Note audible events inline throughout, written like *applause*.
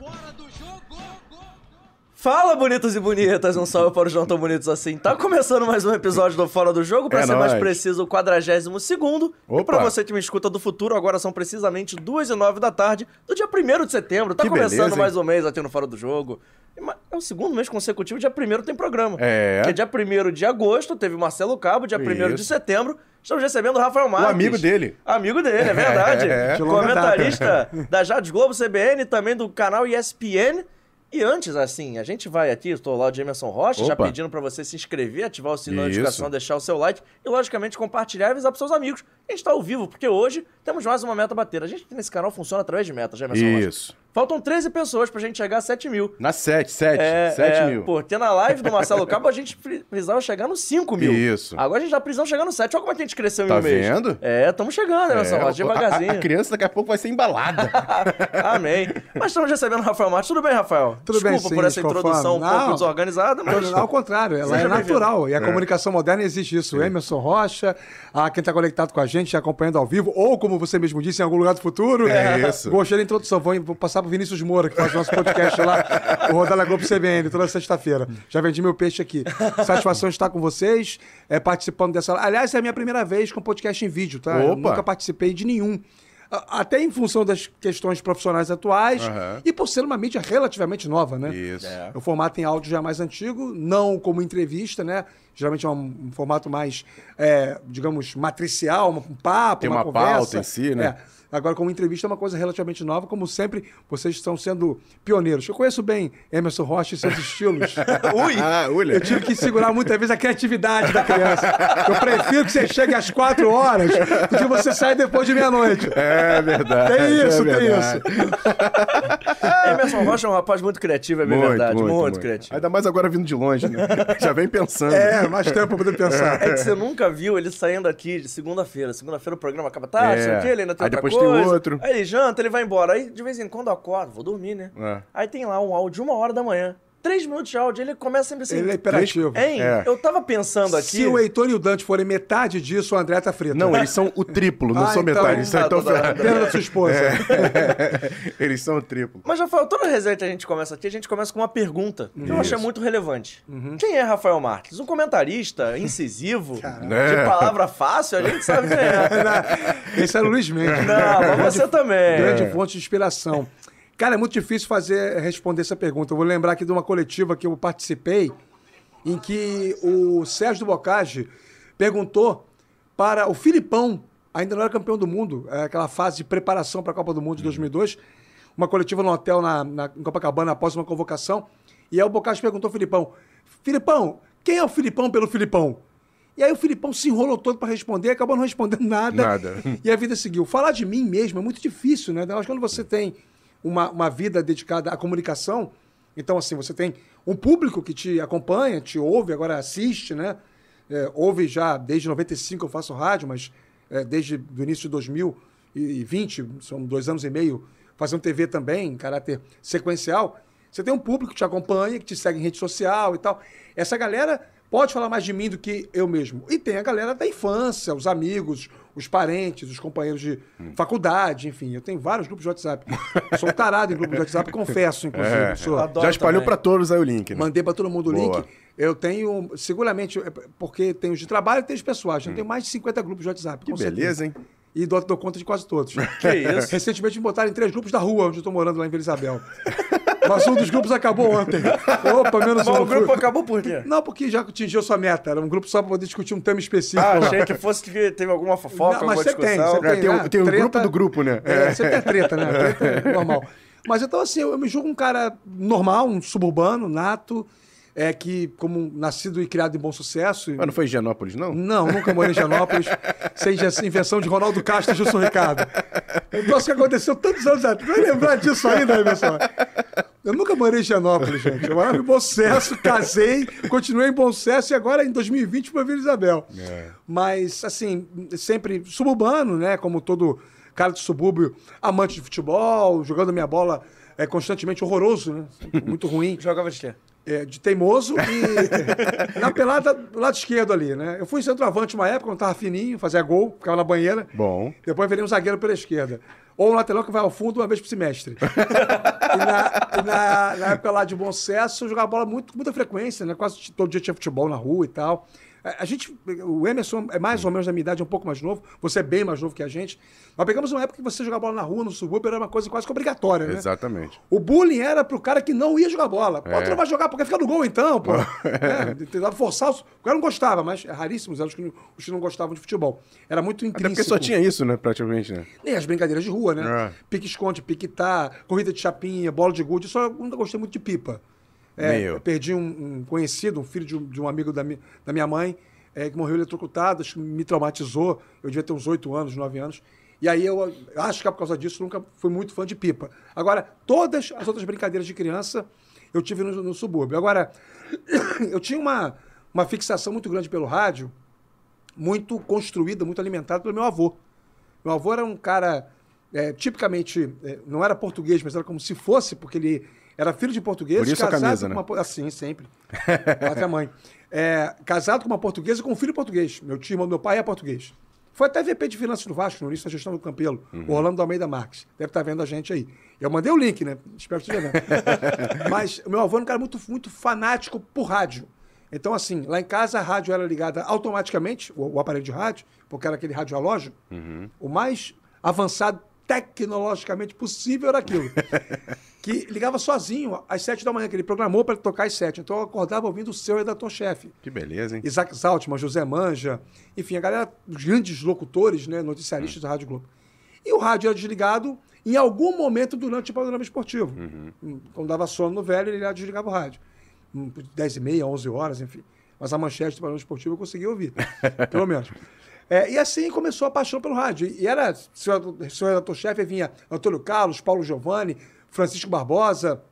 Fora do jogo! Go, go. Fala, bonitos e bonitas, um salve para os não tão bonitos assim. Tá começando mais um episódio do Fora do Jogo, para É ser mais nóis. preciso, o 42 segundo. E para você que me escuta do futuro, agora são precisamente 2 e 9 da tarde do dia 1 de setembro. Tá Que começando beleza, mais um mês aqui no Fora do Jogo. É o segundo mês consecutivo, dia 1 tem programa. É. Que é dia 1 de agosto, teve Marcelo Cabo, dia 1 de setembro. Estamos recebendo o Rafael Marques. amigo dele. Amigo dele, é verdade. *laughs* É. Longa Comentarista da Jade Globo, CBN, também do canal ESPN. E antes, assim, a gente vai aqui, estou lá o Jamerson Rocha, já Opa. pedindo pra você se inscrever, ativar o sininho de Isso. notificação, deixar o seu like e, logicamente, compartilhar e avisar pros seus amigos. A gente tá ao vivo, porque hoje temos mais uma meta a bater. A gente nesse canal funciona através de metas, Jamerson Rocha. Faltam 13 pessoas pra gente chegar a 7 mil. Na 7, 7, É, 7 é, mil. Porque na live do Marcelo Cabo a gente pre- precisava chegar nos 5 mil. Isso. Agora a gente já precisava chegar no 7. Olha como é que a gente cresceu em Tá um mês. vendo? É, estamos chegando, né, Marcelo É, Devagarzinho. A, a criança daqui a pouco vai ser embalada. *laughs* Amém. Mas estamos recebendo o Rafael Martins. Tudo bem, Rafael? Tudo bem, Desculpa sim, por essa conforme. introdução um pouco Não. desorganizada, mas... Ao contrário, ela Seja é natural. E a comunicação moderna existe isso. O Emerson Rocha, a quem está conectado com a gente, acompanhando ao vivo, ou como você mesmo disse, em algum lugar do futuro. É isso. Gostei da introdução. Vou, vou passar pro Vinícius Moura, que faz nosso podcast lá, o Rodar na Globo CBN, toda sexta-feira. Já vendi meu peixe aqui. Satisfação de estar com vocês, é, participando dessa. Aliás, é a minha primeira vez com podcast em vídeo, tá? Eu Opa. nunca participei de nenhum. Até em função das questões profissionais atuais Aham. e por ser uma mídia relativamente nova, né? Isso. É. O formato em áudio já é mais antigo, não como entrevista, né? Geralmente é um, um formato mais, é, digamos, matricial, um papo, Tem uma, uma conversa. pauta em si, né? É. Agora, como entrevista, é uma coisa relativamente nova. Como sempre, vocês estão sendo pioneiros. Eu conheço bem Emerson Rocha e seus estilos. *laughs* Ui! Ah, olha. Eu tive que segurar muitas vezes a criatividade da criança. Eu prefiro que você chegue às quatro horas do que você saia depois de meia-noite. É verdade. Tem isso, é tem verdade. *laughs* Emerson Rocha é um rapaz muito criativo, é bem verdade. Muito, criativo. Ainda mais agora vindo de longe, né? *laughs* Já vem pensando. É, *laughs* mais tempo pra poder pensar. É que você nunca viu ele saindo aqui de segunda-feira. Segunda-feira o programa acaba tarde, É. sei o quê, ele ainda tem Aí outra depois tem coisa. outro. Aí ele janta, ele vai embora. Aí de vez em quando eu acordo, vou dormir, né? É. Aí tem lá um áudio de uma hora da manhã. Três minutos de áudio, ele começa sempre assim. Ele é hiperativo. Hein? É. Eu tava pensando aqui. Se o Heitor e o Dante forem metade disso, o André tá frito. Não, eles são o triplo, não Ah, são então- metade. Eles são então ferrados. Pena da sua esposa. *laughs* Eles são o triplo. Mas, Rafael, toda resenha que a gente começa aqui, a gente começa com uma pergunta que eu achei Isso. muito relevante. Uhum. Quem é Rafael Marques? Um comentarista incisivo, de É. palavra fácil, a gente sabe quem é. *laughs* Esse era o Luiz Mendes. Não, mas você também. Grande fonte de inspiração. Cara, é muito difícil fazer responder essa pergunta. Eu vou lembrar aqui de uma coletiva que eu participei, em que o Sérgio do Bocage perguntou para o Filipão, ainda não era campeão do mundo, é aquela fase de preparação para a Copa do Mundo de 2002, uma coletiva no hotel na, na- em Copacabana após uma convocação. E aí o Bocage perguntou ao Filipão: Filipão, quem é o Filipão pelo Filipão? E aí o Filipão se enrolou todo para responder, acabou não respondendo nada. Nada. *laughs* E a vida seguiu. Falar de mim mesmo é muito difícil, né? Eu acho que quando você tem uma, uma vida dedicada à comunicação, então, assim, você tem um público que te acompanha, te ouve, agora assiste, né? É, ouve já desde 95 eu faço rádio, mas é, desde o início de 2020, são dois anos e meio, fazendo TV também, em caráter sequencial. Você tem um público que te acompanha, que te segue em rede social e tal. Essa galera pode falar mais de mim do que eu mesmo. E tem a galera da infância, os amigos, os parentes, os companheiros de faculdade, enfim. Eu tenho vários grupos de WhatsApp. Eu sou um tarado em grupos de WhatsApp, *laughs* confesso, inclusive. É. Já espalhou pra todos aí o link, né? Mandei para todo mundo o Boa. link. Eu tenho, seguramente, é, porque tem os de trabalho e tem os pessoais. Eu tenho mais de 50 grupos de WhatsApp. Hum. Que beleza, hein? E dou, dou conta de quase todos. *laughs* Que isso? Recentemente me botaram em três grupos da rua, onde eu tô morando lá em Vila Isabel. *laughs* Mas um dos grupos acabou ontem. Opa, menos Mas um. o grupo Fui- acabou por quê? Não, porque já atingiu sua meta. Era um grupo só para poder discutir um tema específico. Ah, achei que fosse que teve alguma fofoca, Não, mas alguma você tem, você É, tem, né? o, tem o Treta- grupo do grupo, né? É, você tem treta, né? Treta é normal. Mas então, assim, eu me julgo um cara normal, um suburbano, nato, é que, como nascido e criado em bom sucesso. Mas não foi em Higienópolis, não? Não, nunca morei em Janópolis, *laughs* sem invenção de Ronaldo Castro e Gilson Ricardo. Um troço que aconteceu tantos anos atrás. Vai lembrar disso ainda, Emerson? Eu nunca morei em Janópolis, gente. Eu morava em Bom Sucesso, casei, continuei em Bom Sucesso e agora, em 2020, fui Vila Isabel. Mas, assim, sempre suburbano, né? Como todo cara de subúrbio, amante de futebol, jogando minha bola é, constantemente horroroso, né? Muito ruim *laughs* Jogava de quê? É, de teimoso e *laughs* na pelada do lado esquerdo ali, né? Eu fui centroavante uma época, quando tava fininho, fazia gol, ficava na banheira. Bom. Depois virei um zagueiro pela esquerda. ou um lateral que vai ao fundo uma vez por semestre. *laughs* e na, e na- na época lá de bom sucesso, eu jogava bola muito, com muita frequência, né? Quase todo dia tinha futebol na rua e tal. A gente, o Emerson é mais ou menos da minha idade, é um pouco mais novo. Você é bem mais novo que a gente. Nós pegamos uma época que você jogar bola na rua, no subúrbio, era uma coisa quase que obrigatória, né? Exatamente. O bullying era pro cara que não ia jogar bola. Pô, É. tu não vai jogar porque fica no gol então, pô. *laughs* É, tentava forçar. os- O cara não gostava, mas é raríssimos eram os que, não- os que não gostavam de futebol. Era muito Até intrínseco. porque só tinha isso, né? Praticamente, né? Nem as brincadeiras de rua, né? É. Pique-esconde, pique-tá, corrida de chapinha, bola de gude. Só nunca gostei muito de pipa. É, eu. perdi um, um conhecido, um filho de um, de um amigo da, mi, da minha mãe, é, que morreu eletrocutado, acho que me traumatizou. Eu devia ter uns 8 anos, 9 anos. E aí eu acho que é por causa disso, nunca fui muito fã de pipa. Agora, todas as outras brincadeiras de criança eu tive no, no subúrbio. Agora, *coughs* eu tinha uma, uma fixação muito grande pelo rádio, muito construída, muito alimentada pelo meu avô. Meu avô era um cara é, tipicamente, é, não era português, mas era como se fosse, porque ele era filho de português, Por isso a casado camisa, com né? uma... po- Assim, sempre. Até a mãe. É, casado com uma portuguesa e com um filho português. Meu tio, meu pai, é português. Foi até VP de Finanças do Vasco, no início da gestão do Campelo, Uhum. o Orlando Almeida Marques. Deve estar vendo a gente aí. Eu mandei o link, né? Espero que esteja vendo. *laughs* Mas o meu avô era um cara muito, muito fanático por rádio. Então, assim, lá em casa a rádio era ligada automaticamente, o, o aparelho de rádio, porque era aquele rádio relógio. O mais avançado tecnologicamente possível era aquilo. *laughs* que ligava sozinho às sete da manhã, que ele programou para tocar às sete. Então eu acordava ouvindo o seu redator-chefe. Que beleza, hein? Isaac Zaltman, José Manja, enfim, a galera, os grandes locutores, né, noticiaristas da Rádio Globo. E o rádio era desligado em algum momento durante o panorama esportivo. Hum, Quando dava sono no velho, ele desligava o rádio. Hum, 10 e meia, 11 horas, enfim. Mas a manchete do panorama esportivo eu conseguia ouvir, *laughs* pelo menos. É, e assim começou a paixão pelo rádio. E era, seu, seu redator-chefe vinha Antônio Carlos, Paulo Giovanni, Francisco Barbosa,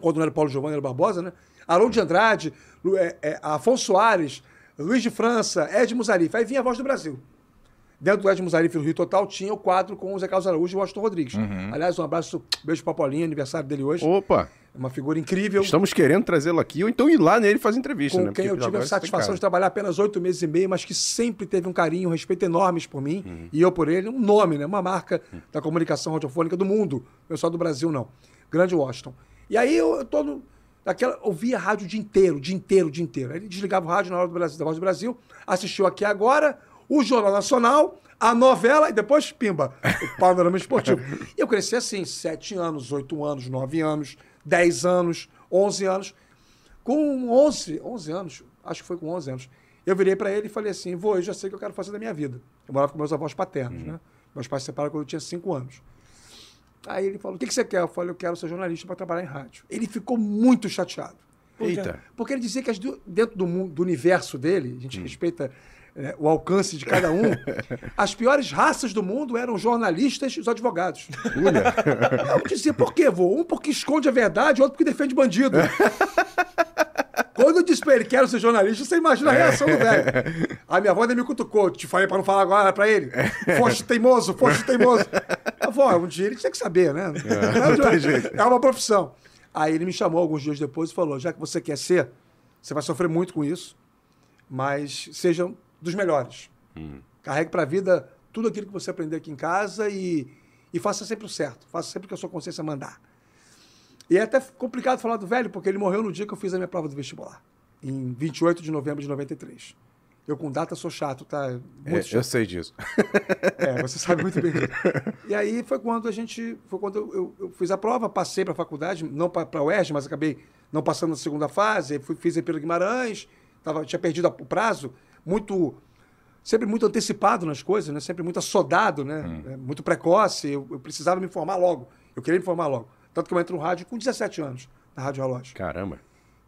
quando não era Paulo Giovanni, era Barbosa, né? Haroldo de Andrade, Lu- é, é, Afonso Soares, Luiz de França, Ed Musarif. Aí vinha a Voz do Brasil. Dentro do Ed Musarif do Rio Total tinha o quadro com o Zé Carlos Araújo e o Washington Rodrigues. Aliás, um abraço, beijo pra Paulinho, aniversário dele hoje. Opa! Uma figura incrível. Estamos querendo trazê-lo aqui, ou então ir lá nele fazer entrevista, com né? quem Porque eu tive a tem satisfação de trabalhar apenas oito meses e meio, mas que sempre teve um carinho, um respeito enormes por mim, Uhum. e eu por ele, um nome, né? uma marca da comunicação radiofônica do mundo, não só do Brasil, não. Grande Washington. E aí eu, no, daquela, ouvia rádio o dia inteiro, o dia inteiro, o dia inteiro. Aí ele desligava o rádio na hora do Brasil, da Voz do Brasil, assistiu aqui agora, o Jornal Nacional, a novela e depois, pimba, o panorama esportivo. E eu cresci assim, sete anos, oito anos, nove anos, dez anos, onze anos. Com 11, 11 anos, acho que foi com 11 anos, eu virei para ele e falei assim: vou, eu já sei o que eu quero fazer da minha vida. Eu morava com meus avós paternos, né? Meus pais se separaram quando eu tinha 5 anos. Aí ele falou: o que, que você quer? Eu falei: eu quero ser jornalista para trabalhar em rádio. Ele ficou muito chateado. Por quê? Eita. Porque ele dizia que as dentro do, mundo, do universo dele, a gente respeita é, o alcance de cada um, as piores raças do mundo eram jornalistas e os advogados. *laughs* Eu dizia, por quê, vô? Um porque esconde a verdade, outro porque defende bandido. Quando eu disse pra ele, quero ser jornalista, você imagina a reação do velho. A minha avó ainda me cutucou, te falei pra não falar agora pra ele. Foste teimoso, foste teimoso. A avó, um dia ele tinha que saber, né? É, é uma profissão. Aí ele me chamou alguns dias depois e falou, já que você quer ser, você vai sofrer muito com isso, mas sejam dos melhores. Carregue pra vida tudo aquilo que você aprendeu aqui em casa e, e faça sempre o certo. Faça sempre o que a sua consciência mandar. E é até complicado falar do velho, porque ele morreu no dia que eu fiz a minha prova do vestibular, em 28 de novembro de 93. Eu com data sou chato, tá? É, Muito eu chato. sei disso. *laughs* É, você sabe muito bem. *laughs* E aí foi quando a gente, foi quando eu, eu- eu fiz a prova, passei para a faculdade, não para a UERJ, mas acabei não passando na segunda fase, fui, fiz pelo Guimarães, tava, tinha perdido a- o prazo, muito sempre muito antecipado nas coisas, né? Sempre muito assodado, né? É, Muito precoce, eu, eu precisava me informar logo. Eu queria me informar logo. Tanto que eu entro no rádio com 17 anos, na Rádio Relógio Caramba.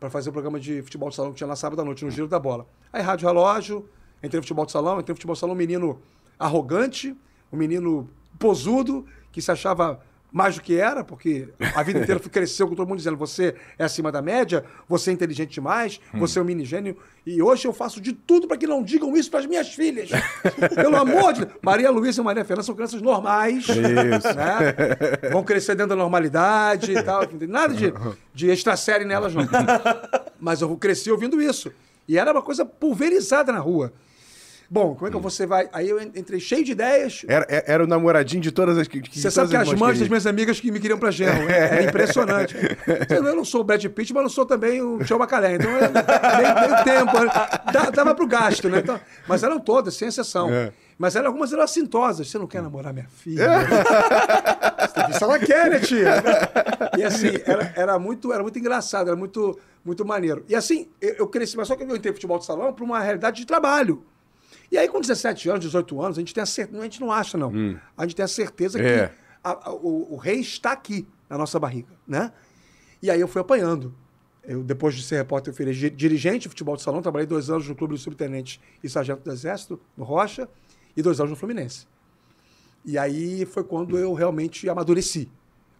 para fazer o programa de futebol de salão que tinha na sábado à noite, no Giro da Bola. Aí, rádio relógio, entrei no futebol de salão, entrei no futebol de salão, um menino arrogante, um menino posudo, que se achava mais do que era, porque a vida inteira *laughs* cresceu com todo mundo dizendo você é acima da média, você é inteligente demais, você é um mini gênio, e hoje eu faço de tudo para que não digam isso para as minhas filhas. *laughs* Pelo amor de Deus. Maria Luísa e Maria Fernanda são crianças normais. Isso. né? Vão crescer dentro da normalidade e tal. Não tem nada de, de extra série nelas, não. *laughs* Mas eu cresci ouvindo isso. E era uma coisa pulverizada na rua. Bom, como é que você vai. Aí eu entrei cheio de ideias. Era, é- era o namoradinho de todas as. que- Você sabe que as mães das minhas amigas que me queriam pra genro. É, é impressionante. Eu não sou o Brad Pitt, mas não sou também o Tchau Bacalé. Então, é meio, meio tempo. né? Dá- Dava pro gasto, né? Então, mas eram todas, sem exceção. É. Mas eram, algumas eram assintosas. Você não quer namorar minha filha? Isso ela quer, né, tia? E assim, era, era, muito, era muito engraçado, era muito, muito maneiro. E assim, eu, eu cresci, mas só que eu entrei futebol de salão para uma realidade de trabalho. E aí, com 17 anos, 18 anos, a gente tem a certeza. A gente não acha, não. A gente tem a certeza É. que a- a- o, o rei está aqui na nossa barriga, né? E aí eu fui apanhando. Eu, depois de ser repórter, eu fui dirigente de futebol de salão, trabalhei dois anos no clube do subtenente e sargento do Exército, no Rocha, e dois anos no Fluminense. E aí foi quando eu realmente amadureci,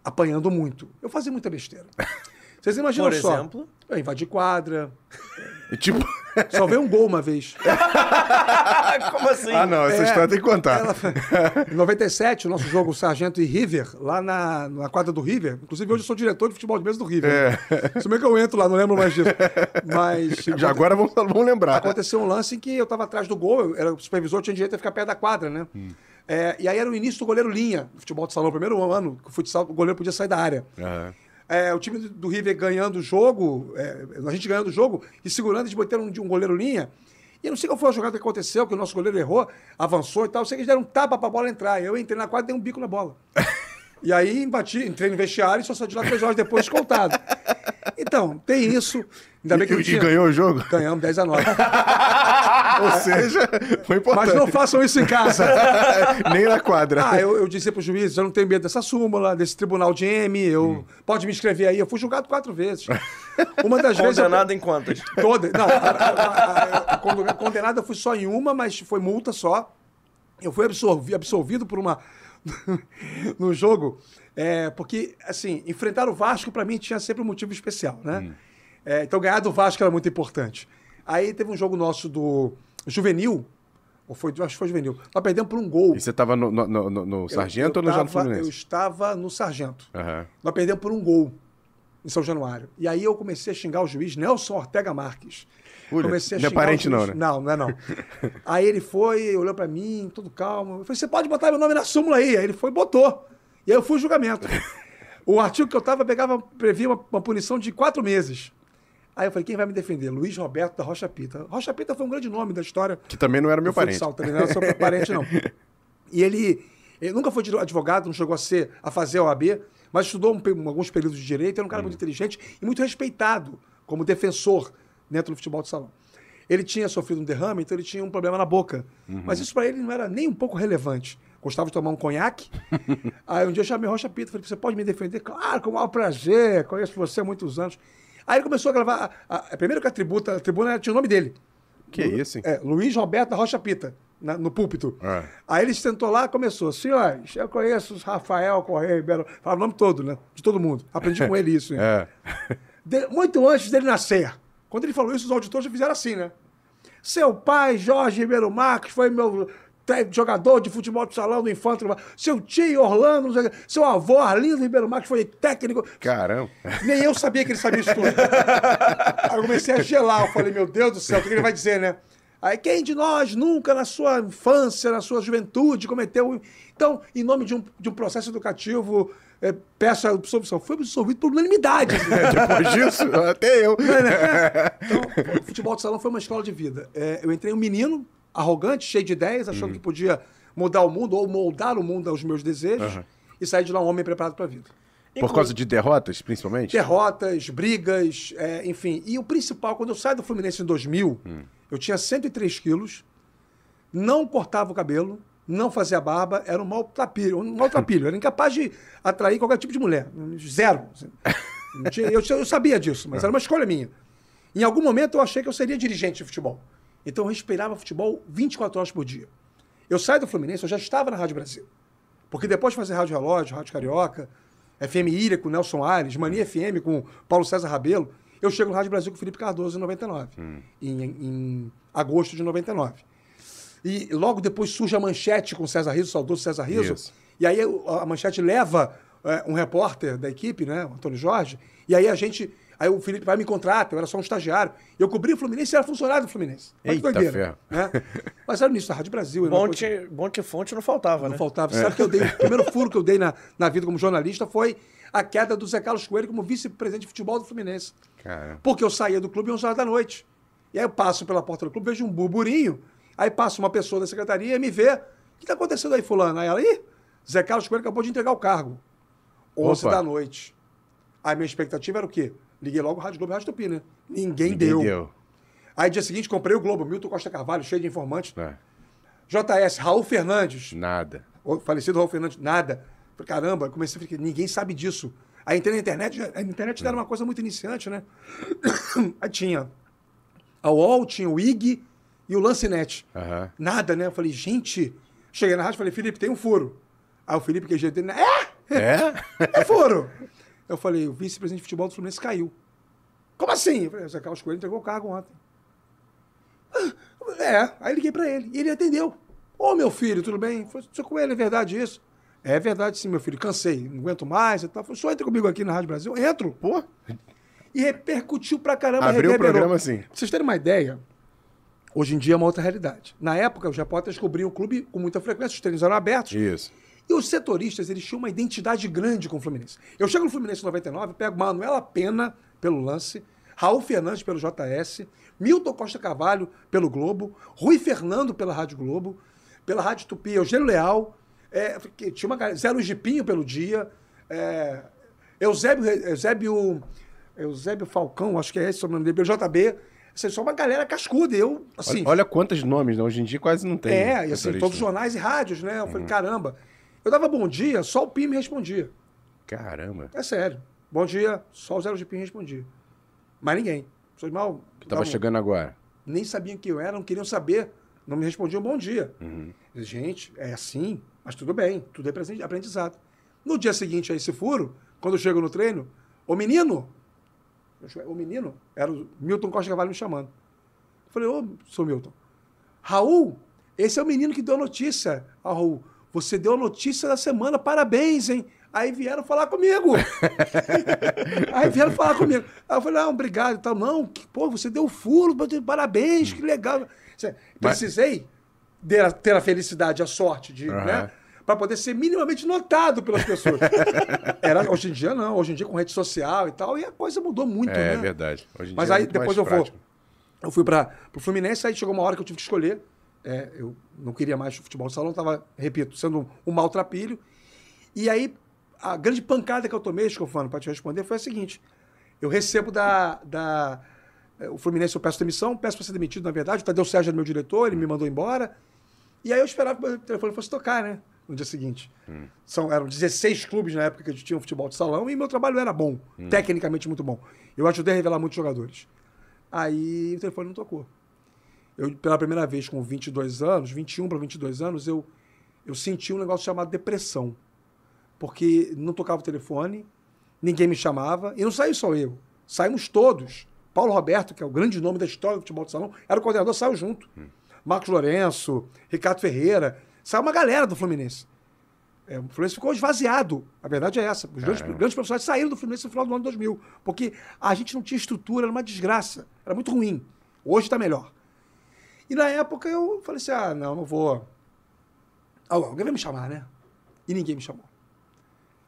apanhando muito. Eu fazia muita besteira. *laughs* Vocês imaginam Por só? exemplo? Eu invadi quadra, E *laughs* Tipo. Só veio um gol uma vez. *laughs* Como assim? ah, não, essa É, história tem que contar. Ela- Em 97, o nosso jogo Sargento e River, lá na, na quadra do River. Inclusive, hoje eu sou diretor de futebol de mesa do River. É. Se bem que eu entro lá, não lembro mais disso. Mas. *laughs* Já agora vamos, vamos lembrar. Aconteceu um lance em que eu estava atrás do gol, eu era o supervisor, tinha direito a ficar perto da quadra, né? É, e aí era o início do goleiro linha, futebol de salão, primeiro ano que o futsal, o goleiro podia sair da área. Aham. É, o time do- River ganhando o jogo, é, a gente ganhando o jogo e segurando, eles botaram um, um goleiro linha. E eu não sei qual foi a jogada que aconteceu, que o nosso goleiro errou, avançou e tal. Eu sei que eles deram um tapa pra bola entrar. Eu entrei na quadra e dei um bico na bola. E aí bati, entrei no vestiário e só saí de lá três horas depois descontado. Então, tem isso. Ainda bem que E, e tinha... ganhou o jogo? Ganhamos 10 a 9. *laughs* Ou seja, foi importante. Mas não façam isso em casa. *laughs* Nem na quadra. Ah, eu, eu dizia pro juiz, eu não tenho medo dessa súmula, desse tribunal de M, eu, pode me inscrever aí. Eu fui julgado quatro vezes. *laughs* Uma das vezes... eu- Condenado em quantas? Toda. Não, a, a- a- a- condenada condenada eu fui só em uma, mas foi multa só. Eu fui absolvi- absolvido por uma. *laughs* no jogo, é, porque, assim, enfrentar o Vasco, pra mim, tinha sempre um motivo especial, né? É, então, ganhar do Vasco era muito importante. Aí teve um jogo nosso do Juvenil, ou foi, acho que foi Juvenil. Nós perdemos por um gol. E você tava no, no, no- no- no Eu- Sargento eu ou no já no tava- Eu Fluminense? estava no Sargento. Aham. Nós perdemos por um gol em São Januário. E aí eu comecei a xingar o juiz Nelson Ortega Marques. Comecei a não é xingar parente não, né? Não, não é não. *laughs* aí ele foi, olhou pra mim, todo calmo. Eu falei, você pode botar meu nome na súmula aí. Aí ele foi e botou. E aí eu fui julgamento. *laughs* o artigo que eu tava pegava, previa uma, uma punição de quatro meses. Aí eu falei, quem vai me defender? Luiz Roberto da Rocha Pita. Rocha Pita foi um grande nome da história Que também não era meu parente. futsal, também não era seu *laughs* parente, não. E ele, ele nunca foi advogado, não chegou a ser a fazer a OAB, mas estudou um alguns períodos de direito, era um cara muito inteligente e muito respeitado como defensor dentro do futebol de salão. Ele tinha sofrido um derrame, então ele tinha um problema na boca. Mas isso para ele não era nem um pouco relevante. Gostava de tomar um conhaque. *laughs* Aí um dia eu chamei Rocha Pita, falei, você pode me defender? Claro, com o maior prazer, conheço você há muitos anos. Aí ele começou a gravar. A, a, primeiro que a tributa, a tribuna tinha o nome dele. Que isso, hein? É, Luiz Roberto Rocha Pita, na- no púlpito. É. Aí ele sentou lá e começou. Senhores, eu conheço os Rafael Correia Ribeiro. Falava o nome todo, né? De todo mundo. Aprendi com *laughs* ele isso. hein? É. De- muito antes dele nascer. Quando ele falou isso, os auditores já fizeram assim, né? Seu pai, Jorge Ribeiro Marques, foi meu jogador de futebol de salão do Infante. Seu tio, Orlando, sei seu avô, Arlindo Ribeiro Marques, foi técnico. Caramba. Nem eu sabia que ele sabia isso tudo. *laughs* Aí eu comecei a gelar. Eu falei, meu Deus do céu, o que ele vai dizer, né? Aí, quem de nós nunca na sua infância, na sua juventude, cometeu. Então, em nome de um, de um processo educativo, é, peço a absolvição. Foi absolvido por unanimidade. né? *laughs* Depois disso, até eu. *laughs* Então, o futebol de salão foi uma escola de vida. É, eu entrei um menino, arrogante, cheio de ideias, achando que podia mudar o mundo ou moldar o mundo aos meus desejos, e saí de lá um homem preparado para a vida. Por causa de derrotas, principalmente? derrotas, brigas, é, enfim. E o principal, quando eu saio do Fluminense em 2000, eu tinha 103 quilos, não cortava o cabelo, não fazia barba, era um maltrapilho, um maltrapilho, era incapaz de atrair qualquer tipo de mulher. Zero. assim. Eu, eu sabia disso, mas era uma escolha minha. Em algum momento eu achei que eu seria dirigente de futebol. Então eu respirava futebol 24 horas por dia. Eu saí do Fluminense, eu já estava na Rádio Brasil. Porque depois de fazer Rádio Relógio, Rádio Carioca, FM Ilha com Nelson Aires, Mania FM com Paulo César Rabelo, eu chego no Rádio Brasil com o Felipe Cardoso em 99, em, em agosto de 99. E logo depois surge a manchete com César Riso, saudoso César Riso. Isso. E aí a manchete leva é, um repórter da equipe, né? O Antônio Jorge. E aí a gente. Aí o Felipe vai me contrata, eu era só um estagiário. Eu cobri o Fluminense e era funcionário do Fluminense. Olha que Eita doideira, né? *laughs* Mas era nisso da Rádio Brasil. não Bonte, Bonte Fonte não faltava, não né? faltava. Sabe que eu dei. *laughs* O primeiro furo que eu dei na, na vida como jornalista foi a queda do Zé Carlos Coelho como vice-presidente de futebol do Fluminense. Cara. Porque eu saía do clube às 11 horas da noite. E aí eu passo pela porta do clube, vejo um burburinho. Aí passa uma pessoa da secretaria e me vê. O que tá acontecendo aí, fulano? Aí ela, ih, Zé Carlos Coelho acabou de entregar o cargo. 11 Opa. da noite. A minha expectativa era o quê? Liguei logo Rádio Globo e Rádio Tupi, né? Ninguém, Ninguém deu. deu. Aí dia seguinte comprei o Globo, Milton Costa Carvalho, cheio de informantes. É, JS, Raul Fernandes. nada. O falecido Raul Fernandes, nada. Falei, Caramba, comecei a ficar, ninguém sabe disso. Aí entrei na internet, a internet era uma coisa muito iniciante, né? *coughs* Aí tinha a UOL, tinha o IG e o Lancinete. Aham. Nada, né? Eu falei, gente. Cheguei na rádio e falei, Felipe, tem um furo. Aí o Felipe, que é jeito dele? É! É? *laughs* É furo! *laughs* Eu falei, o vice-presidente de futebol do Fluminense caiu. Como assim? Eu falei, o Zé Carlos Coelho entregou o cargo ontem. "Ah, É, aí liguei pra ele. E ele atendeu. Ô, meu filho, tudo bem? Eu falei, seu Coelho, é verdade isso? É verdade sim, meu filho. Cansei, não aguento mais e tal. Falei, só entra comigo aqui na Rádio Brasil. Entro. Pô, E repercutiu pra caramba. Abriu o programa assim. Pra vocês terem uma ideia, hoje em dia é uma outra realidade. Na época, os repórteres cobriam o clube com muita frequência, os treinos eram abertos. isso. E os setoristas, eles tinham uma identidade grande com o Fluminense. Eu chego no Fluminense em 99, pego Manuela Pena pelo lance, Raul Fernandes pelo JS, Milton Costa Carvalho pelo Globo, Rui Fernando pela Rádio Globo, pela Rádio Tupi, Eugênio Leal, é, tinha uma galera, Zé Luiz Gipinho pelo dia, é, Eusébio, Eusébio, Eusébio Falcão, acho que é esse o nome dele, JB. Assim, só uma galera cascuda. Eu, assim, olha, olha quantos nomes, né? Hoje em dia quase não tem. é, e assim, todos os jornais e rádios, né? Eu falei, caramba. Eu dava bom dia, só o PIM me respondia. Caramba. É sério. Bom dia, só o Zero de PIM respondia. Mas ninguém. Pessoas mal. Que tava davam- chegando agora. Nem sabiam quem eu era, não queriam saber. Não me respondiam bom dia. Uhum. Gente, é assim, mas tudo bem, tudo é aprendizado. No dia seguinte a esse furo, quando eu chego no treino, ô menino, o menino, era o Milton Costa Cavalho me chamando. Eu falei, ô, sou Milton. Raul, esse é o menino que deu a notícia. Ah, Raul, você deu a notícia da semana, parabéns, hein? Aí vieram falar comigo. *laughs* Aí vieram falar comigo. Aí eu falei, não, obrigado e tal. Não, que, pô, você deu furo, parabéns, que legal. Cê- Mas- Precisei ter a, felicidade, a sorte de, Aham. né? Para poder ser minimamente notado pelas pessoas. *laughs* Era, hoje em dia não, hoje em dia com rede social e tal, e a coisa mudou muito, É, né? verdade. Hoje em Mas dia é aí muito depois eu vou. Eu fui para o Fluminense, aí chegou uma hora que eu tive que escolher. É, eu não queria mais futebol de salão, estava, repito, sendo um, um maltrapilho. E aí, a grande pancada que eu tomei, Escofano, para te responder, foi a seguinte: eu recebo da. da é, o Fluminense eu peço demissão, peço para ser demitido, na verdade. O Tadeu Sérgio era meu diretor, ele me mandou embora. E aí eu esperava que o telefone fosse tocar, né? No dia seguinte. São, eram 16 clubes na época que a gente tinha um futebol de salão e meu trabalho era bom, tecnicamente muito bom. Eu ajudei a revelar muitos jogadores. Aí o telefone não tocou. Eu, pela primeira vez, com 22 anos, 21 para 22 anos, eu, eu senti um negócio chamado depressão. Porque não tocava o telefone, ninguém me chamava, e não saiu só eu. Saímos todos. Paulo Roberto, que é o grande nome da história do futebol de salão, era o coordenador, saiu junto. Marcos Lourenço, Ricardo Ferreira, saiu uma galera do Fluminense. É, o Fluminense ficou esvaziado. A verdade é essa. Os grandes, grandes profissionais saíram do Fluminense no final do ano 2000. Porque a gente não tinha estrutura, era uma desgraça. Era muito ruim. Hoje está melhor. E na época eu falei assim: ah, não, não vou. Alguém vai me chamar, né? E ninguém me chamou.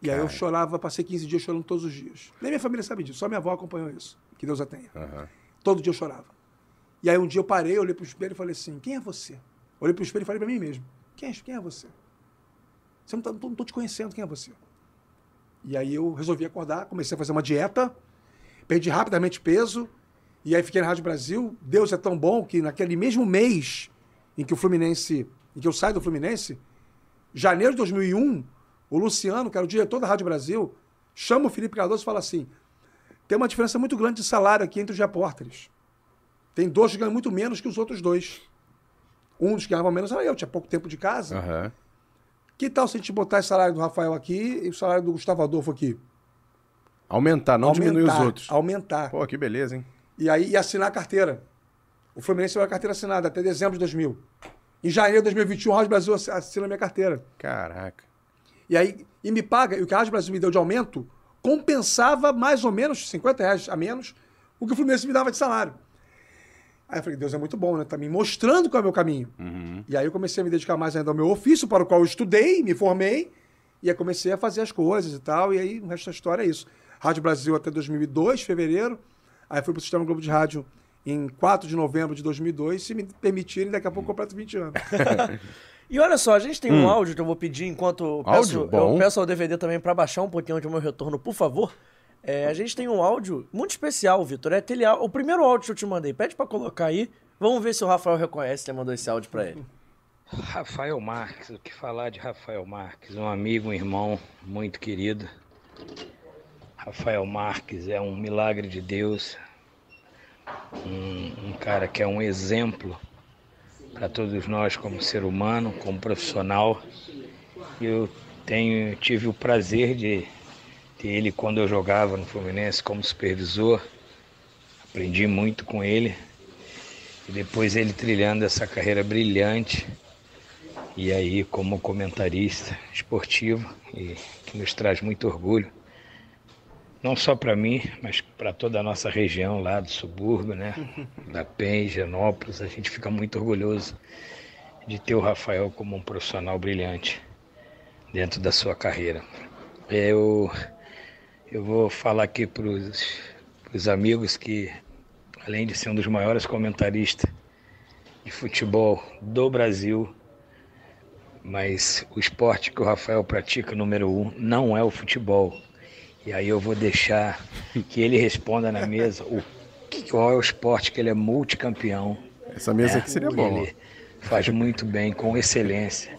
E aí eu Cara. chorava, passei 15 dias chorando todos os dias. Nem minha família sabe disso, só minha avó acompanhou isso. Que Deus a tenha. Aham. Todo dia eu chorava. E aí um dia eu parei, olhei pro espelho e falei assim: quem é você? Olhei pro espelho e falei para mim mesmo: quem é, quem é você? Você não tá, não tô te conhecendo, quem é você? E aí eu resolvi acordar, comecei a fazer uma dieta, perdi rapidamente peso, e aí fiquei na Rádio Brasil. Deus é tão bom que naquele mesmo mês em que o Fluminense, em que eu saio do Fluminense, janeiro de 2001, o Luciano, que era o diretor da Rádio Brasil, chama o Felipe Cardoso e fala assim: tem uma diferença muito grande de salário aqui entre os repórteres. Tem dois que ganham muito menos que os outros dois. Um dos que ganhava menos era eu, tinha pouco tempo de casa. Aham. Que tal se a gente botar esse salário do Rafael aqui e o salário do Gustavo Adolfo aqui? Aumentar, não diminuir os outros. Aumentar. Pô, que beleza, hein? E aí e assinar a carteira. O Fluminense vai a carteira assinada até dezembro de 2000. Em janeiro de 2021, o Rádio Brasil assina a minha carteira. Caraca. E aí, e me paga, e o que a Rádio Brasil me deu de aumento compensava mais ou menos 50 reais a menos o que o Fluminense me dava de salário. Aí eu falei, Deus é muito bom, né? Tá me mostrando qual é o meu caminho. Uhum. E aí eu comecei a me dedicar mais ainda ao meu ofício, para o qual eu estudei, me formei, e aí comecei a fazer as coisas e tal, e aí o resto da história é isso. Rádio Brasil até 2002, fevereiro, aí fui para o Sistema Globo de Rádio em 4 de novembro de 2002, se me permitirem, daqui a pouco completo 20 anos. *laughs* E olha só, a gente tem um áudio que eu vou pedir enquanto eu peço, Áudio? Bom. eu peço ao DVD também para baixar um pouquinho do meu retorno, por favor. É, a gente tem um áudio muito especial, Vitor. É aquele, o primeiro áudio que eu te mandei. Pede para colocar aí. Vamos ver se o Rafael reconhece que mandou esse áudio para ele. Rafael Marques, o que falar de Rafael Marques? Um amigo, um irmão muito querido. Rafael Marques é um milagre de Deus, um, um cara que é um exemplo para todos nós como ser humano, como profissional. Eu tenho, tive o prazer de ter ele quando eu jogava no Fluminense como supervisor. Aprendi muito com ele. E depois ele trilhando essa carreira brilhante e aí como comentarista esportivo e que nos traz muito orgulho não só para mim mas para toda a nossa região lá do subúrbio né *laughs* da PEN, Genópolis a gente fica muito orgulhoso de ter o Rafael como um profissional brilhante dentro da sua carreira eu eu vou falar aqui para os amigos que além de ser um dos maiores comentaristas de futebol do Brasil mas o esporte que o Rafael pratica, número um, não é o futebol. E aí eu vou deixar que ele responda na mesa o qual é o esporte que ele é multicampeão. Essa mesa né? aqui seria bom. Ele faz muito bem, com excelência.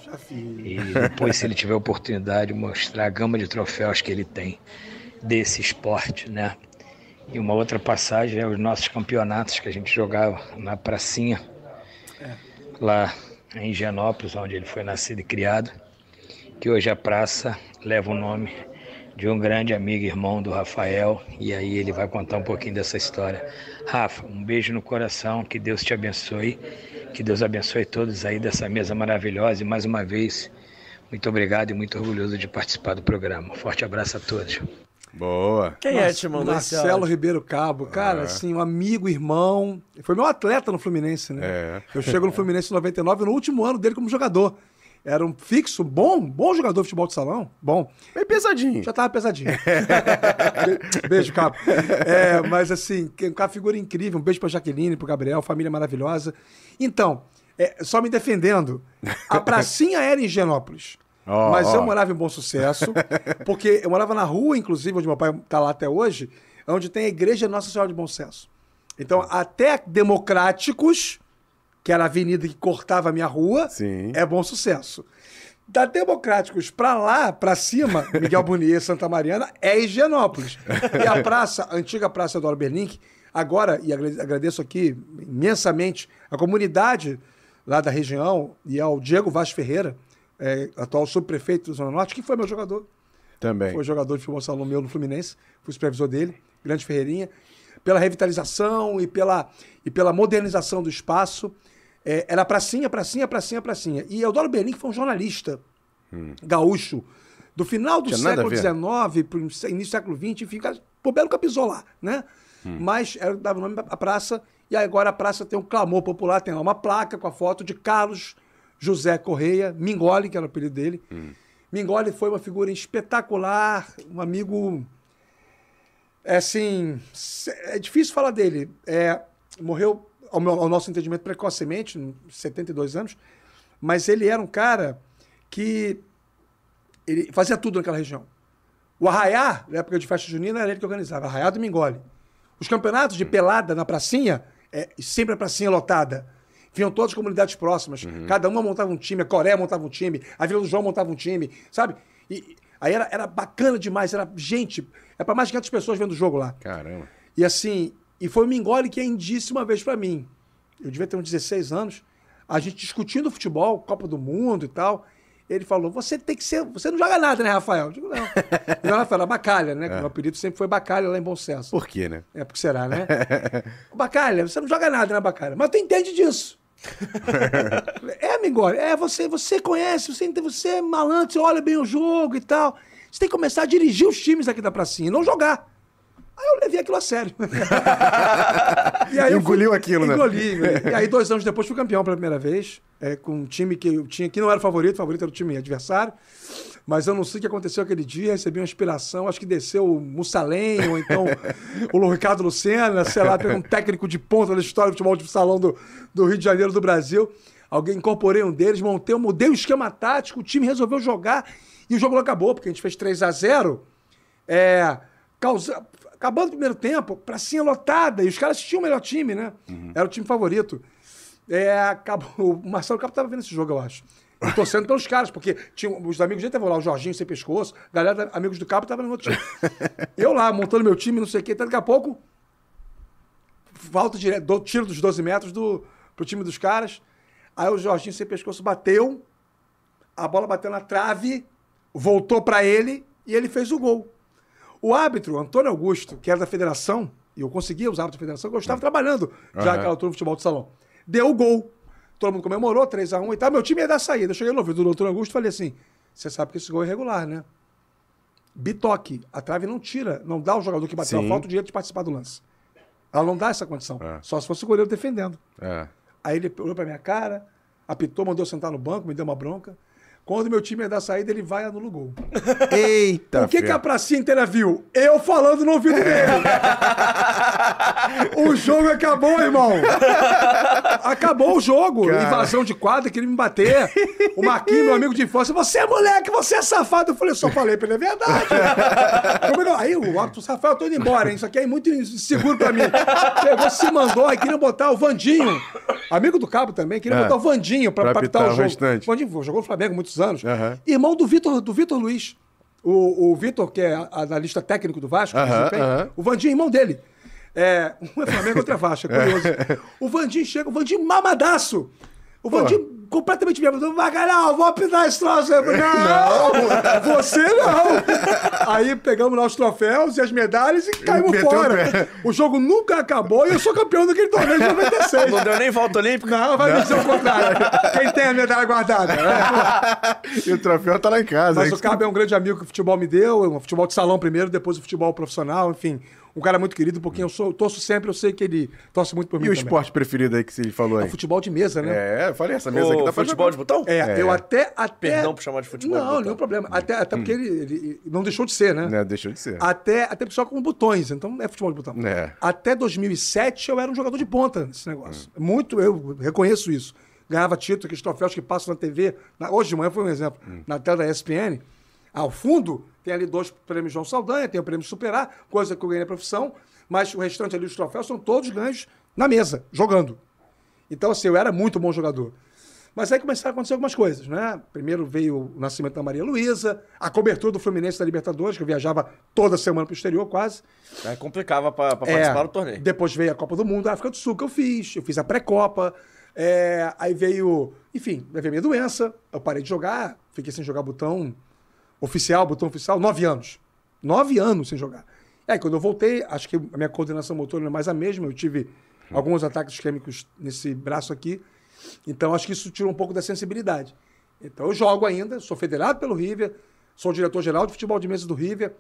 E depois, se ele tiver oportunidade, mostrar a gama de troféus que ele tem desse esporte, né? E uma outra passagem é os nossos campeonatos que a gente jogava na pracinha, lá em Higienópolis, onde ele foi nascido e criado, que hoje a praça leva o nome de um grande amigo e irmão do Rafael, e aí ele vai contar um pouquinho dessa história. Rafa, um beijo no coração, que Deus te abençoe, que Deus abençoe todos aí dessa mesa maravilhosa, e mais uma vez, muito obrigado e muito orgulhoso de participar do programa. Forte abraço a todos. Boa. Quem é que te mandou Marcelo? Ribeiro Cabo, cara, assim, um amigo, irmão. Foi meu atleta no Fluminense, né? É. Eu chego no Fluminense em 99, no último ano dele como jogador. Era um fixo, bom, bom jogador de futebol de salão. Bom. Bem pesadinho. Já tava pesadinho. *laughs* Be- beijo, Cabo. É, mas assim, uma figura incrível. Um beijo pra Jaqueline, pro Gabriel, família maravilhosa. Então, é, só me defendendo, a *laughs* pracinha era em Higienópolis. Ó, mas ó. eu morava em Bom Sucesso, porque eu morava na rua, inclusive, onde meu pai tá lá até hoje, onde tem a igreja Nossa Senhora de Bom Sucesso. Então, até Democráticos, que era a avenida que cortava a minha rua, Sim. é Bom Sucesso. Da Democráticos pra lá, pra cima, *laughs* Miguel Bonier, Santa Mariana, é Higienópolis. E a *laughs* praça, a antiga praça do Berlink, agora, e agrade- agradeço aqui imensamente a comunidade lá da região e ao Diego Vaz Ferreira, é, atual subprefeito da Zona Norte, que foi meu jogador. Também. Foi jogador de futebol salão meu no Fluminense, fui supervisor dele, grande Ferreirinha, pela revitalização e pela, e pela modernização do espaço. É, era pracinha, pracinha, pracinha, pracinha. E Eudoro Berlim, que foi um jornalista gaúcho, do final do Tinha século. XIX para o início do século XX, enfim, pô, belo capisou lá, né? Mas era, dava o nome à praça, e agora a praça tem um clamor popular, tem lá uma placa com a foto de Carlos José Correia, Mingoli, que era o apelido dele. Mingoli foi uma figura espetacular, um amigo. É assim. É difícil falar dele. É, morreu, ao, meu- ao nosso entendimento, precocemente, com 72 anos, mas ele era um cara que ele fazia tudo naquela região. O Arraiá, na época de festa junina, era ele que organizava, Arraiá do Mingoli. Os campeonatos de pelada na pracinha, é, sempre a pracinha lotada. Vinham todas as comunidades próximas. Cada uma montava um time, a Coreia montava um time, a Vila do João montava um time, sabe? E aí era, era bacana demais, era gente. É para mais de 500 pessoas vendo o jogo lá. Caramba. E assim, e foi o Mingoli que disse uma vez pra mim. Eu devia ter uns 16 anos, a gente discutindo futebol, Copa do Mundo e tal. Ele falou: "Você tem que ser, você não joga nada, né, Rafael?" Eu digo: "Não". *laughs* e o Rafael era Bacalha, né? que Meu apelido sempre foi Bacalha lá em Bom Sucesso. Por quê, né? É porque será, né? *laughs* Bacalha, você não joga nada, né, Bacalha? Mas tu entende disso. *laughs* É, Mingoli, é, você, você conhece, você, você é malandro, você olha bem o jogo e tal. Você tem que começar a dirigir os times aqui da pracinha, e não jogar. Aí eu levei aquilo a sério. *laughs* e aí eu fui- Engoliu aquilo, né? Engoli, engoli. E aí, dois anos depois, fui campeão pela primeira vez, é, com um time que eu tinha, que não era o favorito, o favorito era o time adversário. Mas eu não sei o que aconteceu aquele dia, recebi uma inspiração, acho que desceu o Mussalem, ou então *laughs* o Ricardo Lucena, sei lá, pegou um técnico de ponta da história do futebol de salão do, do Rio de Janeiro, do Brasil. Alguém incorporei um deles, montei, eu mudei o esquema tático, o time resolveu jogar e o jogo não acabou, porque a gente fez 3 a 0 é, causa... Acabando o primeiro tempo, pracinha lotada, e os caras tinham o melhor time, né? Era o time favorito. É, acabou, o Marcelo Capo tava vendo esse jogo, eu acho. E torcendo pelos caras, porque tinha, os amigos dele estavam lá, o Jorginho sem pescoço, a galera, amigos do Cabo, tava no outro time. eu lá, montando meu time, não sei o quê, até daqui a pouco, volta direto, dou tiro dos 12 metros do, pro time dos caras. Aí o Jorginho sem pescoço bateu, a bola bateu na trave, voltou pra ele e ele fez o gol. O árbitro, Antônio Augusto, que era da federação, e eu conseguia os árbitros da federação, porque eu estava trabalhando já Aham. naquela altura no futebol de salão. Deu o gol. Todo mundo comemorou, 3x1 e tal. Meu time ia dar saída. Eu cheguei no ouvido do Antônio Augusto e falei assim: você sabe que esse gol é irregular, né? Bitoque. A trave não tira, não dá ao jogador que bateu a Sim. falta o direito de participar do lance. Ela não dá essa condição. É. Só se fosse o goleiro defendendo. É. Aí ele olhou pra minha cara, apitou, mandou eu sentar no banco, me deu uma bronca. Quando meu time ia dar saída, ele vai e anula o gol. *laughs* Eita, o que, que a pracinha inteira viu? Eu falando no ouvido dele. *laughs* o jogo acabou, irmão. Acabou o jogo. Cara. Invasão de quadra, queria me bater. O Marquinhos, meu amigo de infância, você é moleque, você é safado. Eu falei, só falei pra ele, é verdade. É eu- Aí o árbitro, Rafael, eu tô indo embora, hein? Isso aqui é muito inseguro pra mim. Pegou, se mandou, aí queria botar o Vandinho, amigo do Cabo também, queria É. botar o Vandinho pra, Pra pra apitar apitar o o jogo. restante. Vandinho jogou no Flamengo há muitos anos. Aham. Irmão do Vitor, do Vitor Luiz. O, o Vitor, que é analista técnico do Vasco, desempenho, aham. o Vandinho é irmão dele. É, *laughs* um é Flamengo, outro é Vasco, é curioso. *laughs* O Vandinho chega, o Vandinho mamadaço. O Vandinho completamente bêbado. Bacalhau, vou apitar esse troço. Eu falei, *laughs* não, você não. Aí pegamos lá os troféus e as medalhas e caímos meteu o fora. pé. O jogo nunca acabou e eu sou campeão daquele torneio de *laughs* 96. Não deu nem volta olímpica. Não, vai me dizer o contrário. Quem tem a medalha guardada? É. E o troféu tá lá em casa. Mas hein? o Cabo é um grande amigo que o futebol me deu, um futebol de salão primeiro, depois o futebol profissional, enfim. Um cara muito querido, porque eu sou, torço sempre, eu sei que ele torce muito por mim E o também. esporte preferido aí que você falou É aí? o futebol de mesa, né? É, eu falei, essa mesa aqui O dá pra futebol de botão? É, eu até, até... Perdão por chamar de futebol de Não, botão. nenhum problema. Até, até porque ele, ele não deixou de ser, né? Né, deixou de ser. Até, até só com botões, então é futebol de botão. É. Até 2007 eu era um jogador de ponta nesse negócio. Muito, eu reconheço isso. Ganhava título, aqueles troféus que passam na TV. Na- hoje de manhã foi um exemplo. Na tela da ESPN. Ao fundo, tem ali dois prêmios João Saldanha, tem o prêmio Superar, coisa que eu ganhei na profissão, mas o restante ali dos troféus são todos ganhos na mesa, jogando. Então, assim, eu era muito bom jogador. Mas aí começaram a acontecer algumas coisas, né? Primeiro veio o nascimento da Maria Luísa, a cobertura do Fluminense da Libertadores, que eu viajava toda semana para o exterior, quase. Aí complicava pra, pra É, participar do torneio. Depois veio a Copa do Mundo da África do Sul, que eu fiz. Eu fiz a pré-copa. É, aí veio, enfim, veio minha doença. Eu parei de jogar, fiquei sem jogar botão oficial, botão oficial, nove anos. Nove anos sem jogar. Aí, quando eu voltei, acho que a minha coordenação motora não é mais a mesma. Eu tive alguns ataques isquêmicos nesse braço aqui. Então, acho que isso tirou um pouco da sensibilidade. Então, eu jogo ainda, sou federado pelo River, sou diretor-geral de futebol de mesa do River,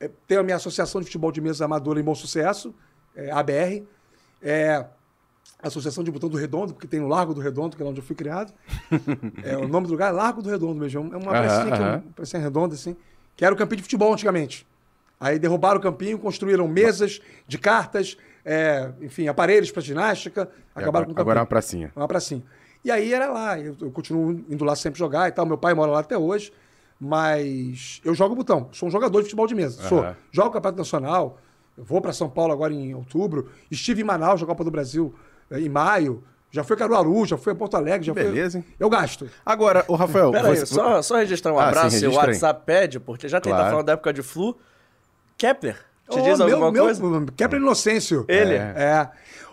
eh, tenho a minha associação de futebol de mesa amadora em bom sucesso, é, ABR, é, Associação de Botão do Redondo, porque tem no Largo do Redondo, que é onde eu fui criado. *laughs* É, o nome do lugar é Largo do Redondo mesmo. É uma pracinha, que é uma pracinha redonda, assim, que era o campinho de futebol antigamente. Aí derrubaram o campinho, construíram mesas de cartas, é, enfim, aparelhos para ginástica, acabaram com o campinho. Agora é uma pracinha. Uma pracinha. E aí era lá, eu, eu continuo indo lá sempre jogar e tal. Meu pai mora lá até hoje, mas eu jogo botão. Sou um jogador de futebol de mesa. Sou. Aham. Jogo Campeonato Nacional. Eu vou para São Paulo agora em outubro. Estive em Manaus, jogar Copa do Brasil em maio. Já fui a Caruaru, já fui a Porto Alegre. Já Beleza, hein? Eu gasto. Agora, o Rafael. Pera aí, você- só, só registrar um Ah, sim, abraço. e o registra aí. WhatsApp pede, porque já tem tá Claro. falando da época de flu. Kepler, te Ô, diz meu- alguma meu- coisa? Kepler Inocêncio. Ele? É.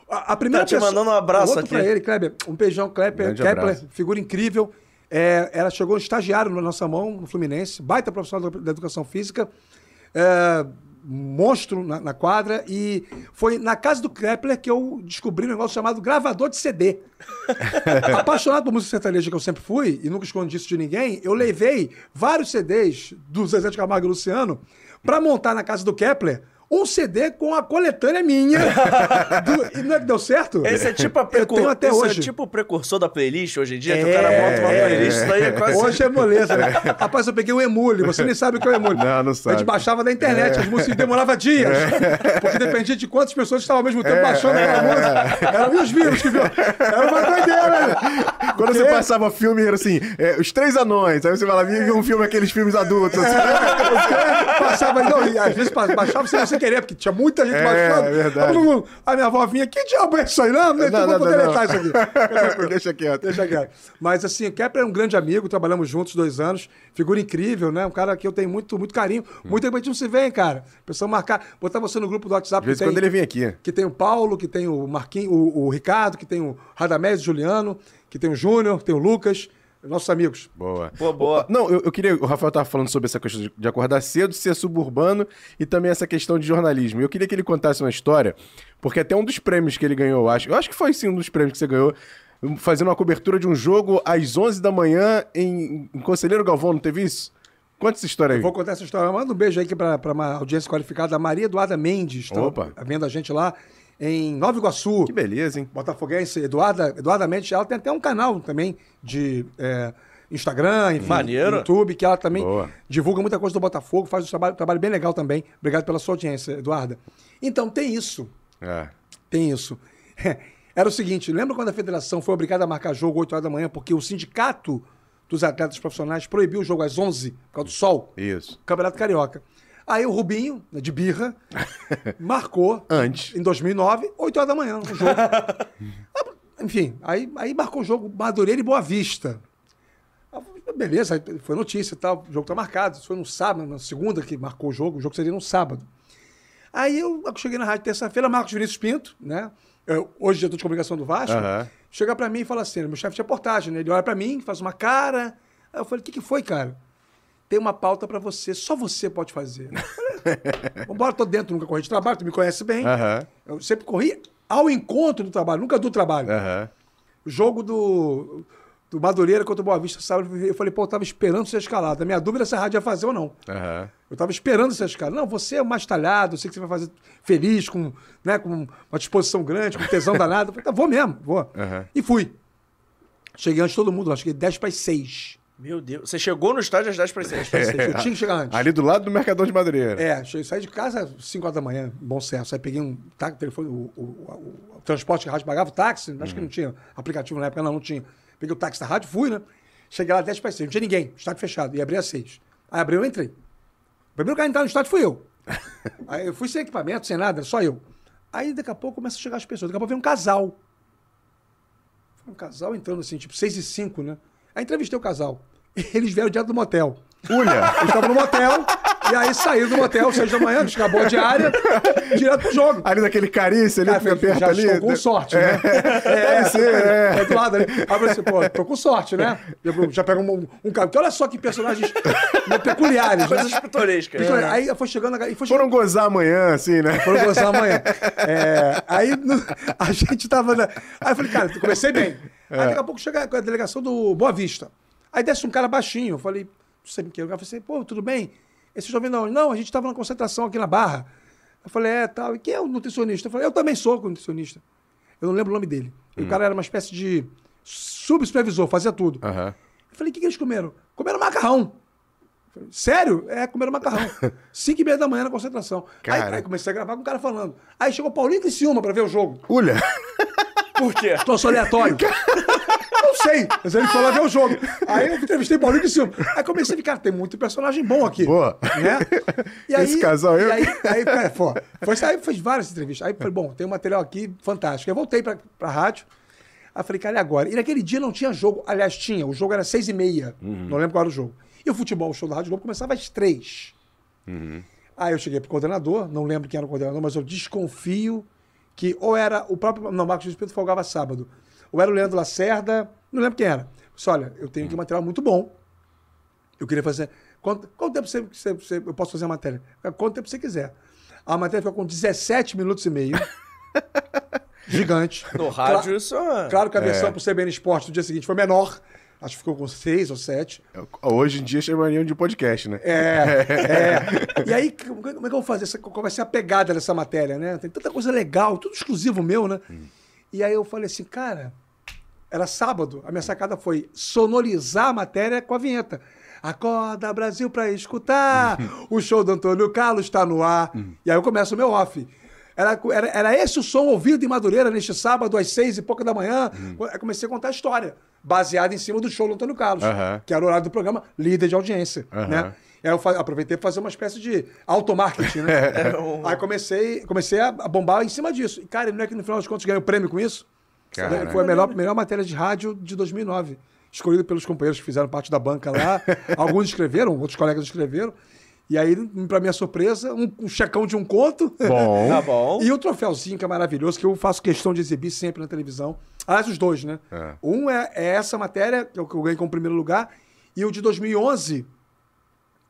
A, a primeira Tá te mandando um abraço outro aqui. pra ele, Kleber. Um beijão, Kleber. Grande Kepler, abraço. figura incrível. É, ela chegou estagiário na nossa mão, no Fluminense, baita profissional da, da educação física. É, monstro na, na quadra e foi na casa do Kepler que eu descobri um negócio chamado gravador de CD. *laughs* Apaixonado por música sertaneja que eu sempre fui e nunca escondi isso de ninguém, eu levei vários CDs do Zezé de Camargo e Luciano pra montar na casa do Kepler um CD com a coletânea minha. *laughs* Do- e não é que deu certo? Esse é tipo a até esse hoje. é tipo o precursor da playlist hoje em dia, que É, o cara monta uma playlist, isso daí é quase... Hoje é moleza, né? *laughs* Rapaz, eu peguei o Emule, você nem sabe o que é o Emule. Não, não A sabe. gente baixava da internet, as músicas demoravam dias. Porque dependia de quantas pessoas estavam ao mesmo tempo baixando aquela música. Era mil vírus que viu. Era uma doideira. Quando você passava filme, era assim, é, os três anões. Aí você vai lá, via um filme, aqueles filmes adultos. assim. Passava, não, e às vezes baixava você querer, porque tinha muita gente É, baixando. é verdade. Todo mundo- A minha avó vinha, que diabo é isso aí? Não, não, Não, vou não, deletar não. isso aqui. *laughs* Deixa quieto. Deixa quieto. Mas assim, o Kepler é um grande amigo, trabalhamos juntos dois anos. Figura incrível, né? Um cara que eu tenho muito, muito carinho. Muito tempo a gente não se vê, hein, cara. Pessoal marcar, botar você no grupo do WhatsApp. De vez tem- quando ele vem aqui. que tem o Paulo, que tem o Marquinhos, o, o Ricardo, que tem o Radamés e Juliano, que tem o Júnior, que tem o Lucas, nossos amigos. Boa. Boa, boa. Não, eu, eu queria. O Rafael tava falando sobre essa questão de, de acordar cedo, ser suburbano e também essa questão de jornalismo. Eu queria que ele contasse uma história, porque até um dos prêmios que ele ganhou, eu acho. Eu acho que foi sim um dos prêmios que você ganhou, fazendo uma cobertura de um jogo às 11 da manhã em, em Conselheiro Galvão, não teve isso? Conta essa história aí. Vou contar essa história. Manda um beijo aí para uma audiência qualificada, a Maria Eduarda Mendes. tá Opa. vendo a gente lá em Nova Iguaçu. Que beleza, hein? Botafoguense, Eduarda, Eduarda Mendes, ela tem até um canal também de é, Instagram, enfim, Maneiro. YouTube, que ela também Boa. divulga muita coisa do Botafogo, faz um trabalho, trabalho bem legal também. Obrigado pela sua audiência, Eduarda. Então, tem isso. É. Tem isso. *laughs* Era o seguinte, lembra quando a federação foi obrigada a marcar jogo 8 horas da manhã porque o sindicato dos atletas profissionais proibiu o jogo às 11 por causa do sol? Isso. Campeonato Carioca. Aí o Rubinho, né, de birra, *laughs* marcou Antes. em 2009, 8 horas da manhã, o jogo. *laughs* Enfim, aí, aí marcou o jogo Madureira e Boa Vista. Ah, Beleza, foi notícia e tal, o jogo tá marcado. Isso foi no sábado, na segunda que marcou o jogo, o jogo seria no sábado. Aí eu cheguei na rádio terça-feira, Marcos Vinícius Pinto, né? Eu, hoje diretor de comunicação do Vasco, Aham. Chega pra mim e fala assim: meu chefe de reportagem, né? Ele olha pra mim, faz uma cara. Aí eu falei: o que, que foi, cara? Tem uma pauta pra você, só você pode fazer. *laughs* Vambora, tô dentro, nunca corri de trabalho, tu me conhece bem. Aham. Eu sempre corri ao encontro do trabalho, nunca do trabalho. Aham. O jogo do, do Madureira contra o Boa Vista, sábado, eu falei, pô, eu tava esperando ser escalado. A minha dúvida é se a rádio ia fazer ou não. Aham. Eu tava esperando ser escalado. Não, você é o mais talhado, eu sei que você vai fazer feliz, com, né, com uma disposição grande, com tesão danado. Eu falei, tá, vou mesmo, vou. Aham. E fui. Cheguei antes de todo mundo, lá, cheguei 10 para 6. Meu Deus. Você chegou no estádio às 10 para 6. Eu tinha que chegar antes. *laughs* Ali do lado do Mercadão de Madureira. É, cheguei, saí de casa às 5 horas da manhã, bom senso. Aí peguei um táxi, telefone, o, o, o- o transporte que a rádio pagava, o táxi, acho que não tinha aplicativo na época, não, não tinha. Peguei o táxi da rádio, fui, né? Cheguei lá 10 para 6, não tinha ninguém, estádio fechado, e abri às 6. Aí abriu, eu entrei. O primeiro cara a entrar no estádio fui eu. Aí eu fui sem equipamento, sem nada, só eu. Aí daqui a pouco começa a chegar as pessoas, daqui a pouco vem um casal. Um casal entrando assim, tipo 6 e 5, né? Aí entrevistei o casal. *laughs* Eles vieram direto do motel. Ulha! Eles estavam no motel, e aí saíram do motel, seis da manhã, acabou a diária, direto pro jogo. Ali naquele carícia, ali, Cara, fica falei, perto já ali. estou com sorte, né? Deve ser, é. É do lado ali. Aí eu falei assim, pô, tô com sorte, né? Eu já pego um, um cara. Porque olha só que personagens peculiares, né? Coisas pitorescas. Então, Aí foi chegando, e foi Foram gozar amanhã, assim, né? foram gozar amanhã. É, aí no- a gente tava. Na... Aí eu falei, cara, comecei bem. Aí daqui a pouco chega a delegação do Boa Vista. Aí desce um cara baixinho. Eu falei, não sei o que. O cara falou assim, pô, tudo bem? Esse jovem não. Não, a gente tava na concentração aqui na Barra. Eu falei, é, tal. E quem é o nutricionista? Eu falei, eu também sou nutricionista. Eu não lembro o nome dele. E o cara era uma espécie de subsupervisor, fazia tudo. Aham. Eu falei, o que, que eles comeram? Comeram macarrão. Falei, Sério? É, comeram macarrão. *laughs* Cinco e meia da manhã na concentração. Aí, aí comecei a gravar com o cara falando. Aí chegou Paulinho Criciúma pra ver o jogo. Ulha! Por quê? Troço aleatório. Sei, mas ele foi lá ver o jogo. Aí eu entrevistei Paulinho Criciúma. Aí comecei a ficar, tem muito personagem bom aqui. Boa. Né? *laughs* E Esse casal, eu- E aí, aí, cara, pô, foi, aí fez várias entrevistas. Aí falei, bom, tem um material aqui fantástico. Eu voltei pra, pra rádio. Aí falei, cara, e agora? E naquele dia não tinha jogo. Aliás, tinha. O jogo era seis e meia. Não lembro qual era o jogo. E o futebol, o show da Rádio Globo, começava às três. Aí eu cheguei pro coordenador, não lembro quem era o coordenador, mas eu desconfio que ou era o próprio. Não, Marcos Espírito folgava sábado. Ou era o Leandro Lacerda, não lembro quem era. Disse, olha, eu tenho aqui um material muito bom. Eu queria fazer. Quanto, quanto tempo você, você- você- eu posso fazer a matéria? Quanto tempo você quiser. A matéria ficou com 17 minutos e meio. *laughs* Gigante. No rádio, Cla- isso é... Claro que a versão pro CBN Esporte no dia seguinte foi menor. Acho que ficou com 6 ou 7. Hoje em dia chamariam de podcast, né? É, *laughs* é. E aí, como é como é que eu vou fazer? essa- Qual vai ser a pegada dessa matéria, né? Tem tanta coisa legal, tudo exclusivo meu, né? E aí eu falei assim, cara, era sábado, a minha sacada foi sonorizar a matéria com a vinheta. Acorda, Brasil, pra escutar! *laughs* o show do Antônio Carlos está no ar. E aí eu começo o meu off. Era, era, era esse o som ouvido em Madureira neste sábado, às seis e pouca da manhã. Eu comecei a contar a história, baseada em cima do show do Antônio Carlos, Aham. que era o horário do programa líder de audiência. Aham. Né? Aí eu aproveitei para fazer uma espécie de automarketing, né? *laughs* Aí comecei, comecei a bombar em cima disso. E, cara, não é que no final das contas ganhei o prêmio com isso? Caraca. Foi a melhor, melhor matéria de rádio de 2009. Escolhido pelos companheiros que fizeram parte da banca lá. *laughs* Alguns escreveram, outros colegas escreveram. E aí, para minha surpresa, um, um checão de um conto. Bom. *laughs* Tá bom. E o troféuzinho que é maravilhoso, que eu faço questão de exibir sempre na televisão. Aliás, os dois, né? É. Um é, é essa matéria, que eu, que eu ganhei como primeiro lugar, e o de 2011,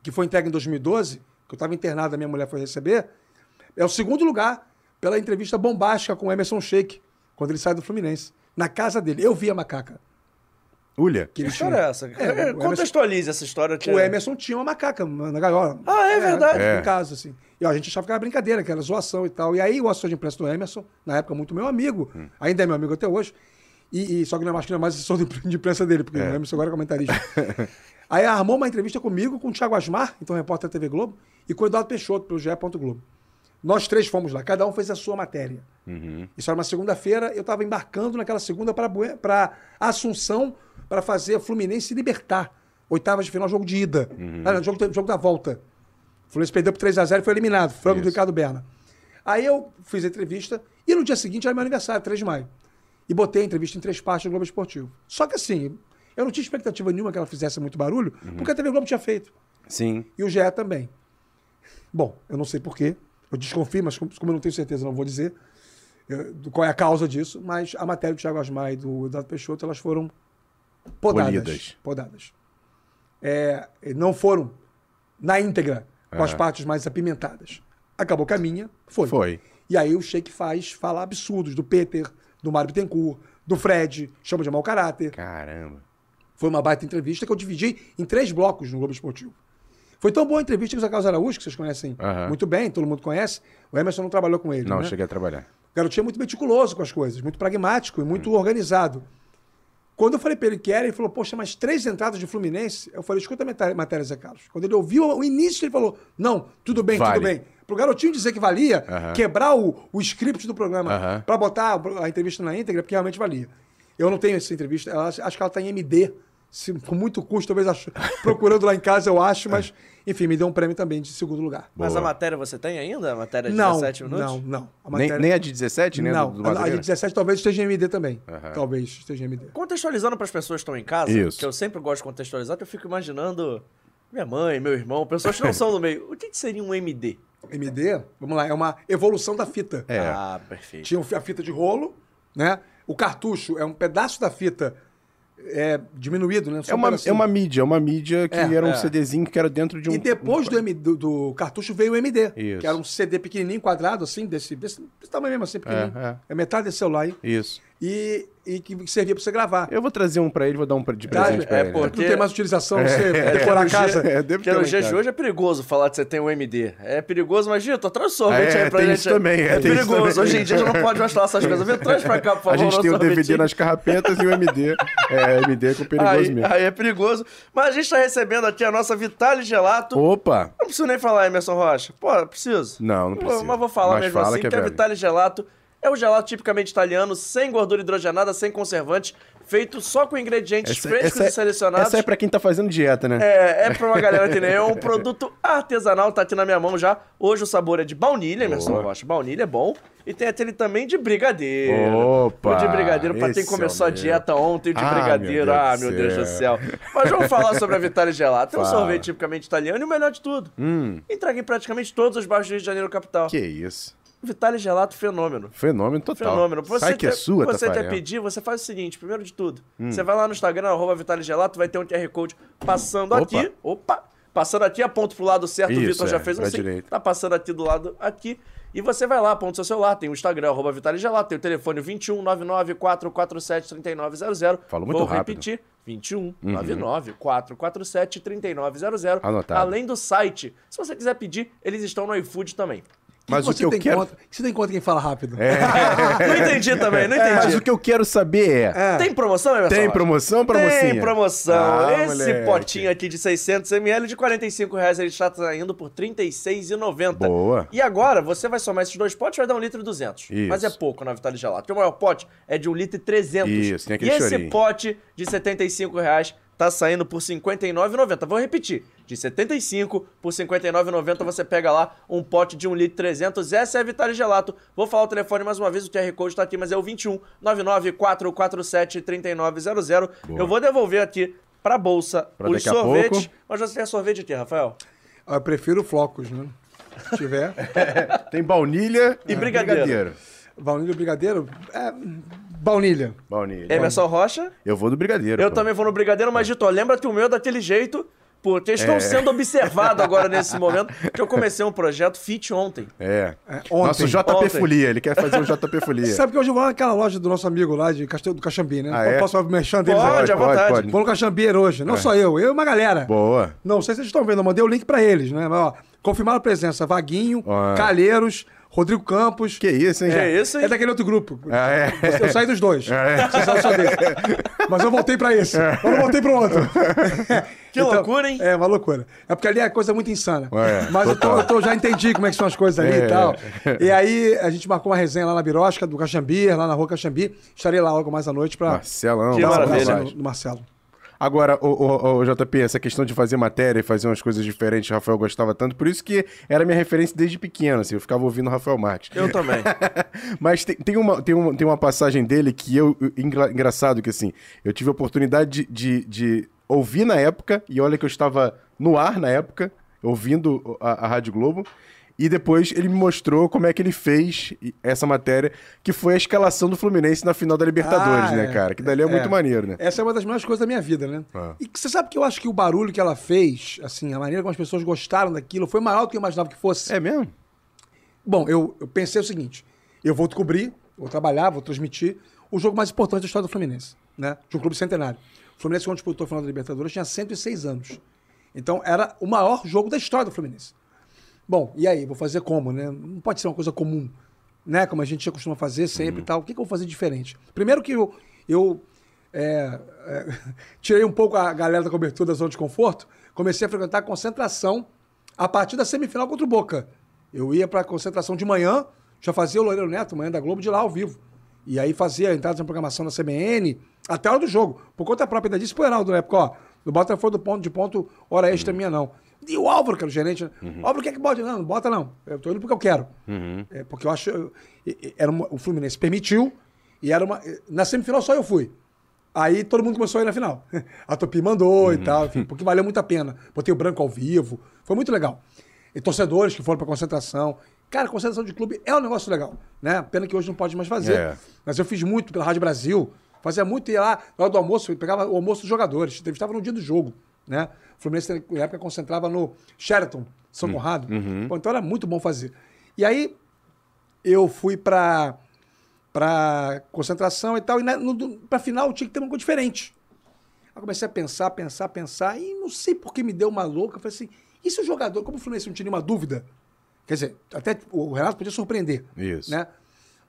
que foi entregue em 2012, que eu estava internado, a minha mulher foi receber, é o segundo lugar pela entrevista bombástica com o Emerson Sheik, quando ele sai do Fluminense. Na casa dele. Eu vi a macaca. Ulha. Que Que história tinha. é essa? É, Emerson- Contextualize essa história. O Emerson tinha uma macaca na gaiola. Ah, é verdade. Em casa, assim. E ó, a gente achava que era brincadeira, que era zoação e tal. E aí o assessor de imprensa do Emerson, na época muito meu amigo, ainda é meu amigo até hoje, e, e- só que não é mais, que não é mais assessor de impre- de imprensa dele, porque o Emerson agora é comentarista. *laughs* aí armou uma entrevista comigo, com o Thiago Asmar, então repórter da TV Globo, e com o Eduardo Peixoto, pelo GE. Globo. Nós três fomos lá, cada um fez a sua matéria. Isso era uma segunda-feira, eu estava embarcando naquela segunda para Assunção para fazer Fluminense libertar. Oitavas de final, jogo de ida. Ah, não, jogo, jogo da volta. O Fluminense perdeu por 3x0 e foi eliminado. Frango do Isso. Ricardo Berna. Aí eu fiz a entrevista e no dia seguinte era meu aniversário, 3 de maio. E botei a entrevista em três partes no Globo Esportivo. Só que assim, eu não tinha expectativa nenhuma que ela fizesse muito barulho, porque a TV Globo tinha feito. Sim. E o GE também. Bom, eu não sei porquê. Eu desconfio, mas como eu não tenho certeza, não vou dizer qual é a causa disso. Mas a matéria do Thiago Asmar e do Eduardo Peixoto, elas foram podadas. Polidas. Podadas. É, não foram na íntegra, com as Aham. partes mais apimentadas. Acabou que a minha foi. Foi. E aí o Sheik faz falar absurdos do Peter, do Mário Bittencourt, do Fred, chama de mau caráter. Caramba. Foi uma baita entrevista que eu dividi em três blocos no Globo Esportivo. Foi tão boa a entrevista que o Zé Carlos Araújo, que vocês conhecem Aham. muito bem, todo mundo conhece, o Emerson não trabalhou com ele. Não, né? cheguei a trabalhar. O garotinho é muito meticuloso com as coisas, muito pragmático e muito Hum. organizado. Quando eu falei para ele que era, ele falou, poxa, mas três entradas de Fluminense? Eu falei, escuta a matéria, matéria, Zé Carlos. Quando ele ouviu o início, ele falou, não, tudo bem, Vale. tudo bem. Pro garotinho dizer que valia, Aham. quebrar o, o script do programa Aham. para botar a entrevista na íntegra, porque realmente valia. Eu não tenho essa entrevista, ela- acho que ela está em MD, se- com muito custo, talvez acho- *laughs* procurando lá em casa eu acho, mas enfim, me deu um prêmio também de segundo lugar. Mas Boa. a matéria você tem ainda? A matéria de Não, 17 minutos? não, não. A Nem, matéria- nem a de 17, né? não, do, do a- de Madureira? 17 talvez esteja em MD também. Aham. Talvez esteja em MD. Contextualizando para as pessoas que estão em casa, Isso. que eu sempre gosto de contextualizar, que eu fico imaginando minha mãe, meu irmão, pessoas que não são do meio. O que, que seria um MD? MD, vamos lá, é uma evolução da fita. É. Ah, perfeito. Tinha a fita de rolo, né? O cartucho é um pedaço da fita é, diminuído, né? Só É um uma, é uma mídia, é uma mídia que É, era um é. CDzinho que era dentro de um. E depois do, M- do- do cartucho veio o MD, Isso. que era um CD pequenininho, quadrado, assim, desse, desse, desse tamanho mesmo, assim, pequenininho. É, É, metade desse celular aí. Isso. E, e que servia pra você gravar. Eu vou trazer um pra ele, vou dar um de presente pra é, ele. pô, né? Não tem mais utilização, você decorar a casa. dia- É, Porque no dia de hoje é perigoso falar que você tem um MD. É perigoso, mas Gito, traz o sorvete É, aí pra tem gente. isso também, é, é tem isso perigoso. também. Hoje em dia já não pode mais falar essas coisas. Viu? Traz pra cá, por favor. A gente tem o DVD sorvetinho. nas carrapetas e o MD. É, MD com perigoso aí, mesmo. aí é perigoso. Mas a gente tá recebendo aqui a nossa Vitale Gelato. Opa! Não preciso nem falar, Emerson Rocha. Pô, preciso. Não, não precisa. Mas vou falar Mas mesmo fala assim, que que, é a. Vitale Gelato é o gelato tipicamente italiano, sem gordura hidrogenada, sem conservantes, feito só com ingredientes Essa, frescos essa, e selecionados. essa é pra quem tá fazendo dieta, né? É, é pra uma galera entender. É um *laughs* produto artesanal, tá aqui na minha mão já. Hoje o sabor é de baunilha, Emerson. Rocha. Baunilha é bom. E tem aquele também de brigadeiro. Opa, O de brigadeiro, pra quem começou é a dieta ontem, o de Ah, brigadeiro. meu ah, meu Deus do céu. Mas vamos falar sobre a Vitale Gelato. É um *laughs* sorvete tipicamente italiano e o melhor de tudo. Hum, Entrega em praticamente todos os bairros do Rio de Janeiro capital. que isso. Vitale Gelato, fenômeno. Fenômeno total. Fenômeno. Você Sai que é sua, Você quer pedir, você faz o seguinte, primeiro de tudo. Hum. Você vai lá no Instagram, arroba Vitale Gelato, vai ter um QR Code passando Opa. aqui. Opa! passando aqui, aponta pro lado certo, o Isso, Vitor já é, fez um sim. Tá passando aqui do lado aqui. E você vai lá, aponta o seu celular, tem o Instagram, arroba Vitale Gelato, tem o telefone 21 99 447 3900. Falou muito Vou rápido. Repetir, 21 99 447 3900. Anotado. Além do site, se você quiser pedir, eles estão no iFood também. Mas o você que eu tem quero. contra, você tem contra quem fala rápido? *laughs* não entendi também, não entendi. Mas o que eu quero saber é. Tem promoção, Emerson? Tem promoção pra Tem promoção. Ah, Esse moleque. potinho aqui de 600ml de 45 reais ele está saindo por R$ 36,90. Boa. E agora você vai somar esses dois potes vai dar um litro e 200. Isso. Mas é pouco na Vitale Gelato. Porque o maior pote é de um litro e 300. Isso, tem aquele E esse chorinho. pote de 75 reais tá saindo por R$ 59,90. Vou repetir. De 75 por R$ 59,90 você pega lá um pote de 1 litro e 300. Essa é a Vitale Gelato. Vou falar o telefone mais uma vez, o QR Code tá aqui, mas é o 21 99 447 3900. Eu vou devolver aqui pra bolsa Pra os sorvetes. Mas você tem sorvete aqui, Rafael? Eu prefiro flocos, né? Se tiver. *laughs* Tem baunilha E brigadeiro. baunilha brigadeiro? É, baunilha. Baunilha. Emerson Rocha. Eu vou do brigadeiro. Eu pô. também vou no Brigadeiro, mas Dito, lembra que o meu é daquele jeito, porque estou sendo observado agora *laughs* nesse momento, que eu comecei um projeto fit ontem. É. É, ontem. Nosso JP Ontem. Folia, ele quer fazer um JP Folia. Sabe que hoje eu vou lá naquela loja do nosso amigo lá de Castelo do Caxambi, né? Ah, é? Posso fazer o merchan deles Pode, à vontade. Vou no Caxambi hoje. Não só eu, eu e uma galera. Boa. Não sei se vocês estão vendo, eu mandei o link pra eles, né? Mas, ó, confirmaram a presença. Vaguinho, Ah. Calheiros, Rodrigo Campos. Que isso, hein? Que isso, hein? É daquele outro grupo. Ah, é. Eu saí dos dois. É. Você saiu só dele. Mas eu voltei pra esse. Eu não voltei pro outro. Que loucura, hein? É, uma loucura. É porque ali é coisa muito insana. É, Mas eu, tô, eu tô- já entendi como é que são as coisas ali É. e tal. E aí a gente marcou uma resenha lá na Birosca, do Caxambi, lá na rua Caxambi. Estarei lá logo mais à noite pra Marcelão. Que maravilha. no Marcelo. Agora, o, o, o JP, essa questão de fazer matéria e fazer umas coisas diferentes, o Rafael gostava tanto, por isso que era minha referência desde pequeno, assim, eu ficava ouvindo o Rafael Marques. Eu também. *laughs* Mas tem, tem, uma, tem, uma, tem uma passagem dele que eu. engra- engraçado que assim, eu tive a oportunidade de, de, de ouvir na época, e olha que eu estava no ar na época, ouvindo a, a Rádio Globo. E depois ele me mostrou como é que ele fez essa matéria, que foi a escalação do Fluminense na final da Libertadores, Ah, né, é. cara? Que dali é, muito maneiro, né? Essa é uma das melhores coisas da minha vida, né? Ah. E você sabe que eu acho que o barulho que ela fez, assim, a maneira como as pessoas gostaram daquilo, foi maior do que eu imaginava que fosse. É mesmo? Bom, eu, eu pensei o seguinte: eu vou cobrir, vou trabalhar, vou transmitir o jogo mais importante da história do Fluminense, né? De um clube centenário. O Fluminense, quando disputou a final da Libertadores, tinha 106 anos. Então, era o maior jogo da história do Fluminense. Bom, e aí? Vou fazer como, né? Não pode ser uma coisa comum, né? Como a gente costuma fazer sempre e tal. O que, que eu vou fazer diferente? Primeiro que eu, eu é, é, *laughs* tirei um pouco a galera da cobertura da zona de conforto, comecei a frequentar a concentração a partir da semifinal contra o Boca. Eu ia para a concentração de manhã, já fazia o Loureiro Neto, manhã da Globo, de lá ao vivo. E aí fazia entradas na programação da CBN, até a hora do jogo. Por conta própria, ainda disse pro Heraldo na época, ó, no Bota foi do ponto de ponto, hora extra minha não. E o Álvaro, que era o gerente, né? Álvaro quer que bote? Não, não bota não. Eu tô indo porque eu quero. É, porque eu acho. eu- era uma- o Fluminense permitiu, e era uma. Na semifinal só eu fui. Aí todo mundo começou a ir na final. *laughs* A Topi mandou e tal, enfim, porque valeu muito a pena. Botei o branco ao vivo, foi muito legal. E torcedores que foram pra concentração. Cara, concentração de clube é um negócio legal, né? Pena que hoje não pode mais fazer. É. Mas eu fiz muito pela Rádio Brasil, fazia muito, ia lá, na hora do almoço, pegava o almoço dos jogadores, entrevistava no dia do jogo, né? O Fluminense, na época, concentrava no Sheraton, São Conrado. Pô, então era muito bom fazer. E aí, eu fui pra, pra concentração e tal, e pra final tinha que ter uma coisa diferente. Aí comecei a pensar, pensar, pensar, e não sei por que me deu uma louca. Eu falei assim, e se o jogador, como o Fluminense não tinha nenhuma dúvida, quer dizer, até o Renato podia surpreender. Isso. Né?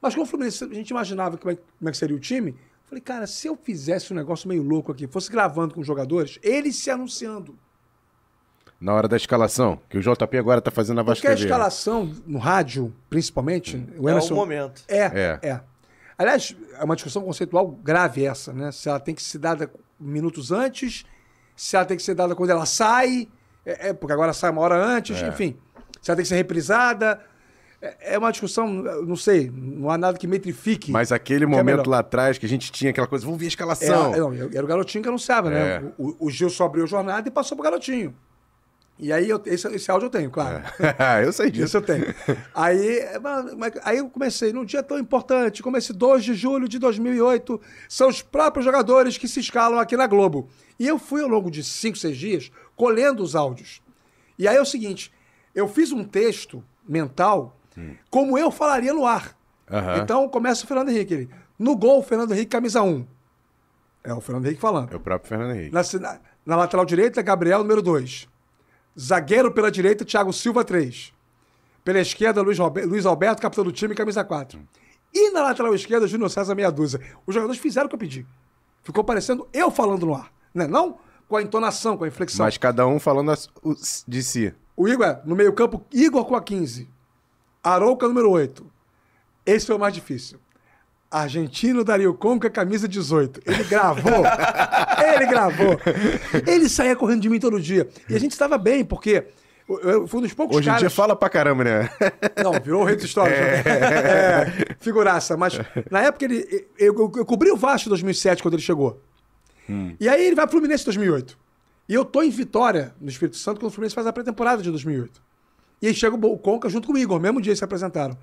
Mas como o Fluminense, a gente imaginava como é, como é que seria o time, falei, cara, se eu fizesse um negócio meio louco aqui, fosse gravando com os jogadores, eles se anunciando. Na hora da escalação, que o JP agora tá fazendo na Vasco Porque a escalação, no rádio, principalmente, o É o Emerson... momento. É, É. é, Aliás, é uma discussão conceitual grave essa, né? Se ela tem que ser dada minutos antes, se ela tem que ser dada quando ela sai, é, é, porque agora sai uma hora antes, É. enfim. Se ela tem que ser reprisada. É, é uma discussão, não sei, não há nada que metrifique. Mas aquele é momento melhor. lá atrás que a gente tinha aquela coisa, vamos ver a É, escalação. é, não, era o garotinho que anunciava, É. né? O, o Gilson abriu a jornada e passou pro garotinho. E aí, eu, esse, esse áudio eu tenho, claro. *laughs* eu sei disso. Isso eu tenho. Aí, aí eu comecei, num dia tão importante, como esse 2 de julho de 2008, são os próprios jogadores que se escalam aqui na Globo. E eu fui ao longo de 5, 6 dias colhendo os áudios. E aí é o seguinte, eu fiz um texto mental como eu falaria no ar. Aham. Então começa o Fernando Henrique. Ele, no gol, Fernando Henrique, camisa 1. É o Fernando Henrique falando. É o próprio Fernando Henrique. Na, na- lateral direita, Gabriel, número 2. Zagueiro pela direita, Thiago Silva, 3. Pela esquerda, Luiz, Luiz Alberto, capitão do time, camisa 4. E na lateral esquerda, Júnior César, meia dúzia. Os jogadores fizeram o que eu pedi. Ficou parecendo eu falando no ar. Né? Não com a entonação, com a inflexão. Mas cada um falando de si. O Igor, é, no meio-campo, Igor com a 15. Arouca, número 8. Esse foi o mais difícil. Argentino Dario Conca, camisa 18. Ele gravou. *laughs* ele gravou. Ele saía correndo de mim todo dia. E a gente estava bem, porque eu- eu fui um dos poucos Hoje em caras... dia fala pra caramba, né? Não, virou o rei dos histórias. É, figuraça. Mas na época ele. Eu, eu, eu cobri o Vasco em 2007 quando ele chegou. E aí ele vai pro Fluminense em 2008. E eu tô em Vitória, no Espírito Santo, quando o Fluminense faz a pré-temporada de 2008. E aí chega o Conca junto com o Igor, mesmo dia eles se apresentaram.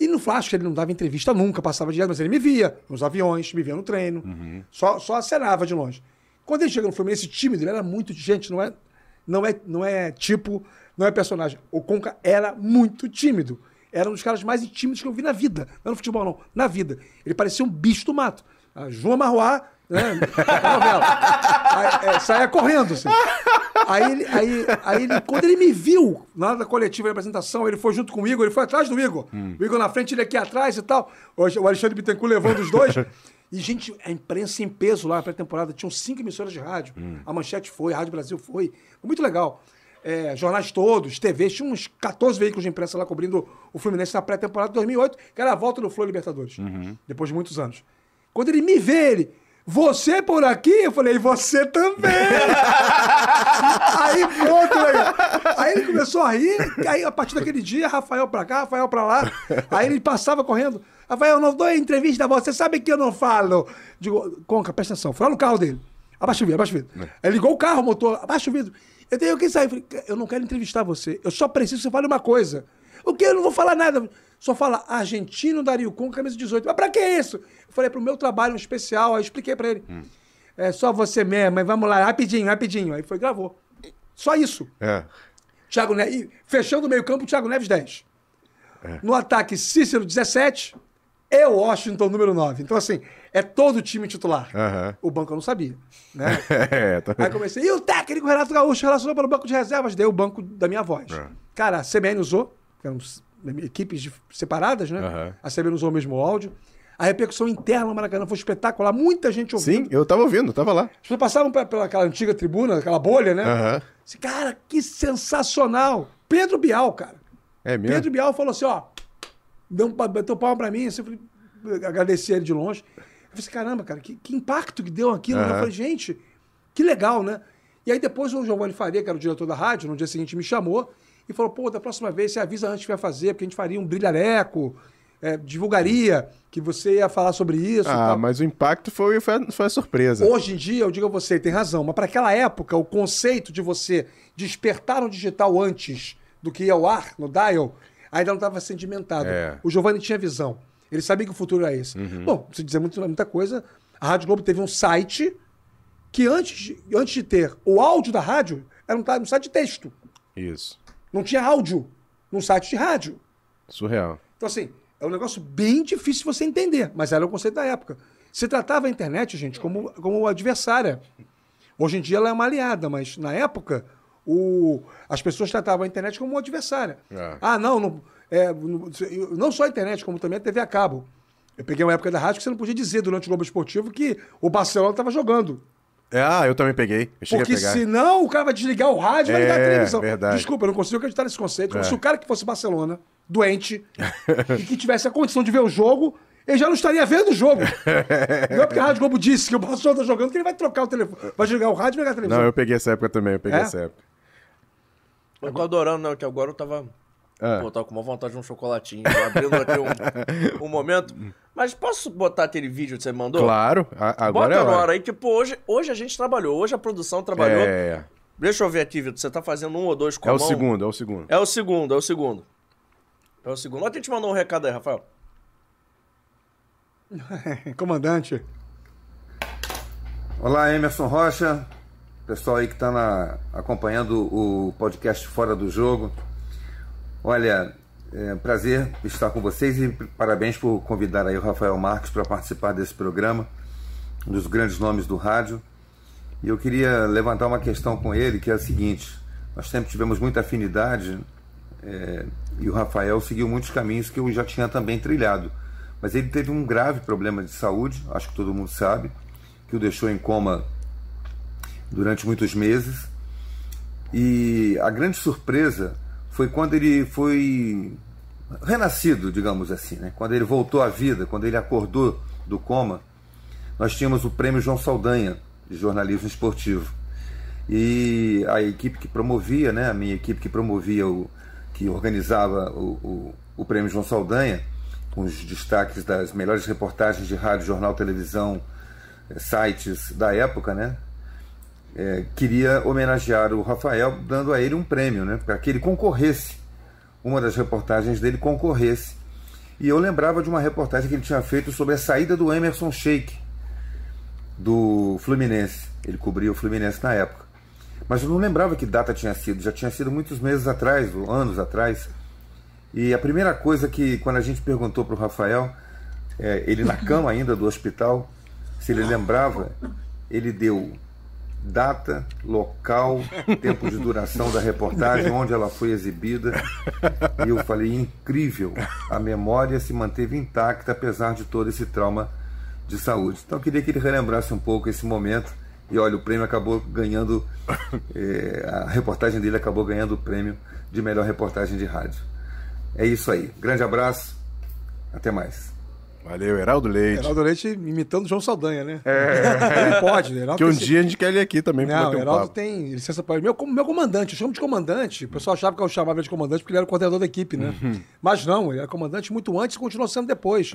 E no Flasco ele não dava entrevista nunca, passava direto, mas ele me via nos aviões, me via no treino. Só, só acenava de longe. Quando ele chega no Fluminense tímido, ele era muito. Gente, não é, não é, não é tipo, não é personagem. O Conca era muito tímido. Era um dos caras mais tímidos que eu vi na vida. Não no futebol, não. Na vida. Ele parecia um bicho do mato. A João Marroá, né? na novela. Aí, é, saía correndo, assim. Aí, ele, aí, aí ele, quando ele me viu na hora da coletiva de apresentação, ele foi junto com o Igor, ele foi atrás do Igor. O Igor na frente, ele aqui atrás e tal. O Alexandre Bittencourt levando os dois. *laughs* E, gente, a imprensa em peso lá na pré-temporada. Tinham cinco emissoras de rádio. A Manchete foi, a Rádio Brasil foi. Muito legal. É, jornais todos, TVs, tinha uns 14 veículos de imprensa lá cobrindo o Fluminense na pré-temporada de 2008, que era a volta do Flow Libertadores, depois de muitos anos. Quando ele me vê, ele, você por aqui? Eu falei, e você também! *laughs* aí pronto, legal. Aí ele começou a rir, aí a partir daquele dia, Rafael pra cá, Rafael pra lá. Aí ele passava correndo. Rafael, não dou entrevista a você, sabe que eu não falo. Digo, Conca, presta atenção, foi lá no carro dele. Abaixa o vidro, abaixa o vidro. Aí ligou o carro, o motor, abaixa o vidro. Eu tenho que sair. Eu falei, eu não quero entrevistar você. Eu só preciso que você fale uma coisa. O que? Eu não vou falar nada. Só fala argentino Dario com camisa 18. Mas pra que isso? Eu falei, pro meu trabalho um especial. Aí eu expliquei pra ele. É só você mesmo, mas vamos lá, rapidinho, rapidinho. Aí foi, gravou. Só isso. É. Thiago Neves, fechando o meio-campo, Thiago Neves 10. No ataque, Cícero 17. E Washington, número 9. Então, assim, é todo o time titular. Aham. O banco eu não sabia. Né? *laughs* É, tá... Aí comecei, e o técnico Renato Gaúcho relacionou para o banco de reservas? Dei o banco da minha voz. É. Cara, a CBN usou, que eram s- equipes de- separadas, né? Aham. A CBN usou o mesmo áudio. A repercussão interna no Maracanã foi espetacular, muita gente ouvindo. Sim, eu tava ouvindo, tava lá. As pessoas passavam pe- pela aquela antiga tribuna, aquela bolha, né? Assim, cara, que sensacional. Pedro Bial, cara. É mesmo? Pedro Bial falou assim, ó, deu um, bateu palma pra mim, assim, agradeci ele de longe. Eu falei assim, caramba, cara, que, que impacto que deu aquilo. né? Eu falei, gente, que legal, né? E aí depois o Giovanni Faria, que era o diretor da rádio, no dia seguinte me chamou e falou, pô, da próxima vez você avisa antes que vai fazer, porque a gente faria um brilhareco, é, divulgaria que você ia falar sobre isso Ah, mas o impacto foi, foi, a- foi a surpresa. Hoje em dia, eu digo a você, tem razão, mas para aquela época, o conceito de você despertar no digital antes do que ir ao ar, no dial, ainda não estava sedimentado. É. O Giovanni tinha visão. Ele sabia que o futuro era esse. Bom, se dizer muito, muita coisa, a Rádio Globo teve um site que antes de, antes de ter o áudio da rádio, era um, um site de texto. Isso. Não tinha áudio num site de rádio. Surreal. Então, assim, é um negócio bem difícil de você entender, mas era o conceito da época. Se tratava a internet, gente, como, como adversária. Hoje em dia ela é uma aliada, mas na época o, as pessoas tratavam a internet como uma adversária. É. Ah, não, não, é, não, não só a internet, como também a TV a cabo. Eu peguei uma época da rádio que você não podia dizer durante o Globo Esportivo que o Barcelona estava jogando. É, Ah, eu também peguei. Eu Porque a pegar. senão o cara vai desligar o rádio e vai ligar a É, televisão. verdade. Desculpa, eu não consigo acreditar nesse conceito. Como É. se o cara que fosse Barcelona, doente, *laughs* e que tivesse a condição de ver o jogo, ele já não estaria vendo o jogo. *laughs* não é porque a Rádio Globo disse que o Barcelona tá jogando que ele vai trocar o telefone. Vai desligar o rádio e ligar a televisão. Não, eu peguei essa época também, eu peguei É? essa época. Eu tô adorando, né? Que agora eu tava. Ah. Pô, tava com uma vontade de um chocolatinho. Tô abrindo aqui um, *laughs* um momento. Mas posso botar aquele vídeo que você mandou? Claro, a- agora Bota é a na hora. hora aí, tipo, hoje, hoje a gente trabalhou, hoje a produção trabalhou. É, Deixa eu ver aqui, Vitor. Você tá fazendo um ou dois com é a o mão? segundo, é o segundo. É o segundo, é o segundo. É o segundo. Olha quem te mandou um recado aí, Rafael. *laughs* Comandante. Olá, Emerson Rocha. pessoal aí que está acompanhando o podcast Fora do Jogo. Olha, é um prazer estar com vocês e parabéns por convidar aí o Rafael Marques para participar desse programa, um dos grandes nomes do rádio. E eu queria levantar uma questão com ele, que é a seguinte: nós sempre tivemos muita afinidade é, e o Rafael seguiu muitos caminhos que eu já tinha também trilhado. Mas ele teve um grave problema de saúde, acho que todo mundo sabe, que o deixou em coma durante muitos meses. E a grande surpresa foi quando ele foi renascido, digamos assim, né? quando ele voltou à vida, quando ele acordou do coma. Nós tínhamos o prêmio João Saldanha de jornalismo esportivo. E a equipe que promovia, né, a minha equipe que promovia, o, que organizava o, o, o prêmio João Saldanha, com os destaques das melhores reportagens de rádio, jornal, televisão, eh, sites da época, né? É, queria homenagear o Rafael dando a ele um prêmio, né? Para que ele concorresse, uma das reportagens dele concorresse. E eu lembrava de uma reportagem que ele tinha feito sobre a saída do Emerson Sheik do Fluminense. Ele cobria o Fluminense na época. Mas eu não lembrava que data tinha sido, já tinha sido muitos meses atrás, anos atrás. E a primeira coisa que, quando a gente perguntou para o Rafael, é, ele na cama ainda do hospital, se ele lembrava, ele deu data, local, tempo de duração da reportagem, *laughs* onde ela foi exibida. E eu falei, incrível, a memória se manteve intacta apesar de todo esse trauma de saúde. Então eu queria que ele relembrasse um pouco esse momento. E olha, o prêmio acabou ganhando, é, a reportagem dele acabou ganhando o prêmio de melhor reportagem de rádio. É isso aí. Grande abraço. Até mais. Valeu, Heraldo Leite. Heraldo Leite imitando João Saldanha, né? É. Ele pode, né? Heraldo Que um dia a gente quer ele aqui também Não, o um Heraldo papo. tem licença para meu, meu comandante, eu chamo de comandante. O pessoal achava que eu chamava ele de comandante porque ele era o coordenador da equipe, né? Uhum. Mas não, ele era comandante muito antes e continuou sendo depois.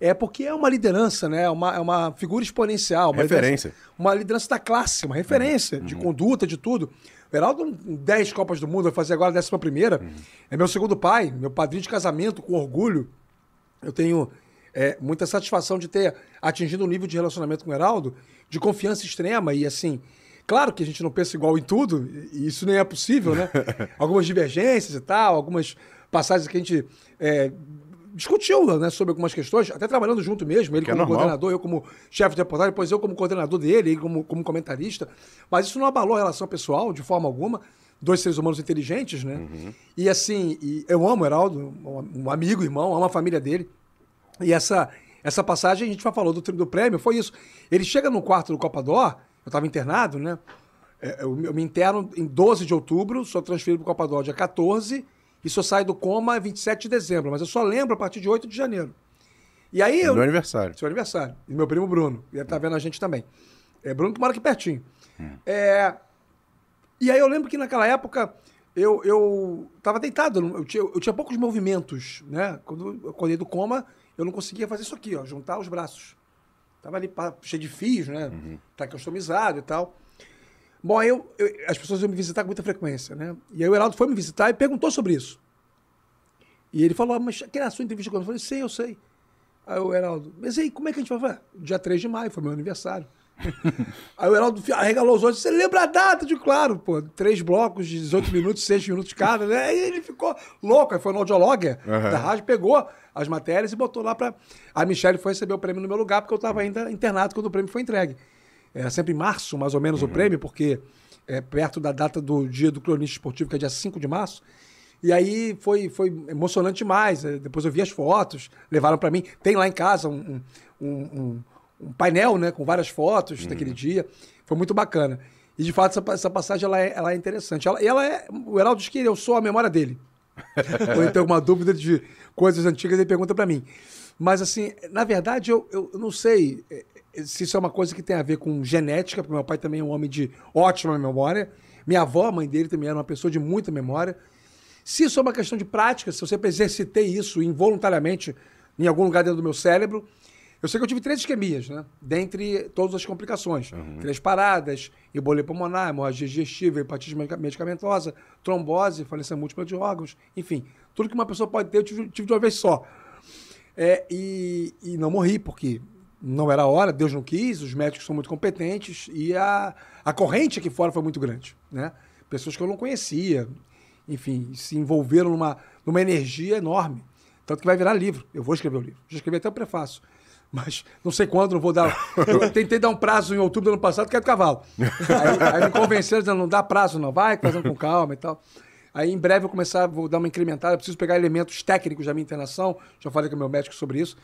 É porque é uma liderança, né? É uma, é uma figura exponencial. Uma Referência. Liderança, uma liderança da classe, uma referência de conduta, de tudo. O Heraldo, um 10 Copas do Mundo, vai fazer agora a 11 primeira. É meu segundo pai, meu padrinho de casamento, com orgulho. Eu tenho é, muita satisfação de ter atingido um nível de relacionamento com o Heraldo de confiança extrema e assim. Claro que a gente não pensa igual em tudo, e isso nem é possível, né? *laughs* algumas divergências e tal, algumas passagens que a gente é, discutiu né, sobre algumas questões, até trabalhando junto mesmo, ele Que é como normal. coordenador, eu como chefe de reportagem, depois eu como coordenador dele, ele como, como comentarista. Mas isso não abalou a relação pessoal de forma alguma. Dois seres humanos inteligentes, né? E assim, e eu amo o Heraldo, um amigo, irmão, amo a família dele. E essa, essa passagem, a gente já falou do, do prêmio, foi isso. Ele chega no quarto do Copa Dor, eu estava internado, né? É, Eu, eu me interno em 12 de outubro, sou transferido para o Copa Dor dia 14 e só saio do coma 27 de dezembro, mas eu só lembro a partir de 8 de janeiro. E aí eu. Meu aniversário. Seu aniversário. E meu primo Bruno. Ele tá vendo a gente também. É, Bruno que mora aqui pertinho. É, e aí eu lembro que naquela época eu, eu tava deitado, eu tinha, eu tinha poucos movimentos, né? Quando eu acordei do coma, eu não conseguia fazer isso aqui, ó, juntar os braços. Tava ali cheio de fios, né? Tá customizado e tal. Bom, aí eu, eu- as pessoas iam me visitar com muita frequência, né? E aí o Heraldo foi me visitar e perguntou sobre isso. E ele falou, ah, mas que era a sua entrevista quando? Eu falei, sei, eu sei. Aí o Heraldo, mas aí, como é que a gente vai fazer? Dia 3 de maio, foi meu aniversário. *laughs* Aí o Heraldo arregalou os olhos, você lembra a data? De claro, pô, três blocos de 18 minutos, 6 minutos cada, né? Aí ele ficou louco, aí foi no audiologger da rádio, pegou as matérias e botou lá pra... A Michelle foi receber o prêmio no meu lugar, porque eu tava ainda internado quando o prêmio foi entregue. Era sempre em março, mais ou menos, o prêmio, porque é perto da data do dia do cronista esportivo, que é dia 5 de março. E aí foi, foi emocionante demais. Eh, Depois eu vi as fotos, levaram para mim. Tem lá em casa um, um, um- um painel né, com várias fotos daquele dia. Foi muito bacana. E de fato, essa, essa passagem ela é, ela é interessante. Ela, e ela é. O Heraldo diz que eu sou a memória dele. Quando ele tem alguma dúvida de coisas antigas, ele pergunta para mim. Mas, assim, na verdade, eu, eu eu não sei eh, se isso é uma coisa que tem a ver com genética, porque meu pai também é um homem de ótima memória. Minha avó, a mãe dele, também era uma pessoa de muita memória. Se isso é uma questão de prática, se eu sempre exercitei isso involuntariamente em algum lugar dentro do meu cérebro, eu sei que eu tive três isquemias, né? Dentre todas as complicações. Três paradas, embolia pulmonar, hemorragia digestiva, hepatite medica- medicamentosa, trombose, falência múltipla de órgãos, enfim. Tudo que uma pessoa pode ter, eu tive, tive de uma vez só. É, e, e não morri, porque Não era a hora, Deus não quis, os médicos são muito competentes e a, a corrente aqui fora foi muito grande, né? Pessoas que eu não conhecia, enfim, se envolveram numa, numa energia enorme. Tanto que vai virar livro. Eu vou escrever o livro. Já escrevi até o prefácio. Mas não sei quando, não vou dar. Eu tentei dar um prazo em outubro do ano passado, que é do cavalo. Aí, aí me convenceram, dizendo, não dá prazo, não, vai, fazendo com calma e tal. Aí em breve eu vou começar, vou dar uma incrementada, preciso pegar elementos técnicos da minha internação. Já falei com o meu médico sobre isso.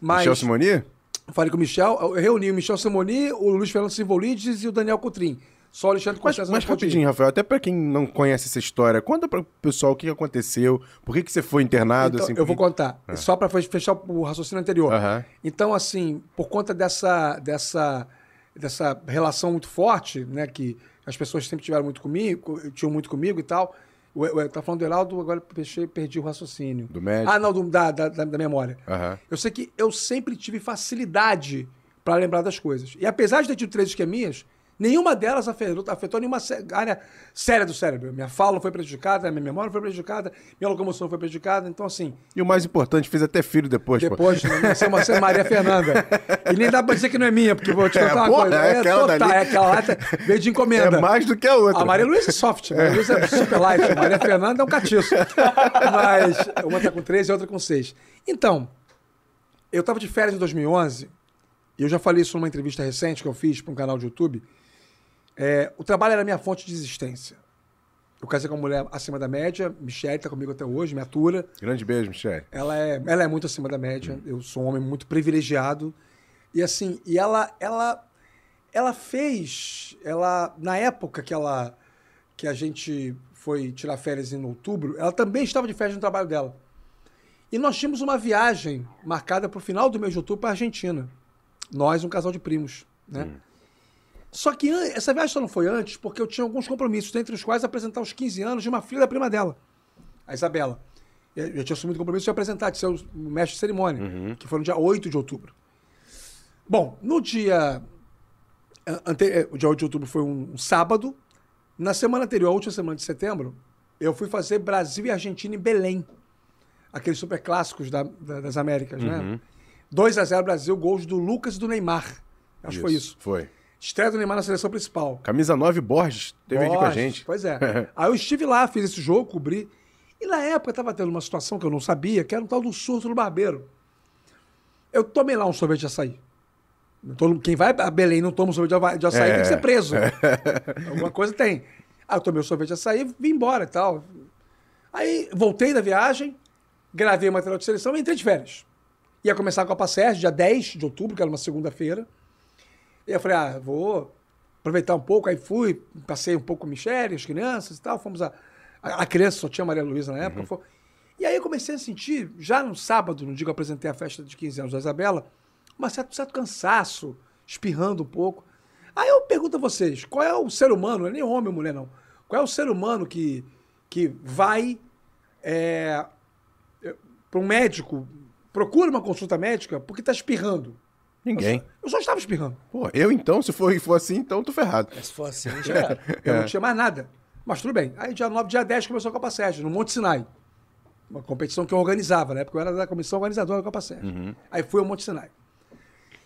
Mas. Michel Simoni? Falei com o Michel, eu reuni o Michel Simoni, o Luiz Fernando Simvolides e o Daniel Cotrim. Só o Alexandre Mas, Constância mas ir. rapidinho, Rafael, até pra quem não conhece essa história, conta pro pessoal o que aconteceu, por que, que você foi internado, Então, assim. eu vou que- contar, só para fechar o raciocínio anterior. Então, assim, por conta dessa, dessa, dessa relação muito forte, né, que as pessoas sempre tiveram muito comigo, tinham muito comigo e tal. O, o, tá falando do Heraldo, agora perdi, perdi o raciocínio. Do médico? Ah, não, do- da, da, da, memória. Eu sei que eu sempre tive facilidade para lembrar das coisas. E apesar de ter tido três isquemias, nenhuma delas afetou, afetou nenhuma área séria do cérebro. Minha fala foi prejudicada, minha memória foi prejudicada, minha locomoção foi prejudicada. Então, assim, E o mais importante, fez até filho depois, depois, *laughs* né, ser uma ser Maria Fernanda. E nem dá pra dizer que não é minha, porque vou te contar uma porra, coisa. é aquela total, é aquela lá, veio de encomenda. É mais do que a outra. A Maria Luísa é soft, a Maria Luísa é super light, a Maria Fernanda é um catiço. Mas uma tá com 13 e a outra com 6. Então, eu tava de férias em 2011, e eu já falei isso numa entrevista recente que eu fiz para um canal de YouTube. É, o trabalho era a minha fonte de existência. Eu casei com uma mulher acima da média, Michelle tá comigo até hoje, me atura. Grande beijo, Michele. Ela é, ela é muito acima da média. Eu sou um homem muito privilegiado. E assim, e ela, ela, ela fez, ela na época que ela, que a gente foi tirar férias em outubro, ela também estava de férias no trabalho dela. E nós tínhamos uma viagem marcada para o final do mês de outubro para a Argentina. Nós, um casal de primos, né? Só que essa viagem só não foi antes porque eu tinha alguns compromissos, dentre os quais apresentar os 15 anos de uma filha da prima dela, a Isabela. Eu eu tinha assumido o compromisso de apresentar, de ser o mestre de cerimônia, que foi no dia 8 de outubro. Bom, no dia. Ante... eh, O dia 8 de outubro foi um, um sábado. Na semana anterior, a última semana de setembro, eu fui fazer Brasil e Argentina em Belém. Aqueles super clássicos da- da- das Américas, né? 2 a 0 Brasil, gols do Lucas e do Neymar. Acho que foi isso. Foi. Estreia do Neymar na seleção principal. Camisa 9 Borges teve aqui com a Borges, gente. Pois é. *laughs* Aí eu estive lá, fiz esse jogo, cobri. E na época estava tendo uma situação que eu não sabia, que era um tal do surto no barbeiro. Eu tomei lá um sorvete de açaí. Quem vai a Belém não toma um sorvete de açaí É. tem que ser preso. *laughs* Alguma coisa tem. Aí eu tomei o sorvete de açaí e vim embora e tal. Aí voltei da viagem, gravei o material de seleção e entrei de férias. Ia começar a Copa Sérgio, dia 10 de outubro, que era uma segunda-feira. E eu falei, ah, vou aproveitar um pouco. Aí fui, passei um pouco com a Michelle, as crianças e tal. Fomos a. A, a criança só tinha Maria Luísa na época. foi- E aí eu comecei a sentir, já no sábado, no dia que eu apresentei a festa de 15 anos da Isabela, um certo, certo cansaço, espirrando um pouco. Aí eu pergunto a vocês, qual é o ser humano, não é nem homem ou mulher, não. Qual é o ser humano que, que vai para um médico, procura uma consulta médica porque está espirrando? Ninguém. Eu só estava espirrando. Pô, eu então, se for, for assim, então tô ferrado. Se for assim, já era. Eu não tinha mais nada. Mas tudo bem. Aí dia 9, dia 10 começou a Copa Sérgio, no Monte Sinai. Uma competição que eu organizava, né? Porque eu era da comissão organizadora da Copa Sérgio. Aí fui ao Monte Sinai.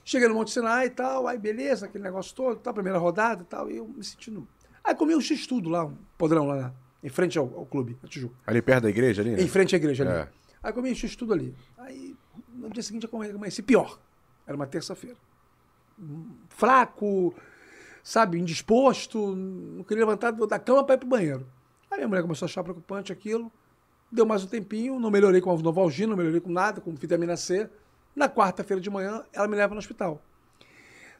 Cheguei no Monte Sinai e tal, aí beleza, aquele negócio todo, tal, primeira rodada e tal, e eu me sentindo. Aí comi um X-tudo lá, um podrão lá, na- em frente ao, ao clube, na Tijuca. Ali perto da igreja, ali, né? Em frente à igreja ali. É. Aí comi um X-tudo ali. Aí no dia seguinte eu amanheci pior. Era uma terça-feira. Fraco, sabe, indisposto, não queria levantar da cama para ir pro banheiro. Aí minha mulher começou a achar preocupante aquilo. Deu mais um tempinho, não melhorei com a Novalgina, não melhorei com nada, com vitamina C. Na quarta-feira de manhã, ela me leva no hospital.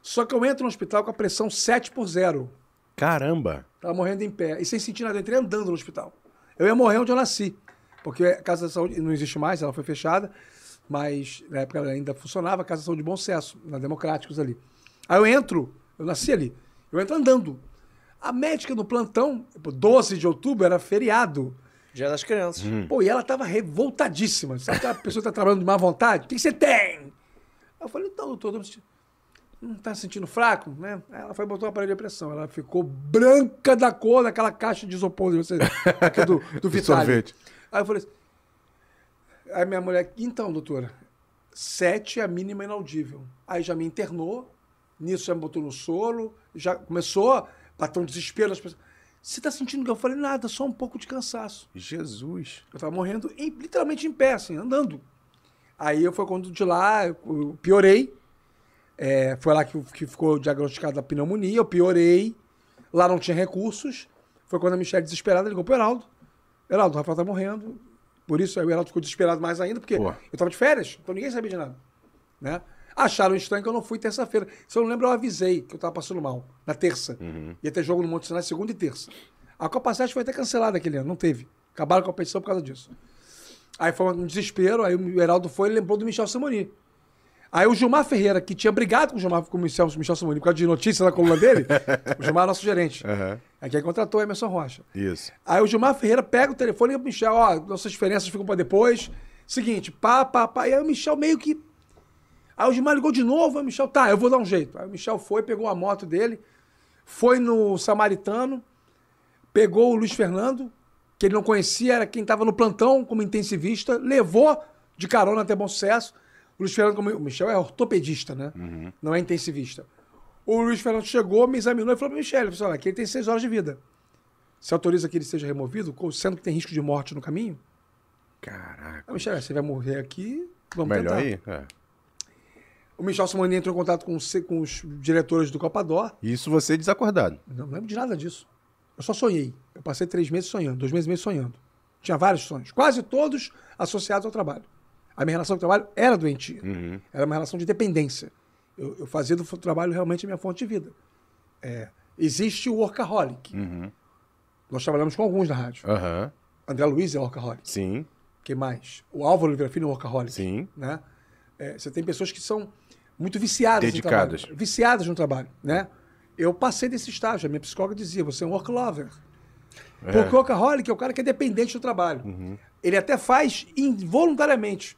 Só que eu entro no hospital com a pressão 7 por 0. Caramba. Tava morrendo em pé. E sem sentir nada, eu entrei andando no hospital. Eu ia morrer onde eu nasci. Porque a Casa da Saúde não existe mais, ela foi fechada. Mas na época ela ainda funcionava, a Casa de Bom Sucesso, na Democráticos ali. Aí eu entro, eu nasci ali, eu entro andando. A médica no plantão, pô, 12 de outubro, era feriado. Dia das crianças. Pô, e ela tava revoltadíssima. Sabe aquela pessoa que tá trabalhando de má vontade? O que que você tem? Eu falei, então, doutor, tô me sentindo- não tá se sentindo fraco, né? Aí ela foi e botou o aparelho de pressão. Ela ficou branca da cor daquela caixa de isopor de aqui do, do *laughs* Vitale. sorvete. Aí eu falei assim, aí minha mulher, então, doutora, Sete é a mínima inaudível. Aí já me internou, nisso já me botou no solo, já começou a ter um desespero das pessoas. Você tá sentindo que eu falei nada, só um pouco de cansaço. Jesus. Eu tava morrendo em- literalmente em pé, assim, andando. Aí eu foi quando de lá eu piorei. É, foi lá que, que ficou diagnosticada a pneumonia, eu piorei. Lá não tinha recursos. Foi quando a Michelle, desesperada, ligou pro Heraldo. Heraldo, o Rafael tá morrendo. Por isso aí o Heraldo ficou desesperado mais ainda, porque eu tava de férias, então ninguém sabia de nada. Né? Acharam estranho que eu não fui terça-feira. Se eu não lembro, eu avisei que eu tava passando mal, na terça. Ia ter jogo no Monte Sinai segunda e terça. A Copa Sete foi até cancelada aquele ano, não teve. Acabaram a competição por causa disso. Aí foi um desespero, aí o Heraldo foi e lembrou do Michel Samoni. Aí o Gilmar Ferreira, que tinha brigado com o Gilmar, com o Michel, Michel Samoni por causa de notícia na coluna dele, o Gilmar é nosso gerente. Aham. É quem contratou o Emerson Rocha. Isso. Aí o Gilmar Ferreira pega o telefone e pro Michel, ó, nossas diferenças ficam pra depois. Seguinte, pá, pá, pá. E aí o Michel meio que. Aí o Gilmar ligou de novo, aí o Michel, tá, eu vou dar um jeito. Aí o Michel foi, pegou a moto dele, foi no Samaritano, pegou o Luiz Fernando, que ele não conhecia, era quem estava no plantão como intensivista, levou de carona até bom sucesso. O Luiz Fernando, como... o Michel é ortopedista, né? Não é intensivista. O Luiz Fernando chegou, me examinou e falou para Michel, falou, olha, aqui ele tem seis horas de vida. Você autoriza que ele seja removido, sendo que tem risco de morte no caminho? Caraca. Michel, você vai morrer aqui, vamos Melhor tentar. aí? É. O Michel Simoni entrou em contato com, os- com os diretores do Copador. Isso você desacordado. Não lembro de nada disso. Eu só sonhei. Eu passei três meses sonhando, dois meses e meio sonhando. Tinha vários sonhos, quase todos associados ao trabalho. A minha relação com o trabalho era doentia. Era uma relação de dependência. Eu, eu fazia do trabalho realmente a minha fonte de vida. É, existe o workaholic. Nós trabalhamos com alguns na rádio. Aham. André Luiz é workaholic. Sim, Quem mais? O Álvaro Oliveira Filho é workaholic. Sim. Né? É, você tem pessoas que são muito viciadas Dedicadas. no trabalho. Viciadas no trabalho, né? Eu passei desse estágio. A minha psicóloga dizia, você é um work lover. Porque o workaholic é o cara que é dependente do trabalho. Ele até faz involuntariamente.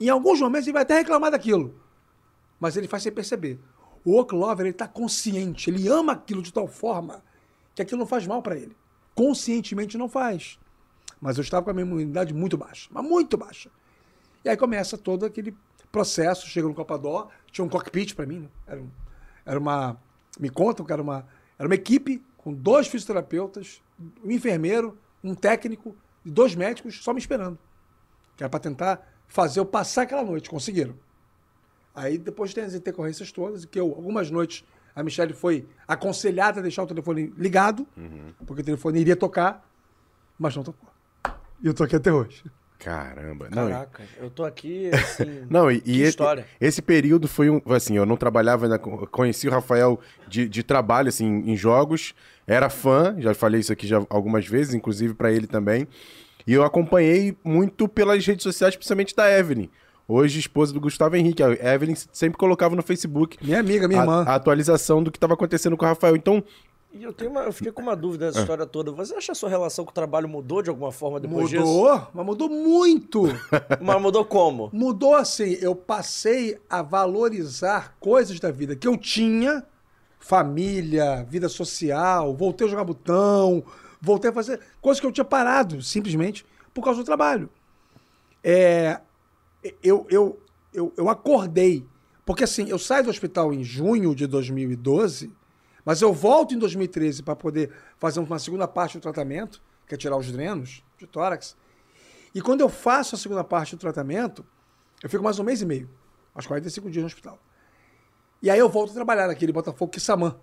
Em alguns momentos ele vai até reclamar daquilo. Mas ele faz sem perceber. O work lover, ele está consciente. Ele ama aquilo de tal forma que aquilo não faz mal para ele. Conscientemente não faz. Mas eu estava com a minha imunidade muito baixa. Mas muito baixa. E aí começa todo aquele processo, chega no Copador, tinha um cockpit para mim, né? era, um- era uma, me contam que era uma, era uma equipe com dois fisioterapeutas, um enfermeiro, um técnico e dois médicos só me esperando. Que era para tentar fazer eu passar aquela noite, conseguiram. Aí depois tem as intercorrências todas, que eu, algumas noites a Michelle foi aconselhada a deixar o telefone ligado, porque o telefone iria tocar, mas não tocou. E eu tô aqui até hoje. Caramba. Não, e- Caraca, eu tô aqui, assim... *laughs* Não, e, e que esse, história. esse período foi um. Assim, eu não trabalhava ainda. Conheci o Rafael de, de trabalho, assim, em jogos. Era fã, já falei isso aqui já algumas vezes, inclusive pra ele também. E eu acompanhei muito pelas redes sociais, principalmente da Evelyn. Hoje, esposa do Gustavo Henrique. A Evelyn sempre colocava no Facebook Minha amiga, minha a, irmã. a atualização do que estava acontecendo com o Rafael. Então, E eu, tenho uma- eu fiquei com uma dúvida Ah. dessa história toda. Você acha que a sua relação com o trabalho mudou de alguma forma depois disso? Mudou, mas mudou muito. *laughs* Mas mudou como? Mudou assim, eu passei a valorizar coisas da vida que eu tinha, família, vida social, voltei a jogar botão, voltei a fazer coisas que eu tinha parado, simplesmente, por causa do trabalho. É, eu, eu, eu, eu acordei, porque assim, eu saio do hospital em junho de 2012, mas eu volto em 2013 para poder fazer uma segunda parte do tratamento, que é tirar os drenos de tórax. E quando eu faço a segunda parte do tratamento, eu fico mais um mês e meio, aos 45 dias no hospital. E aí eu volto a trabalhar naquele Botafogo Kissamã.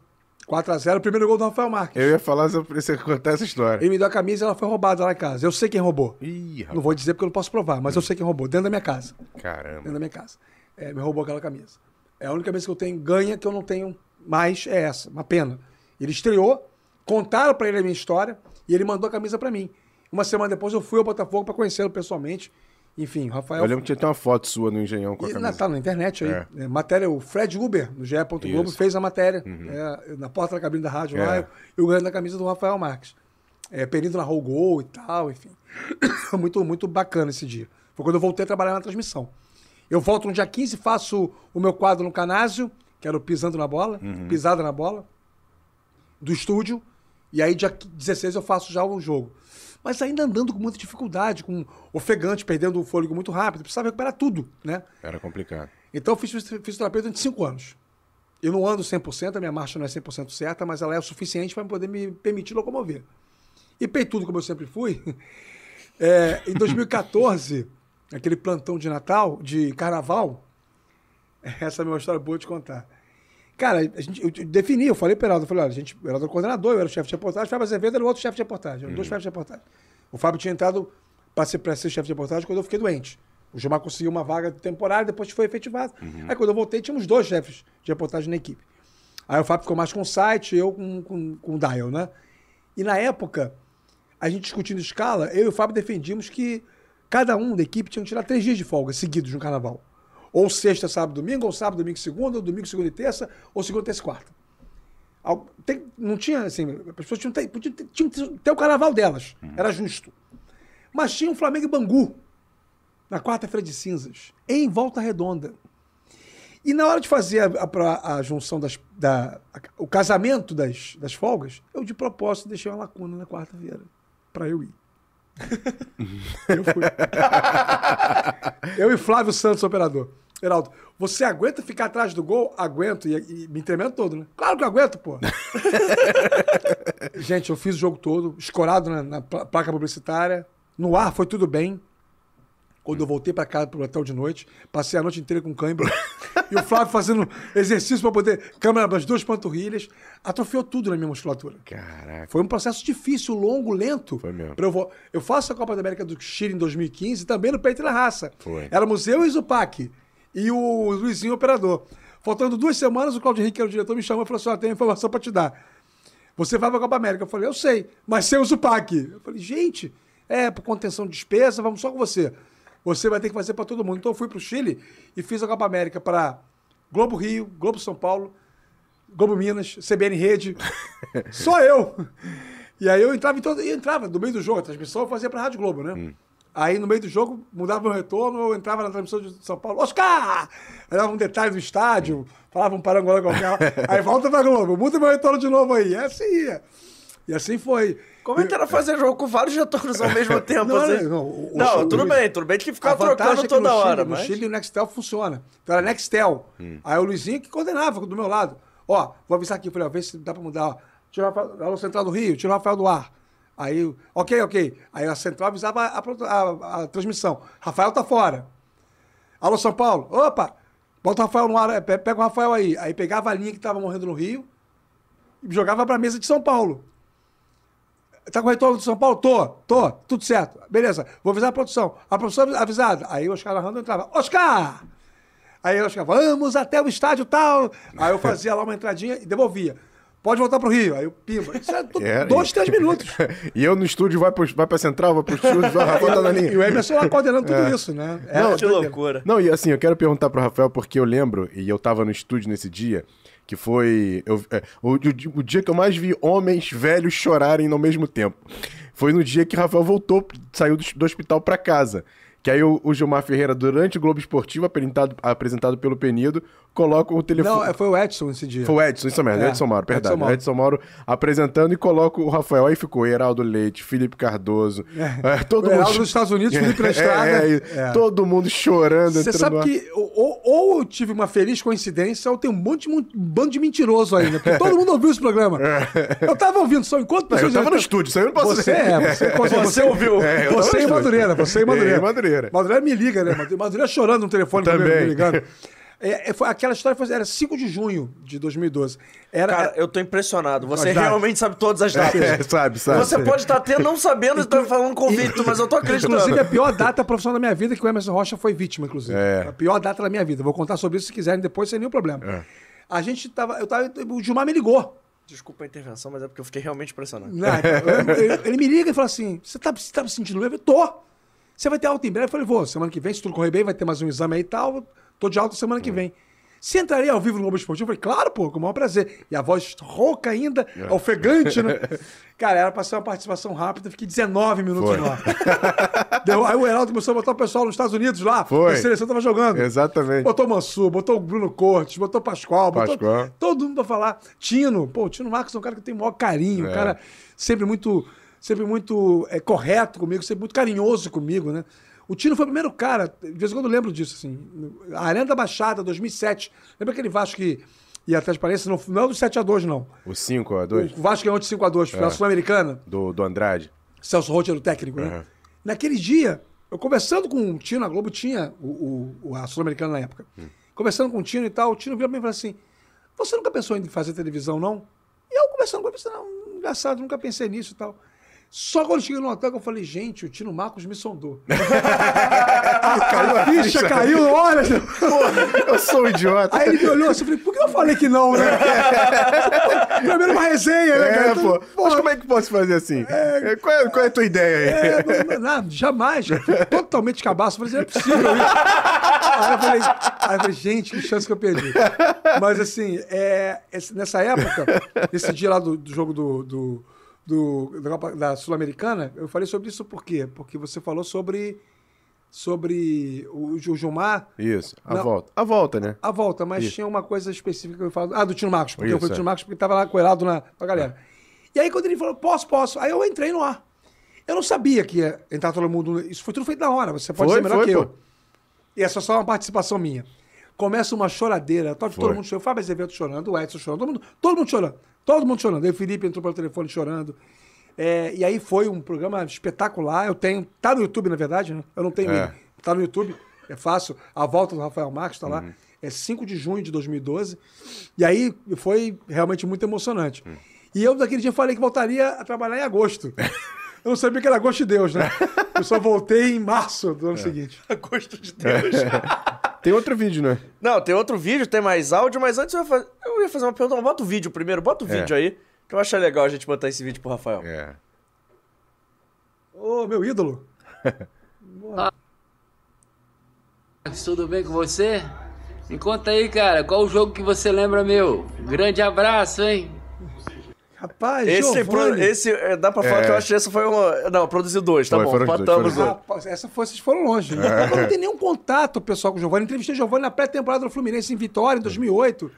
4x0, primeiro gol do Rafael Marques. eu ia falar você contar essa história. Ele me deu a camisa e ela foi roubada lá em casa. Eu sei quem roubou. Ih, Não vou dizer porque eu não posso provar, mas eu sei quem roubou, dentro da minha casa. Caramba. Dentro da minha casa. É, me roubou aquela camisa. É a única camisa que eu tenho ganha que eu não tenho mais é essa. Uma pena. Ele estreou, contaram pra ele a minha história e ele mandou a camisa pra mim. Uma semana depois eu fui ao Botafogo pra conhecê-lo pessoalmente. Enfim, o Rafael. Eu lembro que tinha até uma foto sua no Engenhão com a E, na, camisa. tá na internet aí. É. É, matéria, o Fred Uber, no GE. Globo. Uhum. fez a matéria é, na porta da cabine da rádio lá. É. Eu, eu ganhando a camisa do Rafael Marques. É, Penido narrou o gol e tal, enfim. *coughs* muito, muito bacana esse dia. Foi quando eu voltei a trabalhar na transmissão. Eu volto no dia 15, faço o meu quadro no Canásio, que era o Pisando na Bola, Uhum. Pisada na Bola, do estúdio. E aí, dia 16, eu faço já o jogo. Mas ainda andando com muita dificuldade, com ofegante, perdendo o fôlego muito rápido, precisava recuperar tudo, né? Era complicado. Então eu fiz fisi- fisioterapia durante cinco anos. Eu não ando 100%, a minha marcha não é 100% certa, mas ela é o suficiente para poder me permitir locomover. E peitudo, como eu sempre fui, *laughs* é, em 2014, aquele plantão de Natal, de Carnaval, *laughs* essa é uma história boa de contar. Cara, a gente, eu defini, eu falei para o Heraldo, eu falei, olha, a gente, o Heraldo era o coordenador, eu era o chefe de reportagem, o Fábio Azevedo era o outro chefe de reportagem, eram dois chefes de reportagem. O Fábio tinha entrado para ser, pra ser chefe de reportagem quando eu fiquei doente. O Gilmar conseguiu uma vaga temporária, depois foi efetivado. Aí quando eu voltei, tínhamos dois chefes de reportagem na equipe. Aí o Fábio ficou mais com o site, eu com, com, com o Dial, né? E na época, a gente discutindo escala, eu e o Fábio defendíamos que cada um da equipe tinha que tirar três dias de folga seguidos no carnaval. Ou sexta, sábado, domingo, ou sábado, domingo, segunda, ou domingo, segunda e terça, ou segunda, terça e quarta. Tem- não tinha, assim, as pessoas tinham, que ter- podiam ter, tinham que ter o carnaval delas. Era justo. Mas tinha um Flamengo e Bangu, na quarta-feira de cinzas, em Volta Redonda. E na hora de fazer a, a- a junção das. Da, a- o casamento das, das folgas, eu de propósito deixei uma lacuna na quarta-feira. Pra eu ir. *laughs* eu fui. eu e Flávio Santos, operador. Heraldo, você aguenta ficar atrás do gol? Aguento. E, e me tremendo todo, né? Claro que eu aguento, pô. *laughs* Gente, eu fiz o jogo todo, escorado na, na pla- placa publicitária. No ar foi tudo bem. Quando eu voltei pra casa pro hotel de noite, passei a noite inteira com cãibra. *laughs* e o Flávio fazendo exercício pra poder. Câmera das duas panturrilhas. Atrofiou tudo na minha musculatura. Caraca. Foi um processo difícil, longo, lento. Foi mesmo. pra Eu, vo- eu faço a Copa da América do Chile em 2015, também no Peito da Raça. Foi. Éramos eu e Zupac. E o Luizinho, o operador. Faltando duas semanas, o Claudio Henrique, que era o diretor, me chamou e falou assim: ó, tem informação pra te dar. Você vai pra Copa América. Eu falei, eu sei, mas sem o Zupac. Eu falei, gente, é, por contenção de despesa, vamos só com você. Você vai ter que fazer pra todo mundo. Então eu fui pro Chile e fiz a Copa América para Globo Rio, Globo São Paulo, Globo Minas, CBN Rede. *laughs* Só eu. E aí eu entrava em todo. Eu entrava no meio do jogo, a transmissão eu fazia pra Rádio Globo, né? Aí no meio do jogo, mudava meu retorno, eu entrava na transmissão de São Paulo, Oscar! Aí dava um detalhe do estádio, falava um parangolé qualquer. *laughs* Aí volta pra Globo, muda meu retorno de novo aí. E assim ia. E assim foi. Como é que era fazer jogo com vários retornos ao mesmo *laughs* tempo? Não, assim? não, o- o- Não, o- tudo o- bem, tudo bem que vantagem trocando é que toda hora, Chile, mas... No Chile o Nextel funciona. Então era Nextel. Aí o Luizinho que coordenava do meu lado. Ó, vou avisar aqui, falei, ó, vê se dá pra mudar. ó. Tira o Rafael, Central do Rio, tira o Rafael do ar. Aí, ok, ok. Aí a Central avisava a, a- a- a transmissão. Rafael tá fora. Alô, São Paulo. Opa! Bota o Rafael no ar, é, pe- pega o Rafael aí. Aí pegava a linha que tava morrendo no Rio e jogava pra mesa de São Paulo. Tá com o retorno de São Paulo? Tô, tô, tudo certo. Beleza, vou avisar a produção. A produção avisada. Aí o Oscar narrando entrava, Oscar! Aí o Oscar, vamos até o estádio tal. Aí eu fazia lá uma entradinha e devolvia. Pode voltar pro Rio. Aí eu, pimba. Isso é *laughs* dois, isso. três minutos. *laughs* e eu no estúdio, vai, pro, vai pra central, vai pro estúdio, vai, Rafael tá na linha. E o Emerson lá coordenando tudo isso, né? É, Não, é Que loucura. Não, e assim, eu quero perguntar pro Rafael, porque eu lembro, e eu tava no estúdio nesse dia, que foi eu- é, o, o- o dia que eu mais vi homens velhos chorarem ao mesmo tempo. Foi no dia que Rafael voltou, saiu do, do hospital pra casa. Que aí o, o Gilmar Ferreira, durante o Globo Esportivo, apresentado, apresentado pelo Penido, coloca o telefone. Não, é, foi o Edson esse dia. Foi o Edson, isso mesmo, É, Edson Mauro, Edson perdão. Mauro. Edson Mauro apresentando e coloca o Rafael. Aí ficou Heraldo Leite, Felipe Cardoso, é, todo O mundo. Heraldo dos Estados Unidos, Felipe na *laughs* É, estrada. é, É. Todo mundo chorando. Você sabe ar. que ou, ou- eu tive uma feliz coincidência ou tem um monte de um bando de mentiroso ainda. Porque todo mundo ouviu esse programa. Eu tava ouvindo, só enquanto É. eu pessoas. tava no estúdio, eu não posso Você é, você, *laughs* você, Você ouviu. É, Você e. Madureira, você e Madureira. Madureira. Madureira me liga, né? Madureira- chorando no telefone Também. me ligando. É, é, foi- aquela história foi, era 5 de junho de 2012. Era, Cara, eu tô impressionado. Você datas. realmente sabe todas as datas. É, sabe, sabe. Você pode estar até não sabendo e tá falando convicto, mas eu tô acreditando. Inclusive, a pior data profissional da minha vida, que o Emerson Rocha foi vítima, inclusive. É. A pior data da minha vida. Vou contar sobre isso se quiserem depois, sem nenhum problema. É. A gente tava. Eu tava. O Gilmar me ligou. Desculpa a intervenção, mas é porque eu fiquei realmente impressionado. Né? ele, ele me liga e fala assim: Você tá, você tá me sentindo leve? Eu tô. Você vai ter alta em breve? Eu falei: Vou, semana que vem, se tudo correr bem, vai ter mais um exame aí e tal. Tô de alta semana que vem. Você entraria ao vivo no Globo Esportivo? Eu falei, claro, pô, com o maior prazer. E a voz rouca ainda, ofegante, né? *laughs* Cara, era pra ser uma participação rápida, fiquei 19 minutos Foi. no ar. *laughs* Deu- aí o Heraldo começou a botar o pessoal nos Estados Unidos lá, Foi. a seleção tava jogando. Exatamente. Botou o Mansur, botou o Bruno Cortes, botou o Pascoal, botou Pascoal. todo mundo pra falar. Tino, pô, o Tino Marcos é um cara que tem o maior carinho, um É. cara sempre muito sempre muito é, correto comigo, sempre muito carinhoso comigo, né? O Tino foi o primeiro cara, de vez em quando eu lembro disso, assim. A Arena da Baixada, 2007. Lembra aquele Vasco que ia atrás de Parece? Não, não é do 7x2, não. O 5 a 2 O Vasco ganhou de 5x2, foi a Sul-Americana. do, do Andrade. Celso Roth era o técnico, né? Uhum. Naquele dia, eu conversando com o Tino, a Globo tinha o, o- a Sul-Americana na época. Conversando com o Tino e tal, o Tino virou pra mim e falou assim: Você nunca pensou em fazer televisão, não? E eu conversando com ele, pensei, não, engraçado, nunca pensei nisso e tal. Só quando cheguei no hotel que eu falei, gente, o Tino Marcos me sondou. *laughs* *laughs* a ficha caiu, olha. Eu sou um idiota. Aí ele me olhou assim, eu falei, por que eu falei que não, né? *laughs* Primeiro uma resenha, né, cara? É, Então, pô. porra, Mas como é que posso fazer assim? É, Qual, é, qual é a tua ideia aí? É, não, não, não, jamais. Totalmente cabaço. Eu falei, não é possível isso. Aí eu falei, aí eu falei, gente, que chance que eu perdi. Mas assim, é, nessa época, nesse dia lá do, do jogo do, do, do- da, Sul-Americana, eu falei sobre isso por quê? Porque você falou sobre, sobre o, o Gilmar. Isso, a Não. volta. A volta, né? A volta, mas Isso. tinha uma coisa específica que eu falo. Ah, do Tino Marcos, porque eu Isso, fui do é. Tino Marcos porque tava lá coelado na, com a galera. E aí, quando ele falou, posso, posso, aí eu entrei no ar. Eu não sabia que ia entrar todo mundo. Isso foi tudo feito na hora, você pode Foi, ser melhor foi, que pô. eu. E essa é só uma participação minha. Começa uma choradeira, todo, todo Foi. mundo chorando, o Fábio Azevedo chorando, o Edson chorando, todo mundo, todo mundo chorando. Todo mundo chorando. Aí o Felipe entrou pelo telefone chorando. É, e aí foi um programa espetacular. Eu tenho. Tá no YouTube, na verdade, né? Eu não tenho. É. Tá no YouTube. É fácil. A volta do Rafael Marques tá lá. É 5 de junho de 2012. E aí foi realmente muito emocionante. E eu, daquele dia, falei que voltaria a trabalhar em agosto. Eu não sabia que era agosto de Deus, né? Eu só voltei em março do ano seguinte. Gosto de Deus. *laughs* Tem outro vídeo, né? Não, tem outro vídeo, tem mais áudio, mas antes eu ia, faz- eu ia fazer uma pergunta. Bota o vídeo primeiro, bota o É. vídeo aí, que eu achei legal a gente botar esse vídeo pro Rafael. É. Ô, meu ídolo. *laughs* Tudo bem com você? Me conta aí, cara, qual o jogo que você lembra meu? Grande abraço, hein? Rapaz, Esse, pro- esse é, dá pra falar É. que eu achei essa foi uma. Não, produziu dois, tá Foi, bom. Empatamos dois. Rapaz, essa foi, vocês foram longe. né? Eu não tenho nenhum contato pessoal com o Giovanni. Entrevistei o Giovanni na pré-temporada do Fluminense em Vitória, em 2008.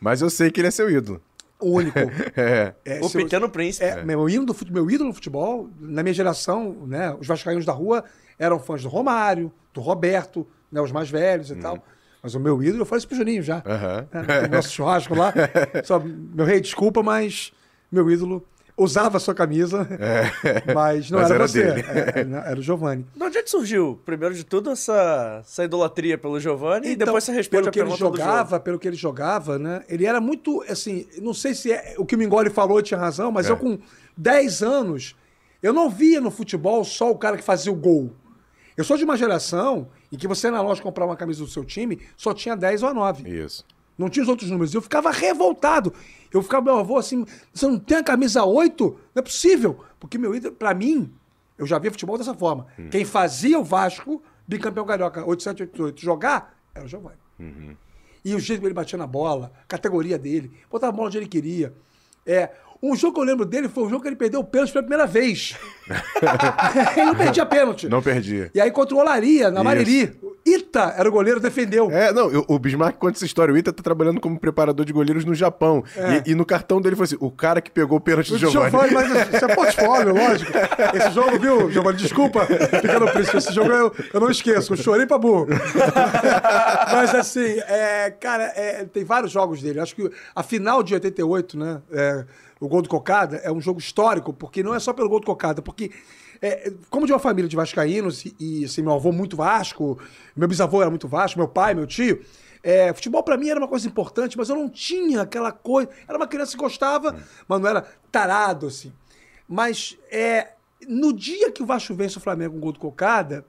Mas eu sei que ele é seu ídolo. O único. *laughs* É. É, O se eu- Pequeno Príncipe. É, meu, ídolo do fute- meu ídolo no futebol, na minha geração, né, os vascaínos da rua eram fãs do Romário, do Roberto, né, os mais velhos e tal. Mas o meu ídolo, eu falei isso pro Juninho já. Aham. né, no nosso churrasco lá. *laughs* Só, meu rei, desculpa, mas meu ídolo usava a sua camisa, *laughs* mas não Mas era, era você. dele. É, Era, era o Giovanni. De onde é que surgiu, primeiro de tudo, essa, essa idolatria pelo Giovanni e Então, depois você responde pelo a que ele jogava, pelo que ele jogava, né? Ele era muito, assim, não sei se é, o que o Mingoli falou tinha razão, mas É. eu com 10 anos, eu não via no futebol só o cara que fazia o gol. Eu sou de uma geração em que você ia na loja comprar uma camisa do seu time, só tinha 10 ou 9. Isso. Não tinha os outros números. Eu ficava revoltado. Eu ficava, meu avô, assim, você não tem a camisa 8? Não é possível. Porque, meu ídolo, pra mim, eu já via futebol dessa forma. Quem fazia o Vasco, bicampeão carioca 8788, jogar, era o Giovanni. E o jeito que ele batia na bola, a categoria dele, botava a bola onde ele queria. É, um jogo que eu lembro dele foi o jogo que ele perdeu o pênalti pela primeira vez. *laughs* ele não perdia pênalti. Não perdi. E aí contra o Olaria, na Isso. Mariri. Ita era o goleiro, defendeu. É, não, eu- o Bismarck conta essa história. O Ita tá trabalhando como preparador de goleiros no Japão. E, e no cartão dele foi assim: o cara que pegou o pênalti do Giovanni. Giovanni, mas isso é portfólio, lógico. Esse jogo, viu, Giovanni? Desculpa, Pequeno Príncipe. Esse jogo eu, eu não esqueço. Eu chorei pra burro. *laughs* mas assim, é, cara, é, tem vários jogos dele. Acho que a final de 88, né? é, o gol do Cocada é um jogo histórico, porque não é só pelo gol do Cocada, porque. é, como de uma família de vascaínos e, e, assim, meu avô muito Vasco, meu bisavô era muito Vasco, meu pai, meu tio, é, futebol pra mim era uma coisa importante, mas eu não tinha aquela coisa. Era uma criança que gostava, mas não era tarado, assim. Mas é, no dia que o Vasco vence o Flamengo com o gol do Cocada,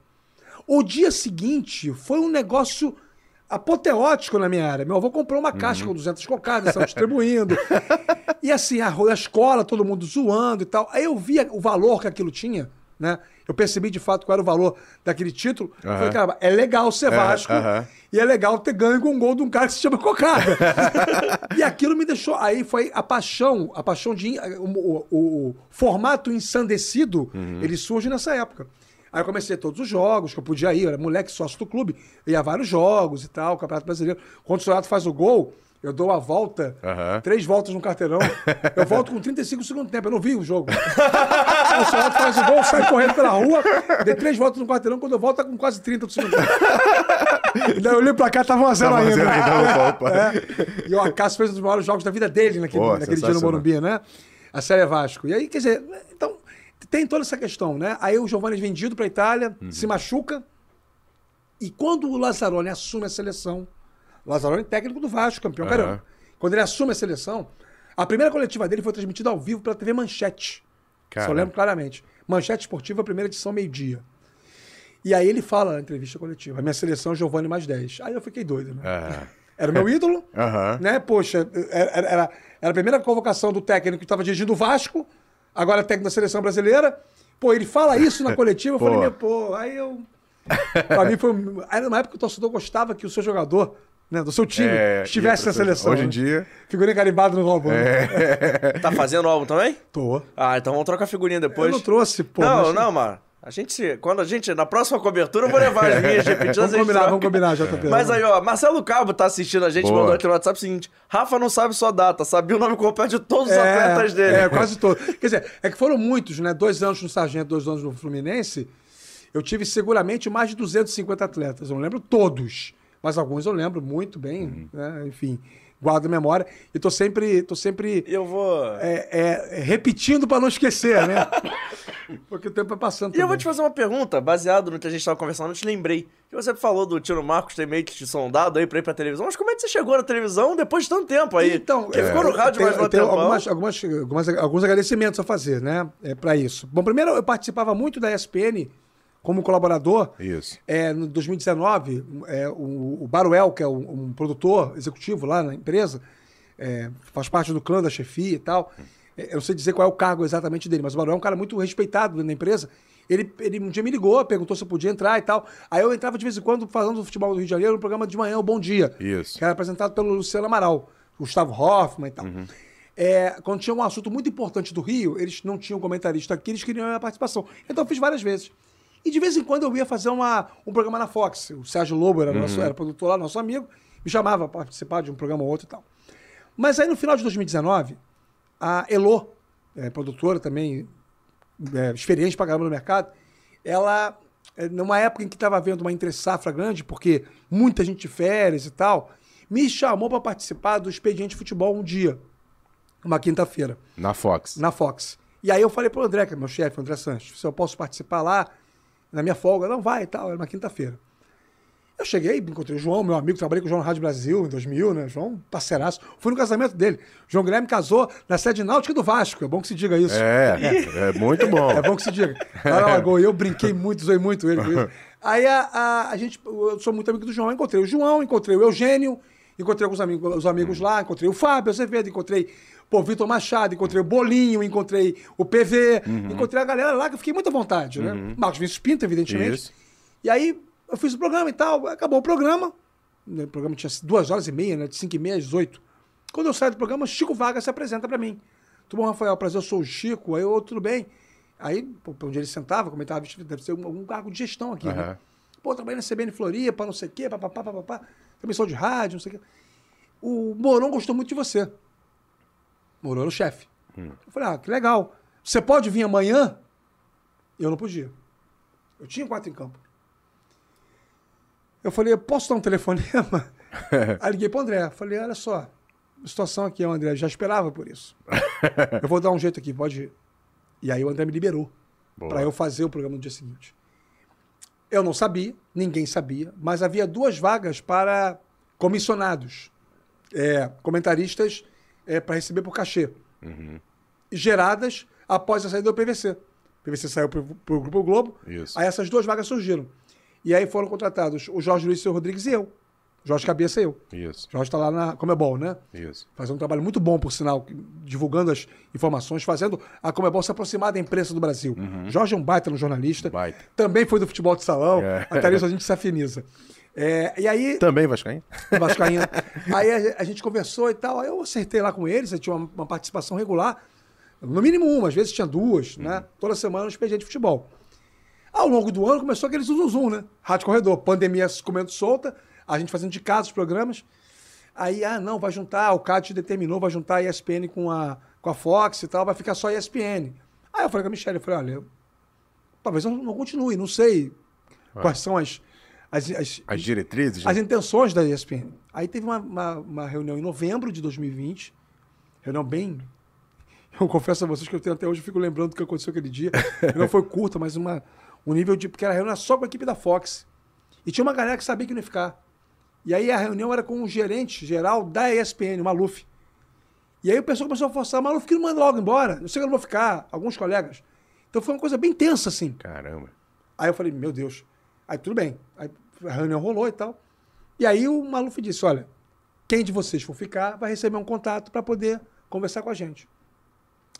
o dia seguinte foi um negócio apoteótico na minha área. Meu avô comprou uma caixa com 200 cocadas, estão distribuindo. e assim, a, a escola, todo mundo zoando e tal. Aí eu via o valor que aquilo tinha, né? Eu percebi de fato qual era o valor daquele título. Aham. Falei, caramba, é legal ser Vasco aham. e é legal ter ganho com um gol de um cara que se chama Cocada. *laughs* e aquilo me deixou. Aí foi a paixão, a paixão de. O, o- o formato ensandecido, ele surge nessa época. Aí eu comecei todos os jogos que eu podia ir, eu era moleque sócio do clube, ia a vários jogos e tal, Campeonato Brasileiro. Quando o Sonato faz o gol, Eu dou a volta, Aham. três voltas no quarteirão. Eu volto com 35 do segundo tempo. Eu não vi o jogo. *laughs* o São faz o gol, sai correndo pela rua, dei três voltas no quarteirão. Quando eu volto, tá com quase 30 do segundo tempo. Daí eu olhei pra cá, tava 1x0 Tava ainda. zero ainda, opa. É. E o Acácio fez um dos maiores jogos da vida dele naquele, Pô, naquele dia no. Morumbi, né? A Série Vasco. E aí, quer dizer, então, tem toda essa questão, né? Aí o Giovanni é vendido pra Itália, Uhum. se machuca. E quando o Lazzaroni assume a seleção, Lazzaroni é técnico do Vasco, campeão Aham. caramba. Quando ele assume a seleção, a primeira coletiva dele foi transmitida ao vivo pela TV Manchete. Cara. Só lembro claramente. Manchete Esportiva, primeira edição, meio-dia. E aí ele fala na entrevista coletiva: a minha seleção é Giovanni mais 10. Aí eu fiquei doido, né? Ah. Era o meu *laughs* ídolo, Aham. né? Poxa, era- era, era a primeira convocação do técnico que estava dirigindo o Vasco, agora é técnico da seleção brasileira. Pô, ele fala isso na *laughs* coletiva, eu Pô. falei, meu, pô, aí eu. Pra mim foi. Era uma época que o torcedor gostava que o seu jogador, né, do seu time, É, estivesse na seleção. Hoje em né? dia. Figurinha carimbada no álbum. né? Tá fazendo álbum também? Tô. Ah, então vamos trocar figurinha depois. Eu não trouxe, pô. não, mas- não, mano. A gente, se- quando a gente, na próxima cobertura, eu vou levar as minhas repetidas. Vamos a gente combinar, vamos combinar, JP. *laughs* Mas aí, ó, Marcelo Cabo tá assistindo a gente, Boa. mandou aqui no WhatsApp o seguinte: Rafa não sabe sua data, sabia o nome completo de todos os atletas dele. É, quase todos. Quer dizer, é que foram muitos, né? Dois anos no Sargento, dois anos no Fluminense. Eu tive seguramente mais de 250 atletas. Eu não lembro todos, mas alguns eu lembro muito bem, né? Enfim, guardo memória. E tô sempre, tô sempre eu vou. é, é, repetindo para não esquecer, né? *laughs* Porque o tempo vai passando. E eu vou te fazer uma pergunta, baseado no que a gente tava conversando, eu te lembrei. Que você falou do Tino Marcos ter meio que te sondado aí pra ir pra televisão. Mas como é que você chegou na televisão depois de tanto tempo aí? Então, Porque ficou no rádio mais um tenho tempão. algumas, algumas, algumas, alguns agradecimentos a fazer, né? É, para isso. Bom, primeiro eu participava muito da ESPN como colaborador. Isso. É, no 2019, é, o, o Baruel, que é um, um produtor executivo lá na empresa, é, faz parte do clã da chefia e tal. É, eu não sei dizer qual é o cargo exatamente dele, mas o Baruel é um cara muito respeitado da empresa. Ele, ele um dia me ligou, perguntou se eu podia entrar e tal. Aí eu entrava de vez em quando falando do futebol do Rio de Janeiro no programa de manhã, o Bom Dia. Isso. Que era apresentado pelo Luciano Amaral, Gustavo Hoffman e tal. É, quando tinha um assunto muito importante do Rio, eles não tinham comentarista aqui, eles queriam a minha participação. Então eu fiz várias vezes. E de vez em quando eu ia fazer uma, um programa na Fox. O Sérgio Lobo era, nosso, era produtor lá, nosso amigo, me chamava para participar de um programa ou outro e tal. Mas aí no final de 2019, a Elo, é, produtora também, é, experiente pra caramba no mercado, ela, é, numa época em que estava havendo uma entre-safra grande, porque muita gente de férias e tal, me chamou para participar do Expediente Futebol um dia, uma quinta-feira Na Fox. na Fox. E aí eu falei pro André, que é meu chefe, o André Sanches, se eu posso participar lá na minha folga. Não, vai e tal, era uma quinta-feira. Eu cheguei, encontrei o João, meu amigo, trabalhei com o João na Rádio Brasil em 2000, né? João, parceiraço. Fui no casamento dele. João Guilherme casou na sede náutica do Vasco. É bom que se diga isso. É, é muito bom. *laughs* É bom que se diga. Lá na eu brinquei muito, zoei muito ele com isso. *laughs* Aí a, a, a gente, eu sou muito amigo do João, encontrei o João, encontrei o Eugênio, encontrei alguns amigos, os amigos lá, encontrei o Fábio Azevedo, encontrei pô, Vitor Machado, encontrei o Bolinho, encontrei o PV, encontrei a galera lá que eu fiquei muito à vontade, né? Marcos Vinícius Pinto, evidentemente. Isso. E aí eu fiz o programa e tal, acabou o programa. O programa tinha duas horas e meia, né? De 5 e meia às 18. Quando eu saio do programa, Chico Vargas se apresenta pra mim. Tudo bom, Rafael? Prazer, eu sou o Chico. Aí eu, tudo bem. Aí, pô, pra onde ele sentava, comentava, "Vixe, deve ser algum cargo de gestão aqui, né? Aham. Pô, trabalhei na CBN Floripa, não sei o quê, papapá, papapá. Também sou de rádio, não sei o quê. O Moron gostou muito de você. Moron era o chefe. Eu falei, ah, que legal. Você pode vir amanhã? Eu não podia. Eu tinha quatro em campo. Eu falei, posso dar um telefonema? *laughs* Aí liguei pro André. Falei, olha só, a situação aqui, o André já esperava por isso. eu vou dar um jeito aqui, pode ir. E aí o André me liberou para eu fazer o programa no dia seguinte. Eu não sabia, ninguém sabia, mas havia duas vagas para comissionados, é, comentaristas para receber por cachê, geradas após a saída do PVC. O PVC saiu para o Grupo Globo, Isso. aí essas duas vagas surgiram. E aí foram contratados o Jorge Luiz Seu Rodrigues e eu. Jorge Cabeça e eu. Isso, O Jorge está lá na Comebol, né? isso. Fazendo um trabalho muito bom, por sinal, divulgando as informações, fazendo a Comebol se aproximar da imprensa do Brasil. Jorge é um baita no jornalista. Baita. Também foi do futebol de salão. É. Até nisso a gente se afiniza. É, e aí, Também, Vascaíno? *laughs* Vascaína. aí a, a gente conversou e tal. Aí eu acertei lá com eles, eu tinha uma, uma participação regular. No mínimo uma, às vezes tinha duas, né? Toda semana no expediente de futebol. Ao longo do ano começou aquele zum, zum né? Rádio Corredor, pandemia comendo solta, a gente fazendo de casa os programas. Aí, ah, não, vai juntar, o CAD determinou, vai juntar a ESPN com a, com a Fox e tal, vai ficar só a ESPN. Aí eu falei com a Michelle, eu falei, olha, eu- talvez eu não continue, não sei quais são as, as, as, As diretrizes? as intenções da ESPN. Aí teve uma, uma, uma reunião em novembro de 2020, reunião bem... Eu confesso a vocês que eu tenho até hoje, eu fico lembrando do que aconteceu aquele dia. *laughs* Não foi curta, mas uma, um nível de... Porque era reunião só com a equipe da Fox. E tinha uma galera que sabia que não ia ficar. E aí a reunião era com o gerente geral da ESPN, o Maluf. E aí o pessoal começou a forçar, Maluf, que não manda logo embora. Eu sei que eu não vou ficar, alguns colegas. Então foi uma coisa bem tensa, assim. Caramba. Aí eu falei, meu Deus. Aí tudo bem. Aí a reunião rolou e tal. E aí o Maluf disse: olha, quem de vocês for ficar vai receber um contato para poder conversar com a gente.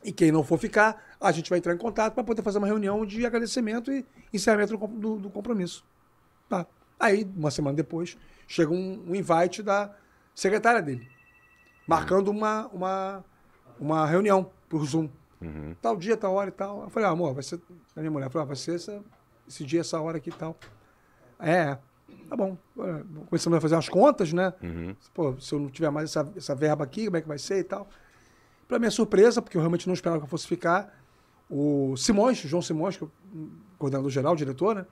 E quem não for ficar, a gente vai entrar em contato para poder fazer uma reunião de agradecimento e encerramento do, do- do compromisso. Tá. Aí, uma semana depois, chega um, um invite da secretária dele, marcando uma, uma, uma reunião por Zoom. Tal dia, tal hora e tal. Eu falei, ah, amor, vai ser. A minha mulher falou, ah, vai ser essa, esse dia, essa hora aqui e tal. É, tá bom. É, Começamos a fazer as contas, né? Pô, se eu não tiver mais essa, essa verba aqui, como é que vai ser e tal. Para minha surpresa, porque eu realmente não esperava que eu fosse ficar, o Simões, João Simões, que é o coordenador geral, diretor, né?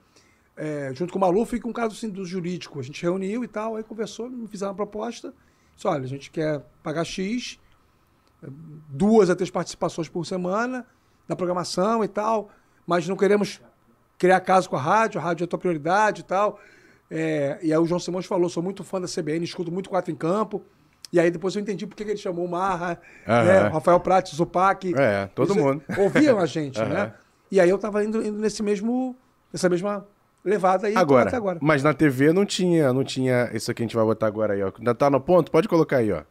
É, junto com o Maluf e com o caso assim, do jurídico. A gente reuniu e tal, aí conversou, me fizeram uma proposta. Disse, olha, a gente quer pagar X, duas a três participações por semana na programação e tal, mas não queremos criar caso com a rádio, a rádio é a tua prioridade e tal. É, e aí o João Simões falou, sou muito fã da CBN, escuto muito quatro em campo. E aí depois eu entendi por que ele chamou o Marra, Aham. né, o Rafael Prates, o Zupac. É, todo mundo. Ouviam a gente, *laughs* Aham. né? E aí eu tava indo, indo nesse mesmo, nessa mesma levada aí Agora, até agora. mas na TV não tinha, não tinha isso aqui que a gente vai botar agora aí, ó. Ainda tá no ponto? Pode colocar aí, ó.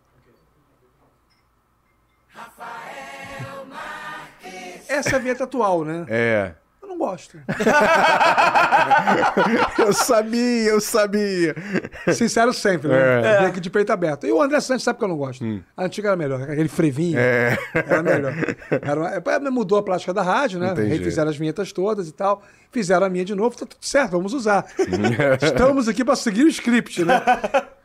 Essa é a vinheta atual, né? É. Gosto. *laughs* Eu sabia, eu sabia. Sincero sempre, né? Vem aqui de peito aberto. E o André Santos sabe que eu não gosto. A antiga era melhor, aquele frevinho. É. Era melhor. Era uma- é, mudou a plástica da rádio, né? Entendi. Refizeram as vinhetas todas e tal. Fizeram a minha de novo, tá tudo certo, vamos usar. *laughs* Estamos aqui para seguir o script, né?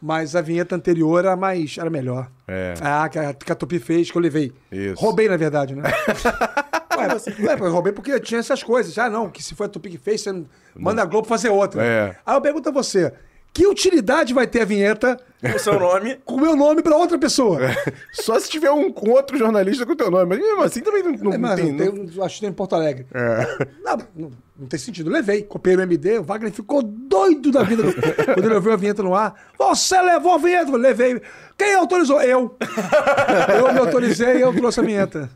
Mas a vinheta anterior era mais. era melhor. É. Ah, que a, que a Tupi fez, que eu levei. Isso. Roubei, na verdade, né? *laughs* Ué, ué, eu roubei porque tinha essas coisas. Ah, não, que se foi a Tupi que fez, você manda a Globo fazer outra. É. Aí eu pergunto a você: que utilidade vai ter a vinheta O seu nome. com o meu nome para outra pessoa? Só se tiver um com outro jornalista com o teu nome. Mas mesmo assim também não, não É, mas tem. eu, não- eu acho que tem em Porto Alegre. Não, não, não tem sentido. Levei, copiei no MD, o Wagner ficou doido da vida quando ele ouviu a vinheta no ar. Você levou a vinheta? Eu levei. Quem autorizou? Eu. Eu me autorizei e eu trouxe a vinheta.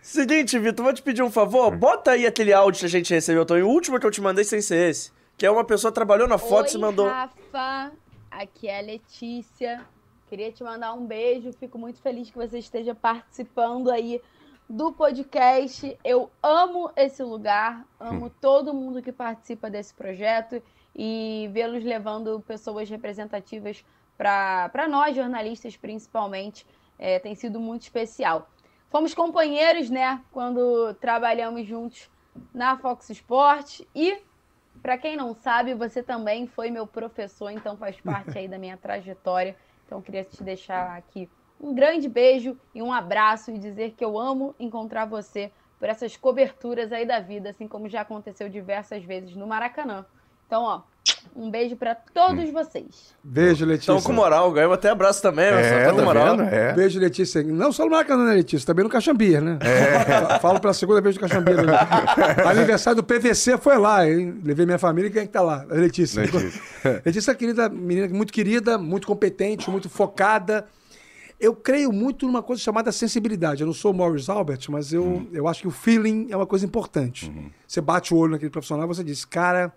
Seguinte, Vitor, vou te pedir um favor. Bota aí aquele áudio que a gente recebeu, Tony. O último que eu te mandei sem ser esse. Que é uma pessoa que trabalhou na Fox e mandou. Rafa, aqui é a Letícia. Queria te mandar um beijo. Fico muito feliz que você esteja participando aí do podcast. Eu amo esse lugar, amo todo mundo que participa desse projeto e vê-los levando pessoas representativas para nós, jornalistas, principalmente, é, tem sido muito especial. Fomos companheiros, né, quando trabalhamos juntos na Fox Sport e para quem não sabe, você também foi meu professor, então faz parte aí da minha trajetória. Então queria te deixar aqui um grande beijo e um abraço e dizer que eu amo encontrar você por essas coberturas aí da vida, assim como já aconteceu diversas vezes no Maracanã. Então, ó, um beijo para todos vocês. Beijo, Letícia. Estão com moral, ganhamos até abraço também, só É, tá com moral. vendo? É. Beijo, Letícia. Não só no Maracanã, né, Letícia? Também no Caxambir, né? Falo pela segunda vez do Caxambir. Né? *laughs* Aniversário do PVC foi lá, hein? Levei minha família. Quem é que tá lá? A Letícia. Letícia. *laughs* Letícia é querida, menina muito querida, muito competente, muito focada. Eu creio muito numa coisa chamada sensibilidade. Eu não sou o Morris Albert, mas eu, eu acho que o feeling é uma coisa importante. Você bate o olho naquele profissional e você diz, cara,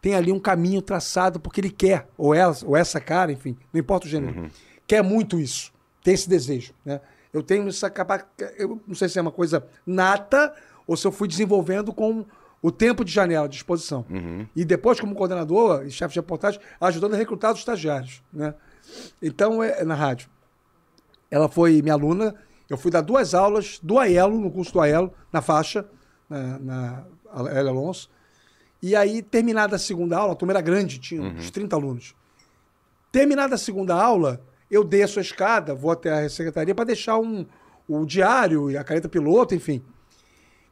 tem ali um caminho traçado porque ele quer, ou ela, ou essa cara, enfim, não importa o gênero, quer muito isso, tem esse desejo, né? Eu tenho essa capacidade, eu não sei se é uma coisa nata ou se eu fui desenvolvendo com o tempo de janela de exposição. E depois, como coordenador e chefe de reportagem, ajudando a recrutar os estagiários, né? Então, é, é na rádio. Ela foi minha aluna, eu fui dar duas aulas do AELO, no curso do AELO, na faixa, na, na L. Alonso. E aí, terminada a segunda aula, a turma era grande, tinha uns 30 alunos. Terminada a segunda aula, eu desço a escada, vou até a secretaria para deixar um, o diário e a caneta piloto, enfim.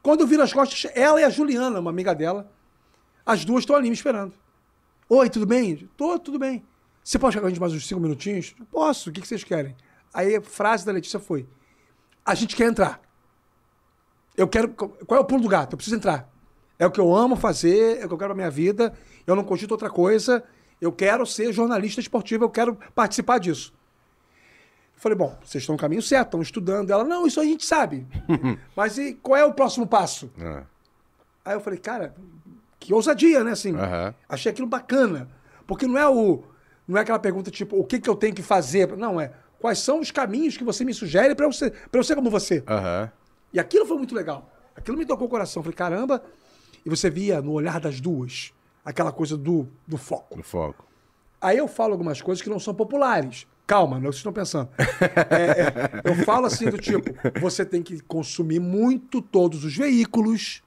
Quando eu viro as costas, ela e a Juliana, uma amiga dela, as duas estão ali me esperando. Oi, tudo bem? Tô, tudo bem. Você pode ficar com a gente mais uns cinco minutinhos? Posso, o que que vocês querem? Aí a frase da Letícia foi: A gente quer entrar. Eu quero. Qual é o pulo do gato? Eu preciso entrar. É o que eu amo fazer, é o que eu quero pra minha vida. Eu não cogito outra coisa. Eu quero ser jornalista esportivo, eu quero participar disso. Eu falei, bom, vocês estão no caminho certo, estão estudando. Ela, não, isso a gente sabe. *laughs* Mas e qual é o próximo passo? Ah, Aí eu falei, cara, que ousadia, né? Assim, Aham. achei aquilo bacana. Porque não é o. Não é aquela pergunta tipo, o que, que eu tenho que fazer? Não, é quais são os caminhos que você me sugere para eu, ser- eu ser como você. Aham. E aquilo foi muito legal. Aquilo me tocou o coração. Falei, caramba. E você via no olhar das duas aquela coisa do, do foco. No foco. Aí eu falo algumas coisas que não são populares. Calma, não é o que vocês estão pensando. É, é, eu falo assim do tipo, você tem que consumir muito todos os veículos.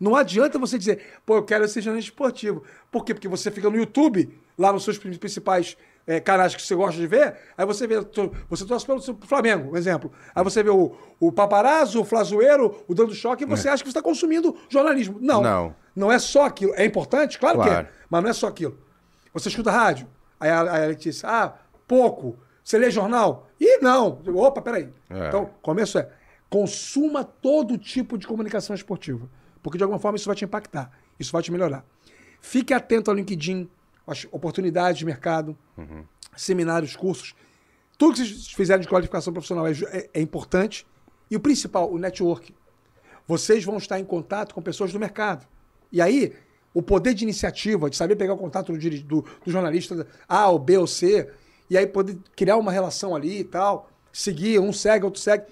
Não adianta você dizer, pô, eu quero ser jornalista esportivo. Por quê? Porque você fica no YouTube, lá nos seus prin- principais é, canais que você gosta de ver, aí você vê, você torce pelo Flamengo, um exemplo. Aí você vê o, o paparazzo, o flazoeiro, o dando choque, e você acha que você está consumindo jornalismo. Não. Não. Não é só aquilo. É importante? Claro, Claro. que é. Mas não é só aquilo. Você escuta rádio. Aí a, a Letícia, ah, pouco. Você lê jornal? Ih, não. Opa, peraí. É. Então, começo é, consuma todo tipo de comunicação esportiva. Porque de alguma forma isso vai te impactar. Isso vai te melhorar. Fique atento ao LinkedIn, às oportunidades de mercado, seminários, cursos. Tudo que vocês fizerem de qualificação profissional é, é- é importante. E o principal, o network. Vocês vão estar em contato com pessoas do mercado. E aí, o poder de iniciativa, de saber pegar o contato do, do, do jornalista A ou B ou C, e aí poder criar uma relação ali e tal, seguir, um segue, outro segue.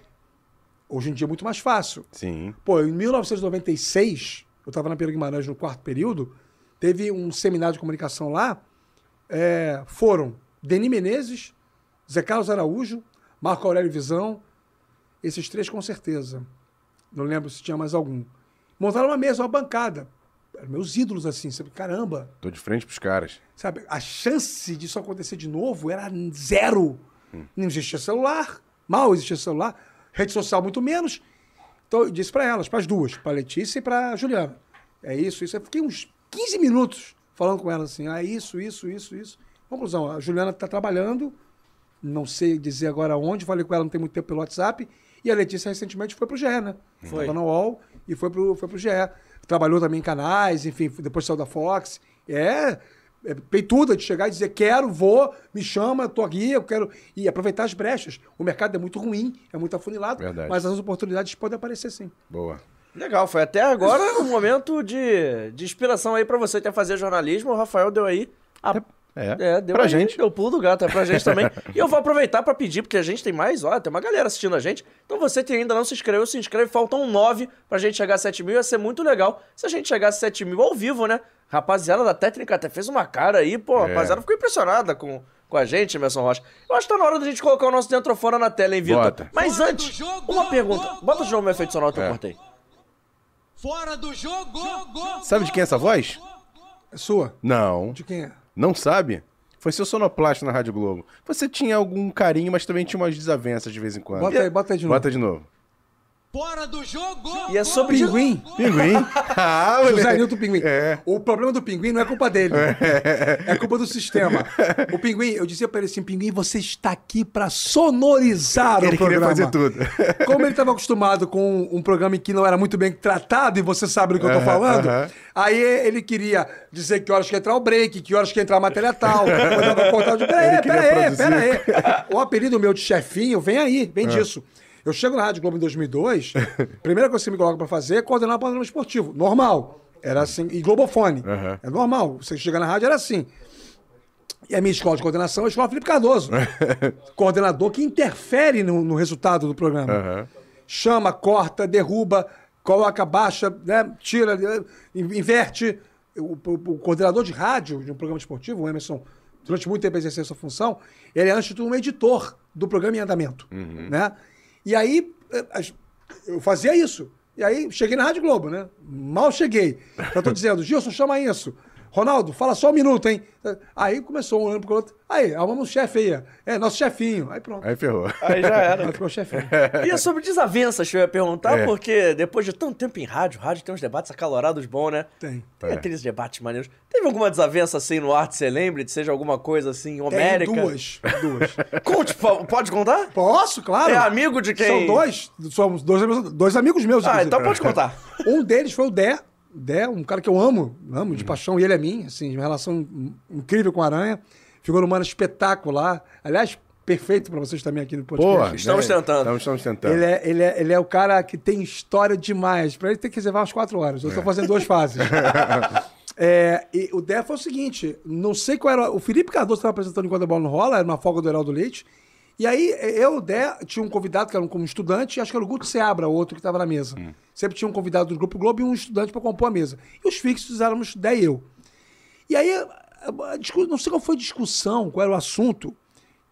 Hoje em dia é muito mais fácil. Sim. Pô, em 1996, eu estava na Pedro Guimarães no quarto período, teve um seminário de comunicação lá. é, foram Denis Menezes, Zé Carlos Araújo, Marco Aurélio Visão, esses três com certeza. Não lembro se tinha mais algum. Montaram uma mesa, uma bancada. Eram meus ídolos assim, sabe? Caramba, Tô de frente pros caras. sabe? A chance disso acontecer de novo era zero. Não existia celular, mal existia celular, rede social muito menos. Então eu disse para elas, para as duas, para Letícia e para Juliana. É isso, isso. Eu fiquei uns 15 minutos falando com elas assim, ah, isso, isso, isso, isso. Conclusão, a Juliana está trabalhando, não sei dizer agora onde, falei com ela não tem muito tempo pelo WhatsApp, e a Letícia recentemente foi pro GE, né? Foi. Tava na UOL e foi pro, foi pro GE. Trabalhou também em canais, enfim, depois saiu da Fox. É, é peituda de chegar e dizer, quero, vou, me chama, tô aqui, eu quero. E aproveitar as brechas. O mercado é muito ruim, é muito afunilado, Verdade. mas as oportunidades podem aparecer sim. Boa. Legal, foi até agora um momento de, de inspiração aí pra você quer fazer jornalismo. O Rafael deu aí a É. É, deu pra aí, gente. Deu o pulo do gato, é pra gente também. *laughs* e eu vou aproveitar pra pedir, porque a gente tem mais, ó, tem uma galera assistindo a gente. Então você que ainda não se inscreveu, se inscreve. Faltam nove pra gente chegar a 7 mil. Ia ser muito legal se a gente chegasse a 7 mil ao vivo, né? Rapaziada da técnica até fez uma cara aí, pô. É. rapaziada ficou impressionada com, com a gente, Emerson Rocha. Eu acho que tá na hora da gente colocar o nosso dentro ou fora na tela, hein, Vitor? Bota. Mas antes, jogo, uma pergunta. Bota de novo meu efeito sonoro que eu É. cortei. Fora do jogo! Sabe de quem é essa voz? É sua? Não. De quem é? Não sabe? Foi seu sonoplasta na Rádio Globo. Você tinha algum carinho, mas também tinha umas desavenças de vez em quando. Bota aí, bota aí de novo. Bota de novo. Fora do jogo! E é sobre... Pinguim. Pinguim. *laughs* ah, José. Nilton Pinguim. É. O problema do Pinguim não é culpa dele. É culpa do sistema. O Pinguim, eu dizia pra ele assim, Pinguim, você está aqui pra sonorizar Ele o programa. queria fazer tudo. Como ele estava acostumado com um programa que não era muito bem tratado, e você sabe do que eu tô falando, aham. aí ele queria dizer que horas que ia entrar o break, que horas que ia entrar a matéria tal. eu tava cortado de, pera Ele aí, queria pera aí, produzir. pera aí. O apelido meu de chefinho vem aí, vem disso. Eu chego na Rádio Globo em 2002, *laughs* primeira coisa que você me coloca pra fazer é coordenar o programa esportivo. Normal. Era assim, e Globofone. Aham. É normal. Você chega na rádio, era assim. E a minha escola de coordenação é a escola Felipe Cardoso. *laughs* Coordenador que interfere no, no resultado do programa. Aham. Chama, corta, derruba, coloca, baixa, né, tira, in- inverte. O, o- o coordenador de rádio de um programa esportivo, o Emerson, durante muito tempo exerceu essa função, ele é, antes de tudo, um editor do programa em andamento. Né? E aí, eh, eu fazia isso. E aí, cheguei na Rádio Globo, né? Mal cheguei. Já tô *laughs* dizendo, Gilson, chama isso. Ronaldo, fala só um minuto, hein? Aí começou um olhando pro outro. Aí, arrumamos um chefe aí. É, nosso chefinho. Aí pronto. Aí ferrou. Aí já era. Aí ficou chefinho. E é sobre desavenças que eu ia perguntar, É. porque depois de tanto tempo em rádio, rádio tem uns debates acalorados bons, né? Tem. Tem É. aqueles debates maneiros. Teve alguma desavença assim no ar que você lembre, de seja alguma coisa assim, Tem homérica? duas. Duas. *laughs* Conte, pode contar? Posso, claro. É amigo de quem? São dois. Somos dois, amigos- dois amigos meus. Ah, inclusive. então pode contar. Um deles foi o Dé. Dé, um cara que eu amo, amo de paixão, e ele é mim, assim, uma relação in- incrível com a Aranha. Ficou num mano espetacular. Aliás, perfeito pra vocês também aqui no podcast. Porra. Estamos né? tentando. Estamos, estamos tentando. Ele é, ele, é, ele é o cara que tem história demais. Pra ele tem que reservar umas quatro horas. Eu tô fazendo duas fases. *laughs* É, e o Dé foi o seguinte: não sei qual era. O Felipe Cardoso estava apresentando enquanto a bola não rola, era uma folga do Heraldo Leite. E aí, eu, Dé, tinha um convidado que era um, estudante, acho que era o Guto Seabra, o outro que estava na mesa. Sempre tinha um convidado do Grupo Globo e um estudante para compor a mesa. E os fixos éramos Dé e eu. E aí, não sei qual foi a discussão, qual era o assunto,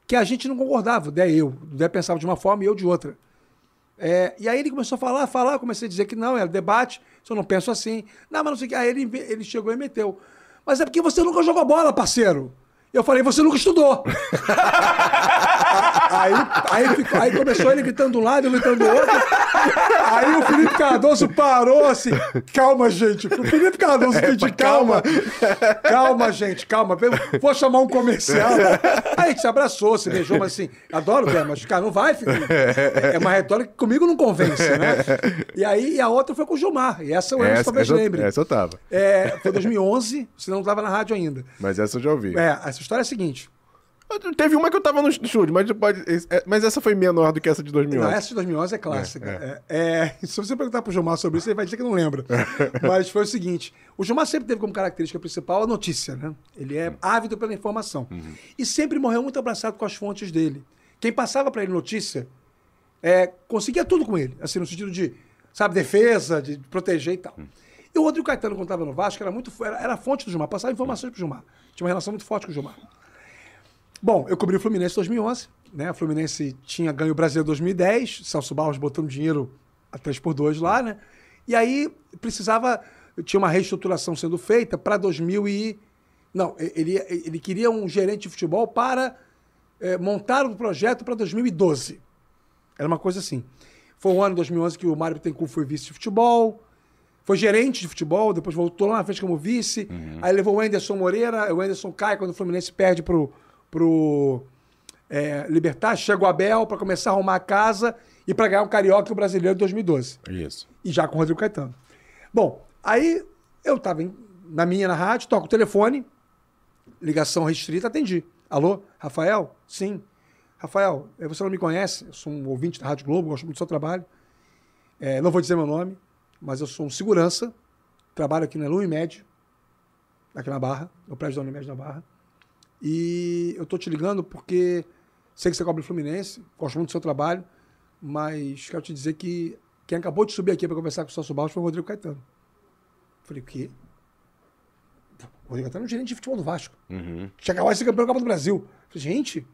que a gente não concordava, o Dé e eu. O Dé pensava de uma forma e eu de outra. É, e aí ele começou a falar, falar, comecei a dizer que não, era debate, eu não penso assim. Não, mas não sei o que. Aí ele, ele chegou e meteu. Mas é porque você nunca jogou bola, parceiro. Eu falei, você nunca estudou. *laughs* aí, aí, aí começou ele gritando de um lado, eu gritando do outro. Aí o Felipe Cardoso parou assim. Calma, gente. O Felipe Cardoso pediu calma. Calma, gente, calma. Vou chamar um comercial. Aí a gente se abraçou, se beijou, mas assim, adoro o mas cara, não vai, filho. É uma retórica que comigo não convence, né? E aí e a outra foi com o Gilmar. E essa Emerson Essa, talvez essa, lembre. essa eu tava. É, foi 2011, você não estava na rádio ainda. Mas essa eu já ouvi. É, essa história é a seguinte. Teve uma que eu tava no estúdio, mas, pode, é, mas essa foi menor do que essa de 2011. Não, essa de 2011 é clássica. É, é, *laughs* se você perguntar pro Gilmar sobre isso, ele vai dizer que não lembra. *laughs* Mas foi o seguinte: o Gilmar sempre teve como característica principal a notícia, né? Ele é ávido pela informação. E sempre morreu muito abraçado com as fontes dele. Quem passava para ele notícia é, conseguia tudo com ele, assim, no sentido de, sabe, defesa, de proteger e tal. E o Rodrigo Caetano, quando estava no Vasco, era muito era, era a fonte do Gilmar, passava informações pro Gilmar. Tinha uma relação muito forte com o Gilmar. Bom, eu cobri o Fluminense em 2011, né? O Fluminense tinha ganho o Brasileiro em 2010, Celso Barros botando dinheiro a 3 por 2 lá, né? E aí precisava, tinha uma reestruturação sendo feita para 2000 e... Não, ele, ele queria um gerente de futebol para eh, montar um projeto para 2012. Era uma coisa assim. Foi o ano 2011 que o Mário Bittencourt foi vice de futebol, foi gerente de futebol, depois voltou lá na frente como vice. Aí levou o Anderson Moreira, o Anderson cai quando o Fluminense perde pro, pro é, Libertar, chega o Abel para começar a arrumar a casa e para ganhar o Carioca e o Brasileiro de 2012. Isso. E já com o Rodrigo Caetano. Bom, aí eu tava em- na minha na rádio, toco o telefone, ligação restrita, atendi. Alô, Rafael? Sim. Rafael, eh, você não me conhece, eu sou um ouvinte da Rádio Globo, gosto muito do seu trabalho. Eh, não vou dizer meu nome, mas eu sou um segurança, trabalho aqui na Lumimed, aqui na Barra, no prédio da Unimed na Barra. E eu tô te ligando porque sei que você cobra o Fluminense, gosto muito do seu trabalho, mas quero te dizer que quem acabou de subir aqui para conversar com o Celso Barros foi o Rodrigo Caetano. Falei, o quê? O Rodrigo Caetano é o gerente de futebol do Vasco. Tinha acabado de ser campeão da Copa do Brasil. Falei, gente,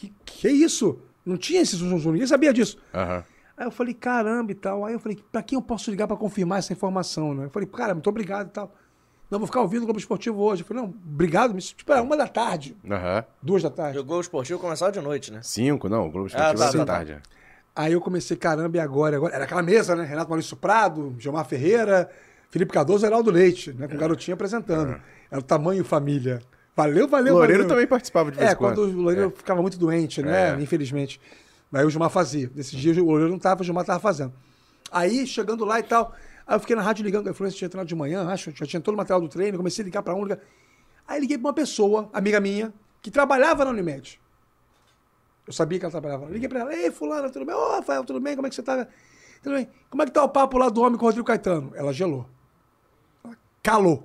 que, que é isso? Não tinha esse zum, zum, ninguém sabia disso. Aham. Aí eu falei, caramba e tal. Aí eu falei, pra quem eu posso ligar pra confirmar essa informação, né? Eu falei, cara, muito obrigado e tal. Não, vou ficar ouvindo o Globo Esportivo hoje. Eu falei, não, obrigado, mas tipo, era uma da tarde, Aham. duas da tarde. Jogou o esportivo começava de noite, né? Cinco, não. O Globo Ah, Esportivo tá, era tá, da tá. tarde. é. Aí eu comecei, caramba, e agora? E agora? Era aquela mesa, né? Renato Maurício Prado, Gilmar Ferreira, Felipe Cardoso e Heraldo Leite, né? Com o garotinho apresentando. Era o tamanho família. Valeu, valeu, Loureiro valeu. também participava de vez É, quando. quando o Loureiro ficava muito doente, né? É. Infelizmente. Aí o Gilmar fazia. Nesses dias o Loureiro não tava, o Gilmar tava fazendo. Aí, chegando lá e tal, aí eu fiquei na rádio ligando, a Fluminense tinha treinado de manhã, acho, já tinha todo o material do treino, comecei a ligar pra um, ligar... Aí liguei pra uma pessoa, amiga minha, que trabalhava na Unimed. Eu sabia que ela trabalhava. Liguei pra ela, ei, fulana, tudo bem? Ô, Rafael, tudo bem? Como é que você tá? Tudo bem. Como é que tá o papo lá do homem com o Rodrigo Caetano? Ela gelou. Ela calou.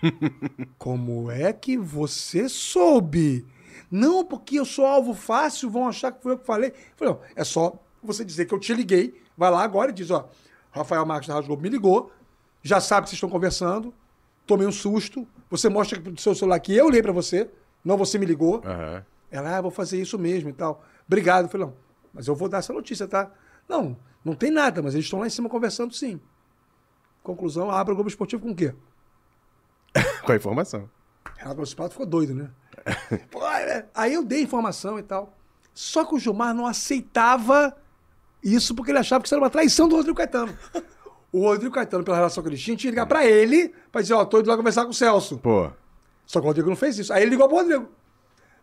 *laughs* Como é que você soube? Não, porque eu sou alvo fácil, vão achar que foi eu que falei. Eu falei, não, é só você dizer que eu te liguei, vai lá agora e diz, ó, Rafael Marques da Rádio Globo me ligou, já sabe que vocês estão conversando, tomei um susto, você mostra pro seu celular que eu liguei pra você, não você me ligou. Aham. Ela, ah, vou fazer isso mesmo e tal. Obrigado. Eu falei, não, mas eu vou dar essa notícia, tá? Não, não tem nada, mas eles estão lá em cima conversando sim. Conclusão, abre o Globo Esportivo com o quê? *laughs* Com a informação. Renato Municipal ficou doido, né? *laughs* Pô, é. Aí eu dei informação e tal. Só que o Gilmar não aceitava isso porque ele achava que isso era uma traição do Rodrigo Caetano. O Rodrigo Caetano, pela relação que ele tinha, tinha que ligar pra ele pra dizer, ó, tô indo lá conversar com o Celso. Pô. Só que o Rodrigo não fez isso. Aí ele ligou pro Rodrigo.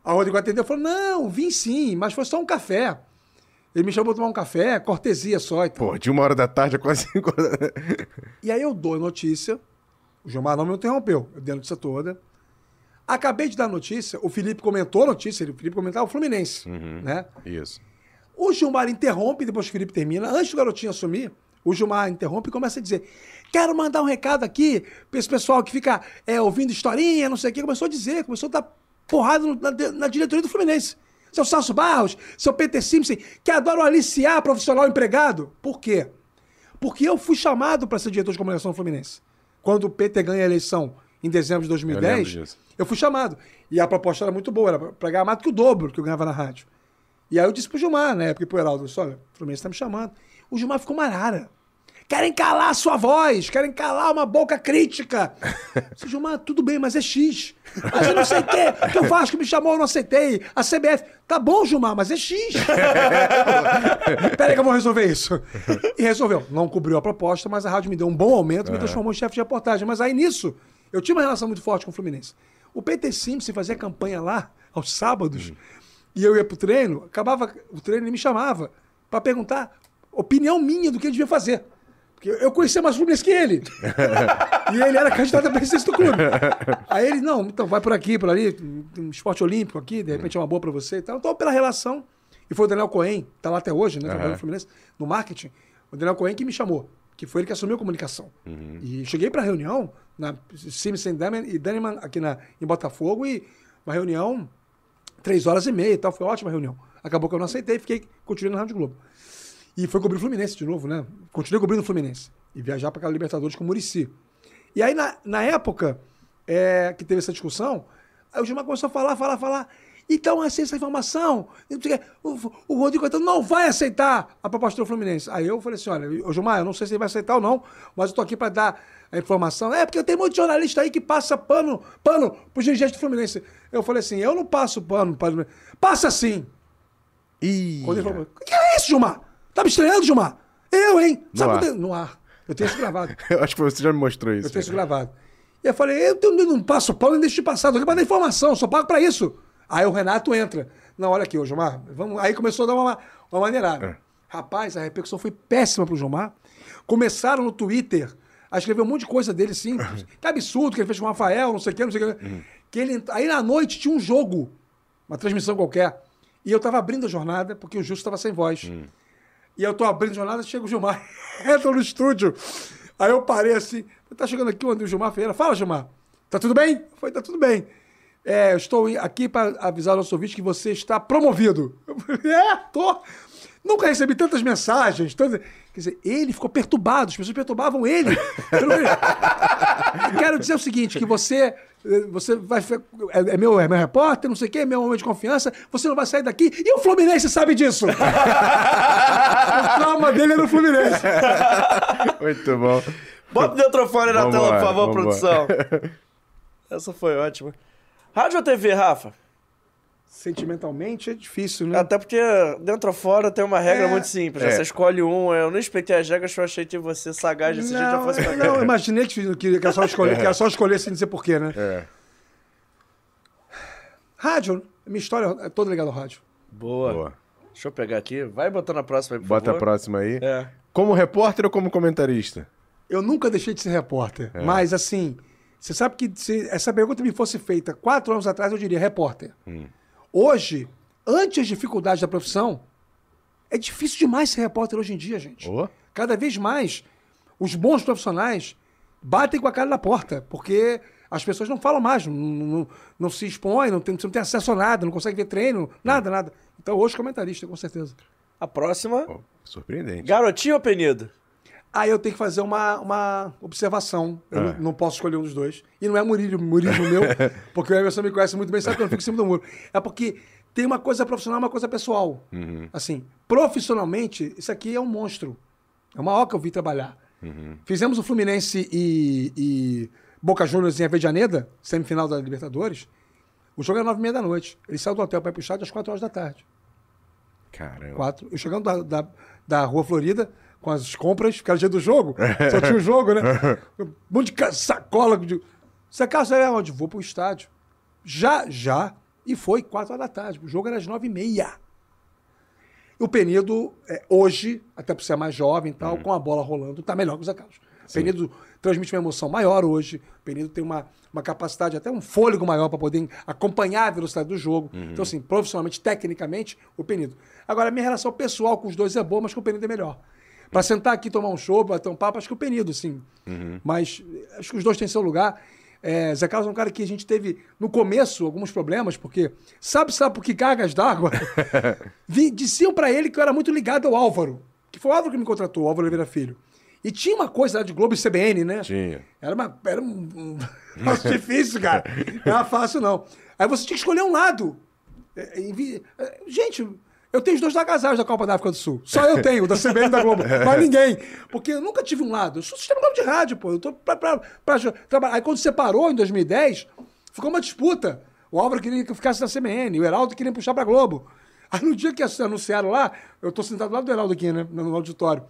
Aí o Rodrigo atendeu e falou: não, vim sim, mas foi só um café. Ele me chamou pra tomar um café, cortesia só e tal. Pô, de uma hora da tarde a quase cinco horas. E aí eu dou a notícia, o Gilmar não me interrompeu, eu dei a notícia toda. Acabei de dar a notícia, o Felipe comentou a notícia, o Felipe comentava o Fluminense, né? Isso. O Gilmar interrompe, depois que o Felipe termina, antes do garotinho assumir, o Gilmar interrompe e começa a dizer: Quero mandar um recado aqui pra esse pessoal que fica é, ouvindo historinha, não sei o quê. Começou a dizer, começou a dar porrada no- na, na diretoria do Fluminense. Seu Celso Barros, seu Peter Simpson, que adoram aliciar profissional empregado. Por quê? Porque eu fui chamado para ser diretor de comunicação do Fluminense. Quando o PT ganha a eleição em dezembro de 2010, lembro disso. eu fui chamado. E a proposta era muito boa, era pra ganhar mais do que o dobro que eu ganhava na rádio. E aí eu disse pro Gilmar, na época, e pro Heraldo, disse, olha, o Fluminense tá me chamando. O Gilmar ficou marara. Querem calar a sua voz, querem calar uma boca crítica. Eu *laughs* disse, Gilmar, tudo bem, mas é X. Mas eu não sei o quê, que o Vasco me chamou, eu não aceitei. A CBF, tá bom, Gilmar, mas é X. *laughs* Peraí que eu vou resolver isso. E resolveu. Não cobriu a proposta, mas a rádio me deu um bom aumento me transformou em chefe de reportagem. Mas aí nisso, eu tinha uma relação muito forte com o Fluminense. O PT Simpson fazia campanha lá, aos sábados, e eu ia pro treino, acabava o treino, ele me chamava pra perguntar opinião minha do que ele devia fazer. Porque eu conhecia mais Fluminense que ele. *laughs* e ele era candidato a presidência do clube. Aí ele, não, então vai por aqui, por ali, um esporte olímpico aqui, de repente é uma boa pra você e tal. Então, pela relação. E foi o Daniel Cohen, tá lá até hoje, né? Trabalhando no Fluminense, no marketing. O Daniel Cohen que me chamou, que foi ele que assumiu a comunicação. E cheguei pra reunião, na Simpson e Daneman aqui na, em Botafogo, e uma reunião, três horas e meia e tal. Foi ótima reunião. Acabou que eu não aceitei, fiquei, continuei na Rádio Globo. E foi cobrir o Fluminense de novo, né? Continuei cobrindo o Fluminense. E viajar para aquela Libertadores com o Murici. E aí, na, na época é, que teve essa discussão, aí o Gilmar começou a falar, falar, falar. Então, aceita essa informação. o. O, o Rodrigo Caetano não vai aceitar a proposta do Fluminense. Aí eu falei assim: olha, Gilmar, eu não sei se ele vai aceitar ou não, mas eu tô aqui para dar a informação. É, porque tem muito jornalista aí que passa pano, pano pro dirigente do Fluminense. Eu falei assim: eu não passo pano para. Passa sim. Quando ele falou, o que é isso, Gilmar? Tá me estranhando, Gilmar? Eu, hein? No Sabe ar. quando eu- No ar. Eu tenho isso gravado. *laughs* Eu acho que você já me mostrou isso. Eu tenho isso gravado. E eu falei, eu, eu não passo pau nem deixo de passar, tô aqui pra dar informação, só pago pra isso. Aí o Renato entra. Não, olha aqui, ô Gilmar, vamos... aí começou a dar uma, uma maneirada. Rapaz, a repercussão foi péssima pro Gilmar. Começaram no Twitter a escrever um monte de coisa dele, assim. que absurdo que ele fez com o Rafael, não sei o que, não sei o que. que ele... Aí na noite tinha um jogo, uma transmissão qualquer. E eu tava abrindo a jornada, porque o Justo tava sem voz. E eu tô abrindo a jornada, chega o Gilmar, *laughs* entra no estúdio. Aí eu parei assim, tá chegando aqui o Gilmar Ferreira. Fala, Gilmar, tá tudo bem? Foi, tá tudo bem. É, eu estou aqui para avisar o nosso ouvinte que você está promovido. *laughs* É, tô. Nunca recebi tantas mensagens. tantas- Quer dizer, ele ficou perturbado, as pessoas perturbavam ele. Quero dizer o seguinte, que você, você vai, é, é meu, é meu repórter, não sei o quê, é meu homem de confiança, você não vai sair daqui. E o Fluminense sabe disso. *laughs* o trauma dele é no Fluminense. Muito bom. Bota o Neutrofone na Vambora, tela, por favor, vambora. produção. Essa foi ótima. Rádio ou TV, Rafa? Sentimentalmente é difícil, né? Até porque dentro ou fora tem uma regra É. muito simples. É. Você escolhe um, eu não expliquei as regras, eu achei que você sagaz desse jeito já Não, fosse eu- não, eu imaginei que, que, que era só escolher, que era só escolher sem dizer porquê, né? É. Rádio, minha história é toda ligada ao rádio. Boa. Boa. Deixa eu pegar aqui. Vai botando a próxima aí, por Bota a favor. próxima aí. É. Como repórter ou como comentarista? Eu nunca deixei de ser repórter, É. mas assim, você sabe que se essa pergunta me fosse feita quatro anos atrás, eu diria repórter. Hum. Hoje, ante as dificuldades da profissão, é difícil demais ser repórter hoje em dia, gente. Ô. Cada vez mais, os bons profissionais batem com a cara na porta, porque as pessoas não falam mais, não, não- não se expõem, não tem, você não tem acesso a nada, não consegue ver treino, nada, nada. Então, hoje, comentarista, com certeza. A próxima. Ó, surpreendente. Garotinho ou penido? Aí eu tenho que fazer uma, uma observação. Eu Ah. não, não posso escolher um dos dois. E não é murismo, murismo meu, *laughs* porque o Emerson me conhece muito bem, sabe que eu não fico em cima do muro. É porque tem uma coisa profissional e uma coisa pessoal. Assim, profissionalmente, isso aqui é um monstro. É uma que eu vi trabalhar. Fizemos o Fluminense e, e Boca Juniors em Avejaneda, semifinal da Libertadores, o jogo era nove e meia da noite. Ele saiu do hotel para ir pro estádio às quatro horas da tarde. Caramba. Quatro. Eu chegando da, da, da Rua Florida com as compras, que era o dia do jogo, só tinha o jogo, né? *laughs* Um monte de sacola. De... Você quer saber aonde? Vou pro estádio. Já, já. E foi quatro horas da tarde. O jogo era às nove e meia. O Penido, é, hoje, até por ser mais jovem e tal, com a bola rolando, tá melhor que o Zé Carlos. O Penido transmite uma emoção maior hoje. O Penido tem uma, uma capacidade, até um fôlego maior para poder acompanhar a velocidade do jogo. Então, assim, profissionalmente, tecnicamente, o Penido. Agora, a minha relação pessoal com os dois é boa, mas com o Penido é melhor. Para sentar aqui, tomar um show, bater um papo, acho que o Penido, sim. Mas eh, acho que os dois têm seu lugar. É, Zé Carlos é um cara que a gente teve, no começo, alguns problemas, porque sabe, sabe por que cargas d'água? *laughs* Diziam para ele que eu era muito ligado ao Álvaro, que foi o Álvaro que me contratou, o Álvaro Oliveira Filho. E tinha uma coisa lá de Globo e CBN, né? Tinha. Era, uma, era um, um *laughs* difícil, cara. Não era fácil, não. Aí você tinha que escolher um lado. É, é, Gente, eu tenho os dois agasalhos da Copa da África do Sul. Só eu tenho, da CBN e da Globo. *laughs* Mas ninguém. Porque eu nunca tive um lado. Eu sou sistema Globo de rádio, pô. Eu tô pra, pra, pra trabalhar. Aí quando separou, em 2010, ficou uma disputa. O Álvaro queria que eu ficasse na CBN, o Heraldo queria puxar pra Globo. Aí no dia que anunciaram lá, eu tô sentado do lado do Heraldo aqui, né? No auditório.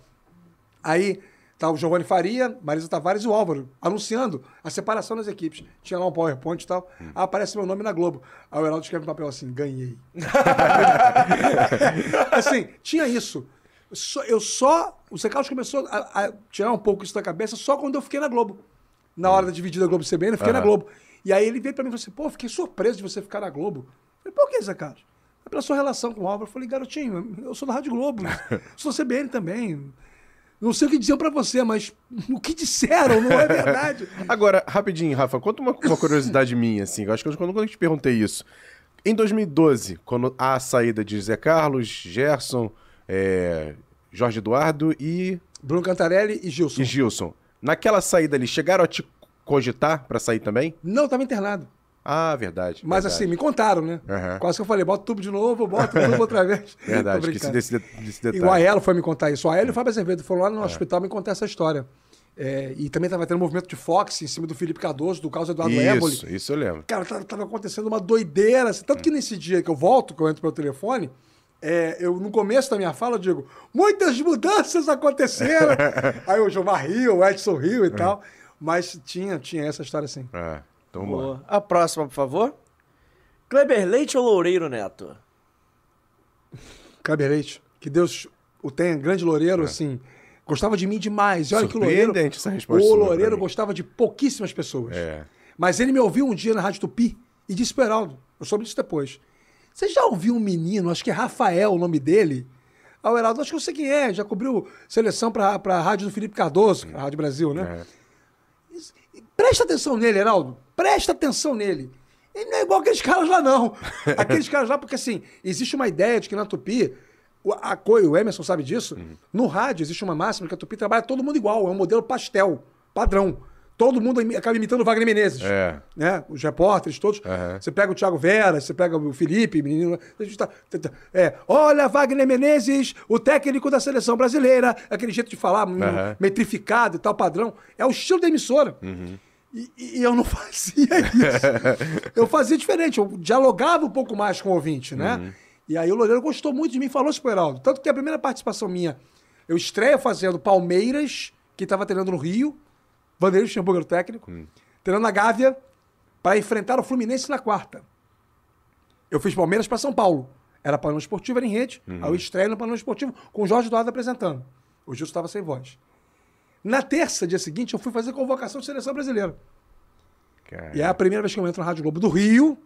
Aí tá o Giovanni Faria, Marisa Tavares e o Álvaro anunciando a separação das equipes. Tinha lá um PowerPoint e tal. Aí aparece meu nome na Globo. Aí o Heraldo escreve no papel assim: ganhei. *laughs* assim, tinha isso. Eu só. O Zé Carlos começou a, a tirar um pouco isso da cabeça só quando eu fiquei na Globo. Na hora da dividida Globo CBN, eu fiquei na Globo. E aí ele veio pra mim e falou assim: pô, fiquei surpreso de você ficar na Globo. Eu falei, por que, Zé Carlos? É pela sua relação com o Álvaro. Eu falei, garotinho, eu sou da Rádio Globo, *laughs* sou da CBN também. Não sei o que diziam pra você, mas o que disseram não é *laughs* verdade. Agora, rapidinho, Rafa, conta uma, uma curiosidade minha, assim. Eu acho que eu- quando, quando eu te perguntei isso. Em 2012, quando há a saída de Zé Carlos, Gerson, é, Jorge Eduardo e, Bruno Cantarelli e Gilson. e Gilson. Naquela saída ali, chegaram a te cogitar pra sair também? Não, estava internado. Ah, verdade. Mas verdade. assim, me contaram, né? Aham. Quase que eu falei, bota o tubo de novo, bota o tubo outra vez. *laughs* Verdade, *laughs* brincando. desse, desse E o detalhe. Aelo foi me contar isso. O Aelo e o Fábio Azevedo foram lá no hospital me contar essa história. É, e também estava tendo um movimento de Fox em cima do Felipe Cardoso, do caso Eduardo Éboli. Isso, isso eu lembro. Cara, tava, tava acontecendo uma doideira. assim, Tanto que nesse dia que eu volto, que eu entro pelo telefone, é, eu no começo da minha fala eu digo, muitas mudanças aconteceram. *laughs* Aí o Gilmar riu, o Edson riu e tal. Mas tinha, tinha essa história assim. É, então vamos lá. Boa. A próxima, por favor. Kleber Leite ou Loureiro Neto? Kleber Leite, que Deus o tenha, grande loureiro, assim. Gostava de mim demais. E olha que o Loureiro. É. Essa resposta O Loureiro gostava de pouquíssimas pessoas. É. Mas ele me ouviu um dia na Rádio Tupi e disse pro Heraldo, eu soube disso depois. Você já ouviu um menino, acho que é Rafael o nome dele? Aí o Heraldo, acho que eu sei quem é, já cobriu seleção pra, pra rádio do Felipe Cardoso, a Rádio Brasil, né? Isso- Presta atenção nele, Heraldo. Presta atenção nele. Ele não é igual aqueles *laughs* caras lá, não. Aqueles caras lá, porque assim, existe uma ideia de que na Tupi, o, a coisa, o Emerson sabe disso, no rádio existe uma máxima que a Tupi trabalha todo mundo igual, é um modelo pastel, padrão. Todo mundo acaba imitando o Wagner Menezes. É. Né? Os repórteres todos. Aham. Você pega o Thiago Vera, você pega o Felipe, menino. a gente tá- tá- tá- é, olha, Wagner Menezes, o técnico da seleção brasileira, aquele jeito de falar, Aham. metrificado e tal, padrão. É o estilo da emissora. E, e eu não *laughs* fazia isso. eu fazia diferente, eu dialogava um pouco mais com o ouvinte, né? E aí o Loureiro gostou muito de mim, falou isso pro Heraldo. Tanto que a primeira participação minha, eu estreia fazendo Palmeiras, que estava treinando no Rio, Vanderlei Luxemburgo era o técnico, treinando na Gávea, para enfrentar o Fluminense na quarta. Eu fiz Palmeiras para São Paulo. Era panorama esportivo, era em rede. Aí eu estreio no panorama esportivo com o Jorge Eduardo apresentando. O Gilson estava sem voz. Na terça, dia seguinte, eu fui fazer convocação de seleção brasileira. Cara. E é a primeira vez que eu entro na Rádio Globo do Rio,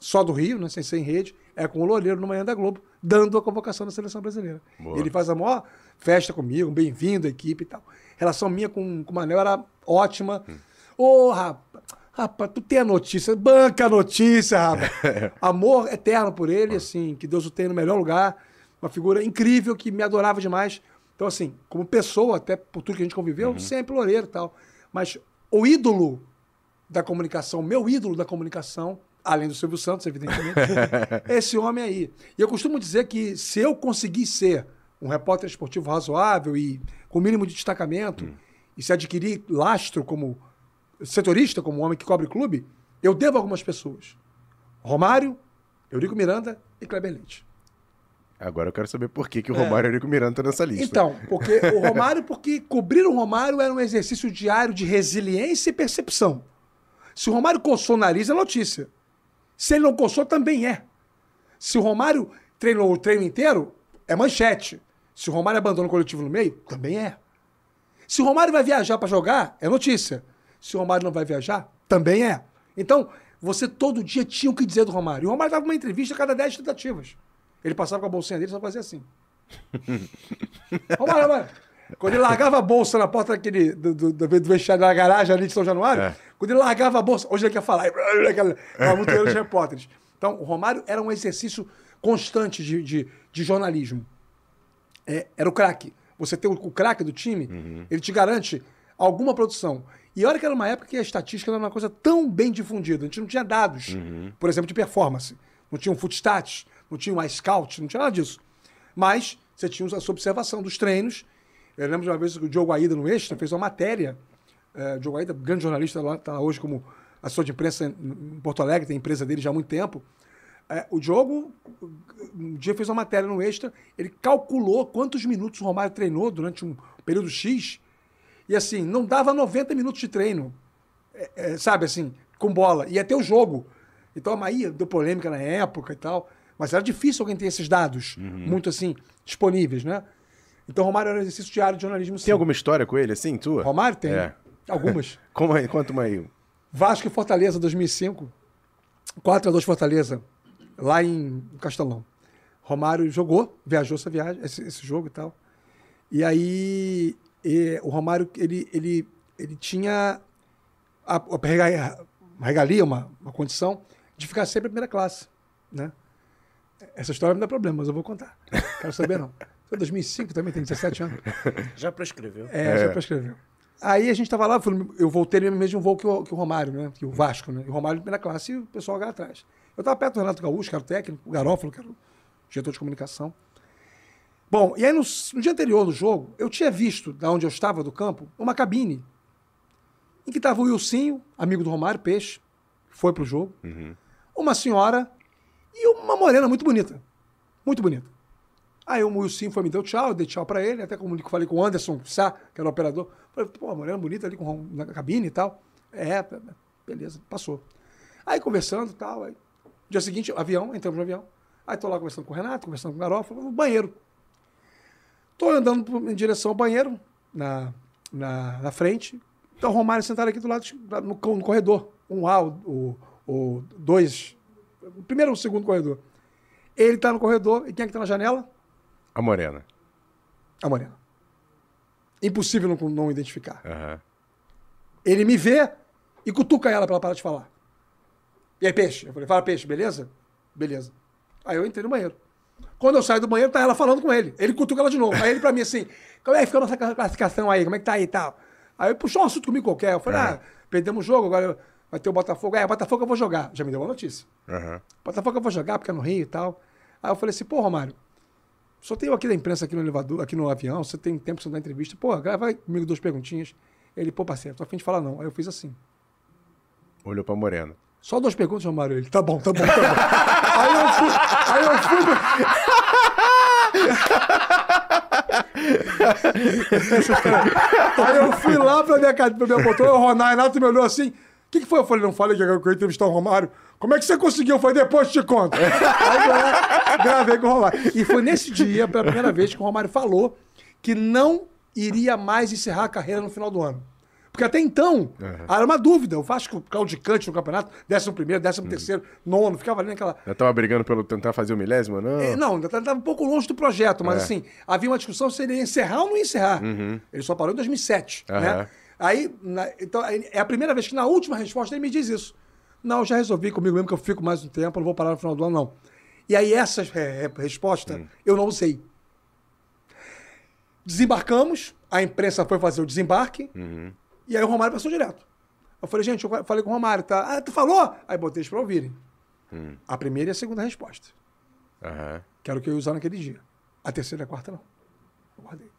só do Rio, né, sem ser em rede, é com o Loureiro no Manhã da Globo, dando a convocação da seleção brasileira. Boa. Ele faz a maior festa comigo, um bem-vindo à equipe e tal. Relação minha com, com o Manel era ótima. Ô, rapaz, rapaz, tu tem a notícia, banca a notícia, rapaz. *laughs* Amor eterno por ele, assim, que Deus o tenha no melhor lugar. Uma figura incrível que me adorava demais. Então, assim, como pessoa, até por tudo que a gente conviveu, sempre Loureiro e tal. Mas o ídolo da comunicação, meu ídolo da comunicação, além do Silvio Santos, evidentemente, é *laughs* esse homem aí. E eu costumo dizer que se eu conseguir ser um repórter esportivo razoável e com o mínimo de destacamento, e se adquirir lastro como setorista, como homem que cobre clube, eu devo a algumas pessoas. Romário, Eurico Miranda e Kleber Leite. Agora eu quero saber por que, que o Romário e o Eurico Miranda tá nessa lista. Então, porque o *laughs* Romário, porque cobrir o Romário era um exercício diário de resiliência e percepção. Se o Romário coçou o nariz, é notícia. Se ele não coçou, também é. Se o Romário treinou o treino inteiro, é manchete. Se o Romário abandona o coletivo no meio, também é. Se o Romário vai viajar para jogar, é notícia. Se o Romário não vai viajar, também é. Então, você todo dia tinha o que dizer do Romário. E o Romário dava uma entrevista a cada 10 tentativas. Ele passava com a bolsinha dele e só fazia assim. Romário, Romário. Quando ele largava a bolsa na porta daquele, do, do, do, do vestiário da garagem ali de São Januário, É. quando ele largava a bolsa, hoje ele quer falar, muito erro de repórteres. Então, o Romário era um exercício constante de, de, de jornalismo. É, era o craque. Você ter o, o craque do time, ele te garante alguma produção. E olha que era uma época que a estatística era uma coisa tão bem difundida. A gente não tinha dados, por exemplo, de performance. Não tinha um footstats, não tinha um iScout, não tinha nada disso. Mas você tinha essa observação dos treinos. Eu lembro de uma vez que o Diogo Aida, no Extra, fez uma matéria. É, o Diogo Aida, grande jornalista, lá, está hoje como assessor de imprensa em Porto Alegre, tem empresa dele já há muito tempo. É, o Diogo, um dia fez uma matéria no Extra, ele calculou quantos minutos o Romário treinou durante um período X, e assim, não dava 90 minutos de treino, É, é, sabe assim, com bola, ia ter o jogo. Então a Maia deu polêmica na época e tal, mas era difícil alguém ter esses dados muito assim, disponíveis, né? Então Romário era um exercício diário de jornalismo sim. Tem alguma história com ele, assim, tua? Romário tem, É. algumas. *laughs* Como aí? Conta uma aí. Vasco e Fortaleza 2005. 4 a 2 Fortaleza, lá em Castelão. Romário jogou, viajou essa viagem, esse, esse jogo e tal. E aí e o Romário ele, ele, ele tinha a, a regalia, uma regalia, uma, uma condição de ficar sempre em primeira classe, né? Essa história não dá problema, mas eu vou contar. Quero saber não. Foi 2005 também, tem 17 anos. Já prescreveu. É, já prescreveu. Aí a gente tava lá, eu voltei no mesmo voo que o, que o Romário, né? Que o Vasco, né? E o Romário na classe e o pessoal lá atrás. Eu tava perto do Renato Gaúcho, que era o técnico, o Garófalo, que era o diretor de comunicação. Bom, e aí no, no dia anterior do jogo, eu tinha visto, da onde eu estava, do campo, uma cabine em que estava o Wilsinho, amigo do Romário, peixe, foi pro jogo, uma senhora e uma morena muito bonita. Muito bonita. Aí o Wilson foi me deu tchau, eu dei tchau pra ele, até como falei com o Anderson Sá, que era o operador. Falei, pô, mulher bonita ali com, na cabine e tal. É, beleza, passou. Aí conversando e tal. Aí, dia seguinte, avião, entramos no avião. Aí tô lá conversando com o Renato, conversando com o Garofa, no banheiro. Tô andando em direção ao banheiro, na, na, na frente. Então o Romário sentado aqui do lado, no, no corredor. Um A, o, o dois. O primeiro ou o segundo corredor. Ele tá no corredor, e quem é que tá na janela? A Morena. A Morena. Impossível não, não identificar. Aham. Ele me vê e cutuca ela pra ela parar de falar. E aí, peixe? Eu falei, fala, peixe, beleza? Beleza. Aí eu entrei no banheiro. Quando eu saio do banheiro, tá ela falando com ele. Ele cutuca ela de novo. Aí ele pra mim assim, como é que ficou a nossa classificação aí? Como é que tá aí e tal? Aí puxou um assunto comigo qualquer. Eu falei, ah, perdemos o jogo, agora vai ter o Botafogo. É, Botafogo eu vou jogar. Já me deu uma notícia. Aham. Botafogo eu vou jogar porque é no Rio e tal. Aí eu falei assim, pô, Romário, só tenho aqui da imprensa aqui no elevador, aqui no avião, você tem tempo pra você dar entrevista. Pô, grava aí comigo duas perguntinhas. Ele, pô, parceiro, tô a fim de falar não. Aí eu fiz assim. Olhou pra Morena. Só duas perguntas, Romário. Ele, tá bom, tá bom, tá bom. *laughs* aí eu fui, aí eu fui. *laughs* aí eu fui lá pra minha, pra minha poltrona, o Ronaldo me olhou assim. O que, que foi? Eu falei, não falei que eu ia entrevistar o Romário. Como é que você conseguiu? Foi depois te conto. Aí eu lá, gravei com o Romário. E foi nesse dia, pela primeira vez, que o Romário falou que não iria mais encerrar a carreira no final do ano. Porque até então, era uma dúvida. O Vasco claudicante no campeonato, décimo primeiro, décimo terceiro, nono, ficava ali naquela. Já tava brigando pelo tentar fazer o milésimo, não? É, não, ainda estava um pouco longe do projeto, mas É. assim, havia uma discussão se ele ia encerrar ou não ia encerrar. Ele só parou em 2007, Aham. né? Aí, na- então, é a primeira vez que na última resposta ele me diz isso. Não, eu já resolvi comigo mesmo que eu fico mais um tempo, não vou parar no final do ano, não. E aí essa é, é, resposta eu não usei. Desembarcamos, a imprensa foi fazer o desembarque, e aí o Romário passou direto. Eu falei, gente, eu falei com o Romário, tá? Ah, tu falou? Aí botei eles pra ouvirem. A primeira e a segunda resposta. Aham. Que era o que eu ia usar naquele dia. A terceira e a quarta, não. Eu guardei.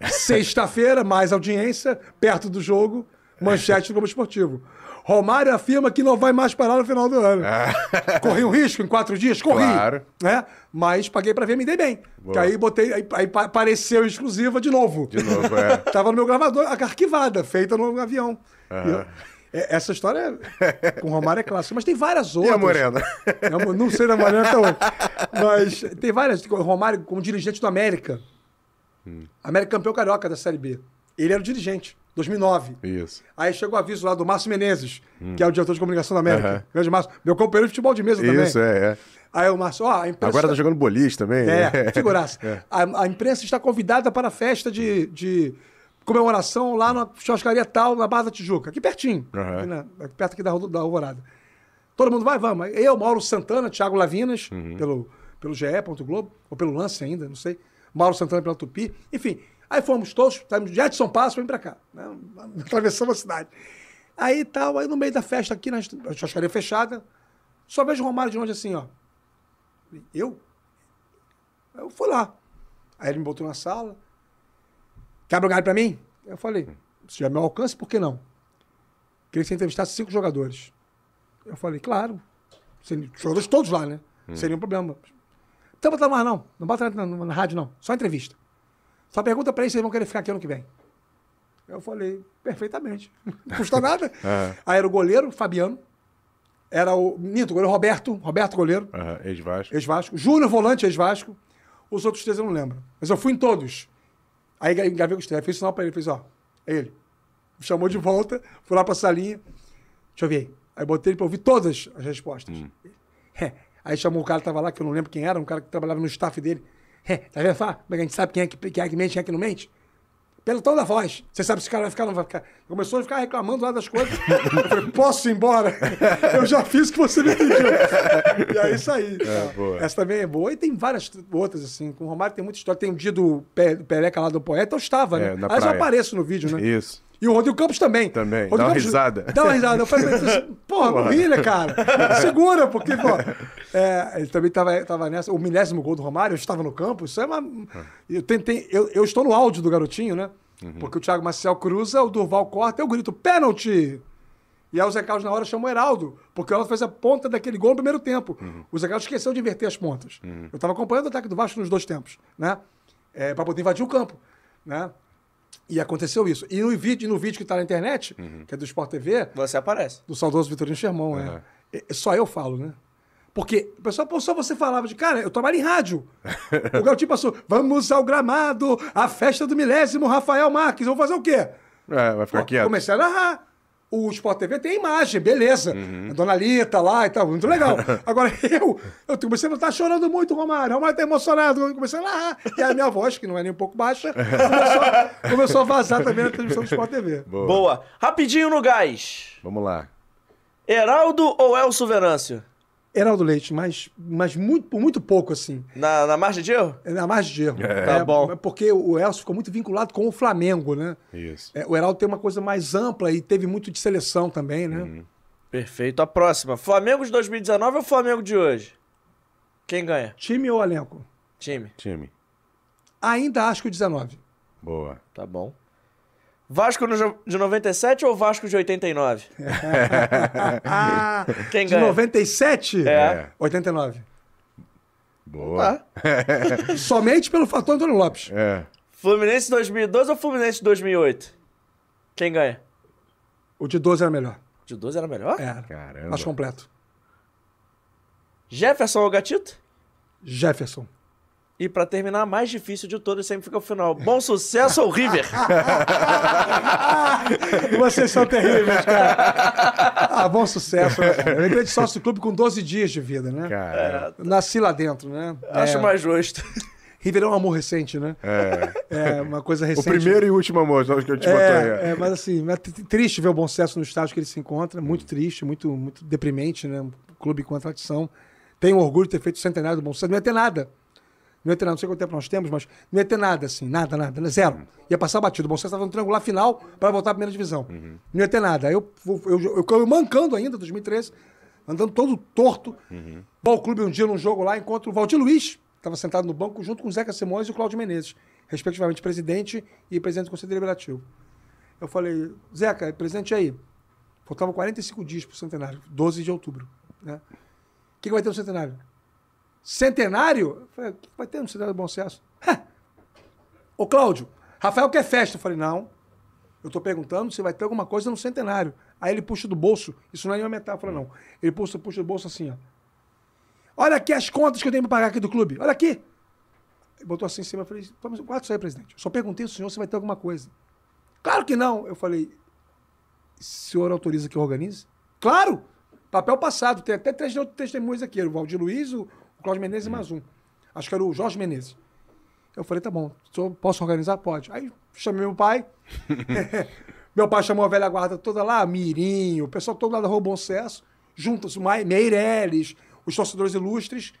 *laughs* Sexta-feira, mais audiência, perto do jogo. Manchete do Globo Esportivo. Romário afirma que não vai mais parar no final do ano. *laughs* Corri um risco em quatro dias? Corri. Claro. Né? Mas paguei pra ver, me dei bem. Que aí botei, aí, aí pa- apareceu exclusiva de novo. De novo, é. *laughs* Tava no meu gravador, arquivada, feita no avião. E eu- é- essa história com o Romário é clássica, mas tem várias E outras. a Morena? Não, não sei da Morena até hoje. Mas tem várias. Romário, como dirigente do América. América campeão carioca da Série B. Ele era o dirigente, 2009. Isso. Aí chegou o aviso lá do Márcio Menezes, que é o diretor de comunicação da América. Aham. Grande Márcio. Meu companheiro de futebol de mesa também. Isso, é, é. Aí o Márcio, ó, a imprensa. Agora tá jogando boliche também. né? *laughs* É, figuraça. A, a imprensa está convidada para a festa de, de comemoração lá na churrascaria tal, na Barra da Tijuca, aqui pertinho, Aham. aqui na- perto aqui da, da Alvorada. Todo mundo vai, vamos. Eu, Mauro Santana, Thiago Lavinas, Uhum. pelo, pelo GE. Globo, ou pelo Lance ainda, não sei. Mauro Santana pela Tupi. Enfim, aí fomos todos, saímos de Edson Passo, vem pra cá. Né? *laughs* Atravessamos a cidade. Aí tal, aí no meio da festa aqui, na churrascaria fechada, só vejo o Romário de longe assim, ó. Eu? Eu fui lá. Aí ele me botou na sala. Quebra o galho pra mim? Eu falei, se tiver meu alcance, por que não? Queria que você entrevistasse cinco jogadores. Eu falei, claro. Jogadores todos lá, né? Sem nenhum problema. Então bota mais não. Não bota na, na- na rádio, não. Só entrevista. Só pergunta pra eles se eles vão querer ficar aqui ano que vem. Eu falei, perfeitamente. Não custa nada. *laughs* Aí era o goleiro, Fabiano. Era o. Minto, o goleiro Roberto. Roberto Goleiro Aham, Ex-Vasco. ex-Vasco. Júnior Volante, ex-Vasco. Os outros três eu não lembro. Mas eu fui em todos. Aí gravei com o Estreia. Fiz sinal pra ele. Fiz, ó, é ele. Me chamou de volta. Fui lá pra salinha. Deixa eu ver aí. Aí botei ele pra ouvir todas as respostas. É. Aí chamou o cara que tava lá, que eu não lembro quem era, um cara que trabalhava no staff dele. É, tá vendo? Como é que a gente sabe quem é que, quem é que mente e quem é que não mente? Pelo tom da voz. Você sabe se o cara vai ficar ou não vai ficar. Começou a ficar reclamando lá das coisas. Eu falei, posso ir embora? Eu já fiz o que você me pediu. E aí saí. Boa. Essa também é boa. E tem várias outras, assim. Com o Romário tem muita história. Tem um dia do Pe- do Pereca lá do poeta, eu estava, É, né? Aliás, eu apareço no vídeo, né? Isso. E o Rodrigo Campos também. Também. Rodrigo Dá uma Campos- risada. Dá uma risada. Eu falei, assim, porra, não ri, né, cara? *laughs* Segura, porque, pô. é, ele também tava, tava nessa. O milésimo gol do Romário, eu estava no campo. Isso é uma. Eu, tentei, eu, eu estou no áudio do garotinho, né? Porque o Thiago Marcel cruza, o Durval corta, eu grito, pênalti! E aí o Zé Carlos na hora chamou o Heraldo, porque o Heraldo fez a ponta daquele gol no primeiro tempo. O Zé Carlos esqueceu de inverter as pontas. Eu estava acompanhando o ataque do Vasco nos dois tempos, né? É, para poder invadir o campo, né? E aconteceu isso. E no vídeo, no vídeo que está na internet, que é do Sport TV, Você aparece. do saudoso Vitorino Sherman, é. É, Só eu falo, né? Porque o pessoal, só você falava de, cara, eu trabalho em rádio. *laughs* o garotinho passou, vamos ao gramado, a festa do milésimo Rafael Marques, vamos fazer o quê? É, vai ficar Pô, quieto. Comecei a narrar. O Sport TV tem imagem, beleza. A Dona Lita lá e tal, muito legal. *laughs* Agora eu, eu comecei a estar chorando muito, Romário. Romário tá emocionado. Eu comecei a narrar. E a minha voz, que não é nem um pouco baixa, começou, começou a vazar também na transmissão do Sport TV. Boa. Boa. Rapidinho no gás. Vamos lá. Heraldo ou Elcio Venâncio? Heraldo Leite, mas, mas muito, por muito pouco, assim. Na, na margem de erro? É na margem de erro. Tá bom. é Porque o Elcio ficou muito vinculado com o Flamengo, né? Isso. É, o Heraldo tem uma coisa mais ampla e teve muito de seleção também, né? Uhum. Perfeito. A próxima. Flamengo de 2019 ou Flamengo de hoje? Quem ganha? Time ou elenco? Time. Time. Ainda acho que o 19. Boa. Tá bom. Vasco de 97 ou Vasco de 89? Ah, *laughs* Quem de ganha? 97? É. 89. Boa. Tá. *laughs* Somente pelo fator Antônio Lopes. É. Fluminense 2012 ou Fluminense 2008? Quem ganha? O de 12 era melhor. De 12 era melhor? Era. Caramba. Mais completo. Jefferson ou Gatito? Jefferson. E pra terminar, a mais difícil de todos sempre fica o final. Bom sucesso ou River? *laughs* Vocês são terríveis, cara. Ah, bom sucesso. Né? cara? Eu entrei de sócio do clube com 12 dias de vida, né? Cara. Nasci lá dentro, né? Acho É, mais justo. River é um amor recente, né? É. É uma coisa O recente. primeiro e último amor que eu te. É, é, mas assim, é triste ver o bom sucesso no estágio que ele se encontra, muito triste, muito, muito deprimente, né? Um clube com a tradição. Tenho orgulho de ter feito o centenário do bom sucesso, não ia ter nada. Não ia ter nada, não sei quanto tempo nós temos, mas não ia ter nada, assim, nada, nada, zero. Ia passar batido. O bom sucesso estava no triangular final para voltar à primeira divisão. Não ia ter nada. Aí eu, eu, eu, eu mancando ainda, 2013, andando todo torto. Vou ao clube um dia num jogo lá, encontro o Valdir Luiz, estava sentado no banco junto com o Zeca Simões e o Cláudio Menezes, respectivamente presidente e presidente do Conselho Deliberativo. Eu falei, Zeca, presente aí. Faltavam 45 dias pro centenário, 12 de outubro. Né? O que, que vai ter no centenário? Centenário? Eu falei, vai ter no centenário do Bom Sucesso? Ô, Cláudio, Rafael quer festa. Eu falei, não. Eu tô perguntando se vai ter alguma coisa no centenário. Aí ele puxa do bolso. Isso não é nenhuma metáfora, não. Ele puxa, puxa do bolso assim, ó. Olha aqui as contas que eu tenho pra pagar aqui do clube. Olha aqui. Ele botou assim em cima. Eu falei, guarda isso aí, presidente. Eu só perguntei ao senhor se vai ter alguma coisa. Claro que não. Eu falei, o senhor autoriza que eu organize? Claro! Papel passado. Tem até três outros testemunhos aqui. O Valdir Luiz, o Cláudio Menezes e mais um. Acho que era o Jorge Menezes. Eu falei, tá bom, posso organizar? Pode. Aí chamei meu pai. *laughs* *laughs* meu pai chamou a velha guarda toda lá, Mirinho, o pessoal todo lá da Rua Bom Sucesso, juntos, Meirelles, os torcedores ilustres.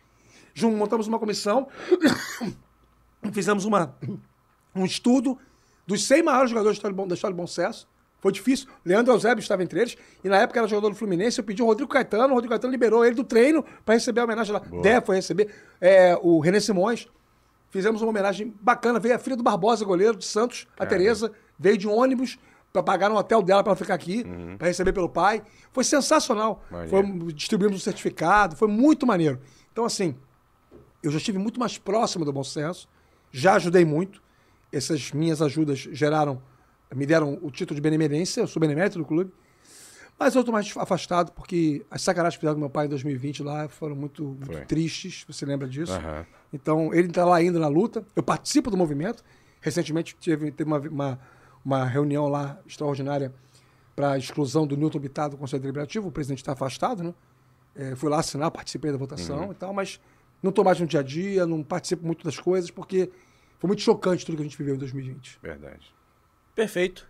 Jun- montamos uma comissão, *coughs* fizemos uma, um estudo dos 100 maiores jogadores da história, do bom, da história do Bom Sucesso. Foi difícil. Leandro Eusébio estava entre eles. E na época era jogador do Fluminense. Eu pedi o Rodrigo Caetano. O Rodrigo Caetano liberou ele do treino para receber a homenagem lá. Dé foi receber. É, o René Simões. Fizemos uma homenagem bacana. Veio a filha do Barbosa, goleiro de Santos, a Tereza. Veio de um ônibus para pagar no hotel dela para ficar aqui, para receber pelo pai. Foi sensacional. Maneiro. Foi, distribuímos um certificado. Foi muito maneiro. Então, assim, eu já estive muito mais próximo do Bom Sucesso, já ajudei muito. Essas minhas ajudas geraram, me deram o título de benemerência, eu sou benemérito do clube. Mas eu estou mais afastado porque as sacaragens que fizeram com meu pai em 2020 lá foram muito, muito tristes, você lembra disso? Aham. Então, ele está lá ainda na luta. Eu participo do movimento. Recentemente teve, teve uma, uma, uma reunião lá extraordinária para a exclusão do Newton Bittar do Conselho Deliberativo. O presidente está afastado, né? É, fui lá assinar, participei da votação e tal, mas não estou mais no dia a dia, não participo muito das coisas, porque foi muito chocante tudo que a gente viveu em 2020. Verdade. Perfeito.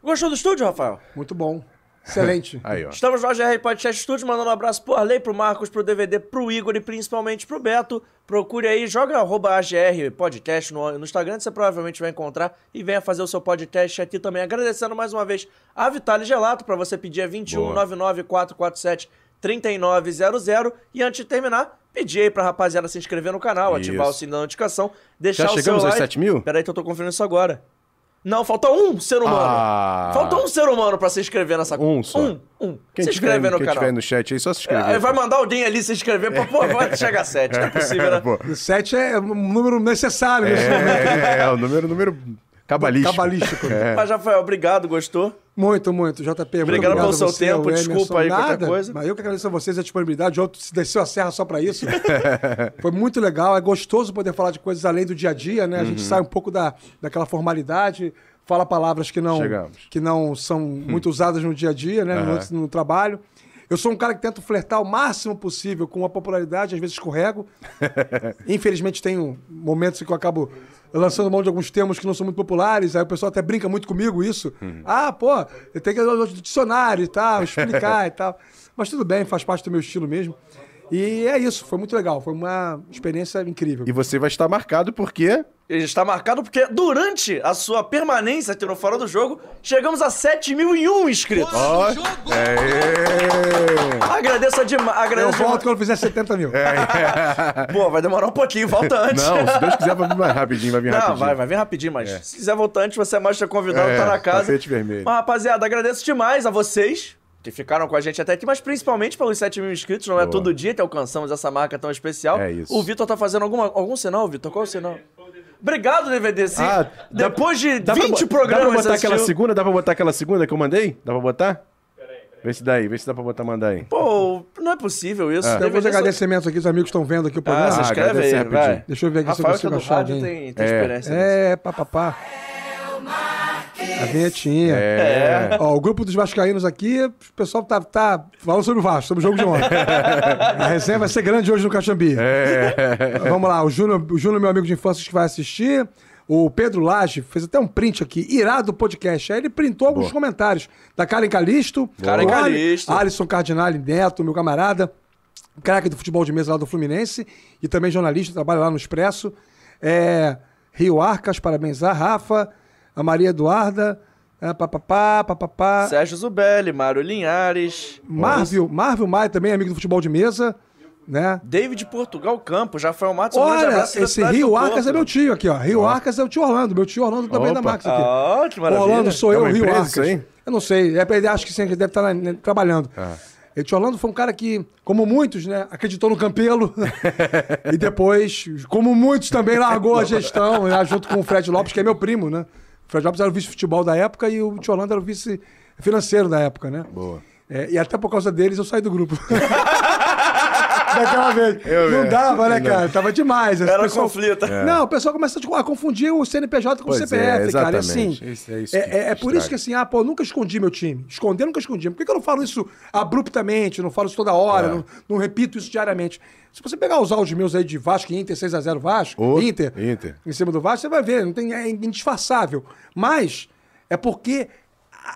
Gostou do estúdio, Rafael? Muito bom. Excelente. *laughs* Aí, ó. Estamos no AGR Podcast Studios, mandando um abraço pro Arley, pro Marcos, pro DVD, pro Igor e principalmente pro Beto. Procure aí, joga arroba AGR Podcast no, no Instagram, você provavelmente vai encontrar. E venha fazer o seu podcast aqui também. Agradecendo mais uma vez a Vitale Gelato, pra você pedir é 21 99 447 3900. E antes de terminar, pedir aí pra rapaziada se inscrever no canal, ativar o Isso. sininho da notificação, deixar Já o seu chegamos aos like. 7 mil? Peraí que eu tô conferindo isso agora. Não, falta um ser humano. Ah. Falta um ser humano pra se inscrever nessa Um só. Um, um. Quem se tiver, inscrever no quem canal. tiver no chat aí, só se inscrever. Aí vai mandar alguém ali se inscrever pra, pô, vai *laughs* chegar a 7. Não é possível, né? Pô. O 7 é um número necessário nesse momento. É, é, o número, número cabalístico. Cabalístico. *laughs* Mas, Rafael, obrigado, gostou? Muito, muito. JP, muito Obrigado pelo seu você, tempo, desculpa aí qualquer Nada, coisa. Mas eu que agradeço a vocês a disponibilidade. O outro se desceu a serra só pra isso. *laughs* Foi muito legal. É gostoso poder falar de coisas além do dia a dia, né? A Uhum. gente sai um pouco da, daquela formalidade, fala palavras que não, Chegamos. que não são muito usadas no dia a dia, né? No, no trabalho. Eu sou um cara que tento flertar o máximo possível com a popularidade, às vezes escorrego. *laughs* Infelizmente, tenho momentos em que eu acabo lançando mão de alguns termos que não são muito populares, aí o pessoal até brinca muito comigo isso. Ah, pô, eu tenho que ir no dicionário e tal, *laughs* explicar e tal. Mas tudo bem, faz parte do meu estilo mesmo. E é isso, foi muito legal, foi uma experiência incrível. E você vai estar marcado porque Ele está marcado porque durante a sua permanência aqui no Fora do Jogo, chegamos a 7.001 inscritos. Do jogo! Agradeço demais. Eu volto quando eu fizer 70 mil. *laughs* Pô, vai demorar um pouquinho, volta antes. Não, se Deus quiser, vai vir mais rapidinho, vai vir Não, rapidinho. vai, vai vir rapidinho, mas se quiser voltar antes, você é mais convidado, É, tá na casa. tapete vermelho. Mas, rapaziada, agradeço demais a vocês que ficaram com a gente até aqui, mas principalmente pelos 7 mil inscritos. Não é Boa. todo dia que alcançamos essa marca tão especial. É isso. O Vitor tá fazendo alguma, algum sinal, Vitor? Qual é o sinal? Obrigado, DVD. Se Ah, depois de Dá pra 20 bo- programas Dá pra botar aquela segunda? Dá pra botar aquela segunda que eu mandei? Dá pra botar? Vê se dá aí, vê se dá pra botar, mandar aí. Pô, não é possível isso. Ah. Tem alguns agradecimentos aqui, os amigos estão vendo aqui o programa. Ah, se Ah, inscreve aí, rapidinho. vai. Deixa eu ver aqui se eu Rafael, que é consigo do achar rádio, alguém. tem, tem É. experiência. É, papapá. A vinhetinha. É. Ó, o grupo dos vascaínos aqui, o pessoal tá, tá falando sobre o Vasco, sobre o jogo de ontem. A resenha vai ser grande hoje no Caxambi. É. Vamos lá, o Júnior, o Júnior, meu amigo de infância, que vai assistir. O Pedro Lage fez até um print aqui, irado podcast. Aí ele printou alguns Boa. comentários da Karen Calisto. Karen Calisto. Alisson Cardinale Neto, meu camarada. Craque do futebol de mesa lá do Fluminense. E também jornalista, trabalha lá no Expresso. É, Rio Arcas, parabéns a Rafa. A Maria Eduarda. É, papapá, papapá. Sérgio Zubelli, Mário Linhares. Marvel, Marvel Maia também, amigo do futebol de mesa. né? David Portugal Campos, já foi o Matos. Olha, esse Rio Arcas é meu tio aqui, ó. Rio Arcas é o tio Orlando. Meu tio Orlando também é da Opa. Max aqui. Ah, que O maravilha. Orlando sou É eu, Rio empresa Arcas. aí? Eu não sei, é, ele acho que sim, ele deve estar né, trabalhando. Ah. E o tio Orlando foi um cara que, como muitos, né, acreditou no Campelo *laughs* e depois, como muitos, também largou a gestão, né, junto com o Fred Lopes, que é meu primo, né? O Fred Lopes era o vice-futebol da época e o tio Orlando era o vice-financeiro da época, né? Boa. É, e até por causa deles eu saí do grupo. *laughs* Daquela *laughs* vez. Eu não mesmo. dava, né, Não. cara? Tava demais. Era conflito. Não, o pessoal começa a confundir o CNPJ com o é, CPF, cara. Assim. Isso é isso é, que é- é por isso que assim, ah, pô, eu nunca escondi meu time. Esconder, nunca escondi. Por que, que eu não falo isso abruptamente? Não falo isso toda hora, É. não, não repito isso diariamente. Se você pegar os áudios meus aí de Vasco e Inter, 6x0 Vasco, Inter, Inter. em cima do Vasco, você vai ver, não tem, é indisfarçável. Mas é porque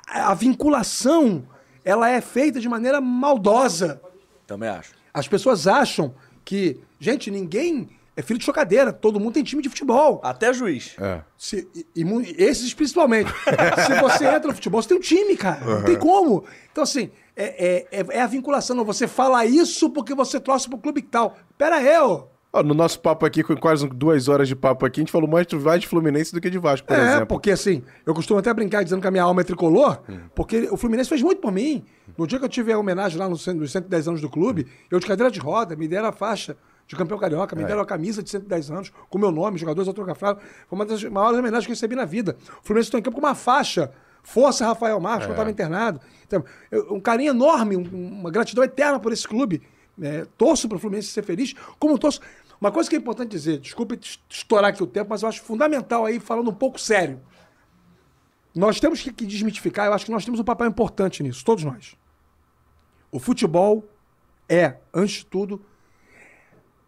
a, a vinculação ela é feita de maneira maldosa. Também acho. As pessoas acham que, gente, ninguém é filho de chocadeira, todo mundo tem time de futebol. Até juiz. É. Se- e- e esses principalmente. *laughs* Se você entra no futebol, você tem um time, cara. Não tem como. Então, assim, é, é, é- é a vinculação. Não, você fala isso porque você torce pro clube e tal. Pera aí, ô. Ó, no nosso papo aqui, com quase duas horas de papo aqui, a gente falou mais de Fluminense do que de Vasco, por é, exemplo. porque assim, eu costumo até brincar dizendo que a minha alma é tricolor, porque o Fluminense fez muito por mim. No dia que eu tive a homenagem lá no, nos 110 anos do clube, eu de cadeira de roda, me deram a faixa de campeão carioca, me deram a camisa de 110 anos, com meu nome, jogadores autografados. Foi uma das maiores homenagens que eu recebi na vida. O Fluminense está em campo com uma faixa. Força Rafael Marcos, que eu estava internado. Então, eu- um carinho enorme, um- uma gratidão eterna por esse clube. É, torço para o Fluminense ser feliz, como torço. Uma coisa que é importante dizer, desculpe est- estourar aqui o tempo, mas eu acho fundamental aí, falando um pouco sério. Nós temos que, desmitificar, eu acho que nós temos um papel importante nisso, todos nós. O futebol é, antes de tudo,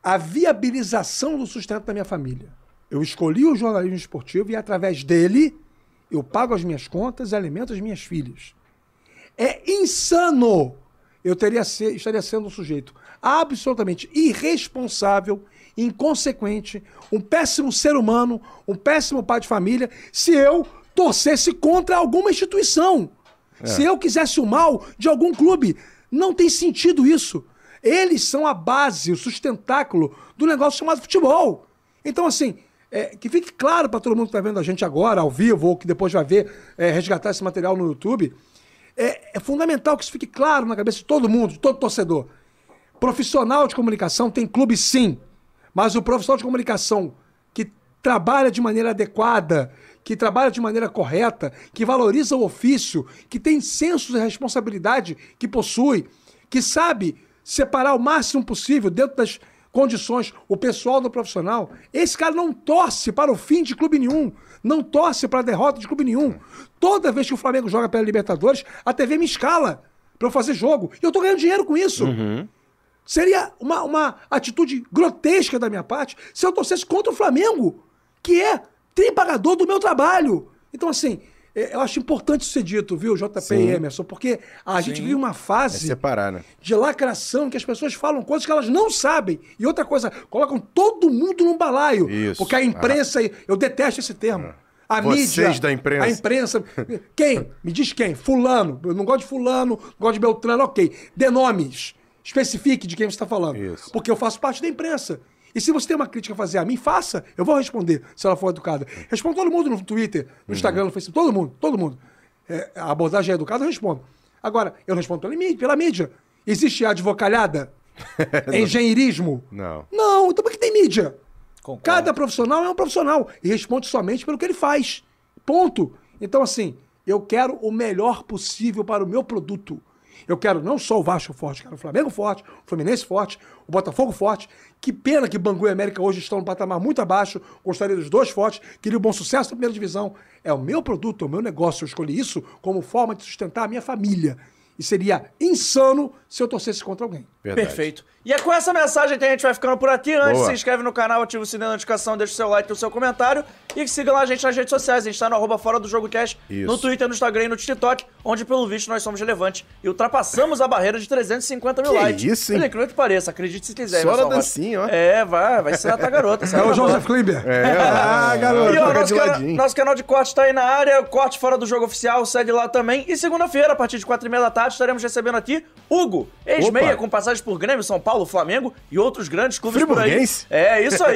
a viabilização do sustento da minha família. Eu escolhi o jornalismo esportivo e, através dele, eu pago as minhas contas e alimento as minhas filhas. É insano! Eu teria se- estaria sendo um sujeito absolutamente irresponsável, inconsequente, um péssimo ser humano, um péssimo pai de família, se eu torcesse contra alguma instituição. Se eu quisesse o mal de algum clube. Não tem sentido isso. Eles são a base, o sustentáculo do negócio chamado futebol. Então, assim, é, que fique claro para todo mundo que está vendo a gente agora, ao vivo, ou que depois vai ver, é, resgatar esse material no YouTube. É, é fundamental que isso fique claro na cabeça de todo mundo, de todo torcedor. Profissional de comunicação tem clube sim, mas o profissional de comunicação que trabalha de maneira adequada, que trabalha de maneira correta, que valoriza o ofício, que tem senso de responsabilidade que possui, que sabe separar o máximo possível dentro das condições o pessoal do profissional, esse cara não torce para o fim de clube nenhum, não torce para a derrota de clube nenhum. Toda vez que o Flamengo joga pela Libertadores, a TV me escala para eu fazer jogo. E eu tô ganhando dinheiro com isso. Seria uma, uma atitude grotesca da minha parte se eu torcesse contra o Flamengo, que é tripagador do meu trabalho. Então, assim, é, eu acho importante isso ser dito, viu, JP e Emerson, porque a gente vive uma É fase separar, né? de lacração que as pessoas falam coisas que elas não sabem. E outra coisa, colocam todo mundo num balaio. Isso. Porque a imprensa, eu detesto esse termo. A Vocês mídia. da imprensa. A imprensa. Quem? Me diz quem? Fulano. Eu não gosto de Fulano, não gosto de Beltrano, ok. Dê nomes. Especifique de quem você está falando. Isso. Porque eu faço parte da imprensa. E se você tem uma crítica a fazer a mim, faça. Eu vou responder, se ela for educada. Respondo todo mundo no Twitter, no Instagram, no Facebook. Todo mundo, todo mundo. É, a abordagem é educada, eu respondo. Agora, eu não respondo pela mídia. Pela mídia. Existe advocalhada? *laughs* Engenheirismo? Não. Não, então por que tem mídia? Concordo. Cada profissional é um profissional e responde somente pelo que ele faz. Ponto. Então, assim, eu quero o melhor possível para o meu produto. Eu quero não só o Vasco forte, quero o Flamengo forte, o Fluminense forte, o Botafogo forte. Que pena que Bangu e América hoje estão no patamar muito abaixo. Gostaria dos dois fortes, queria um bom sucesso na primeira divisão. É o meu produto, é o meu negócio. Eu escolhi isso como forma de sustentar a minha família. E seria insano se eu torcesse contra alguém. Verdade. Perfeito. E é com essa mensagem que a gente vai ficando por aqui. Antes, Boa. se inscreve no canal, ativa o sininho da notificação, deixa o seu like e o seu comentário. E siga lá a gente nas redes sociais. A gente tá no arroba Fora do Jogo Cast, Isso. no Twitter, no Instagram e no TikTok. onde pelo visto nós somos relevantes e ultrapassamos a barreira de 350 mil Que likes. isso, hein? Ele incrível que pareça, acredite se quiser. Só na dancinha, ó. É, vai, vai ser a garota. É o Joseph. Klimber. É, *laughs* Ah, garoto. E ó, nosso, cana- nosso canal de corte tá aí na área, corte fora do jogo oficial, segue lá também. E segunda-feira, a partir de quatro e meia da tarde, estaremos recebendo aqui Hugo, ex-meia, com passagens por Grêmio, São Paulo, Flamengo e outros grandes clubes por aí. É, isso aí.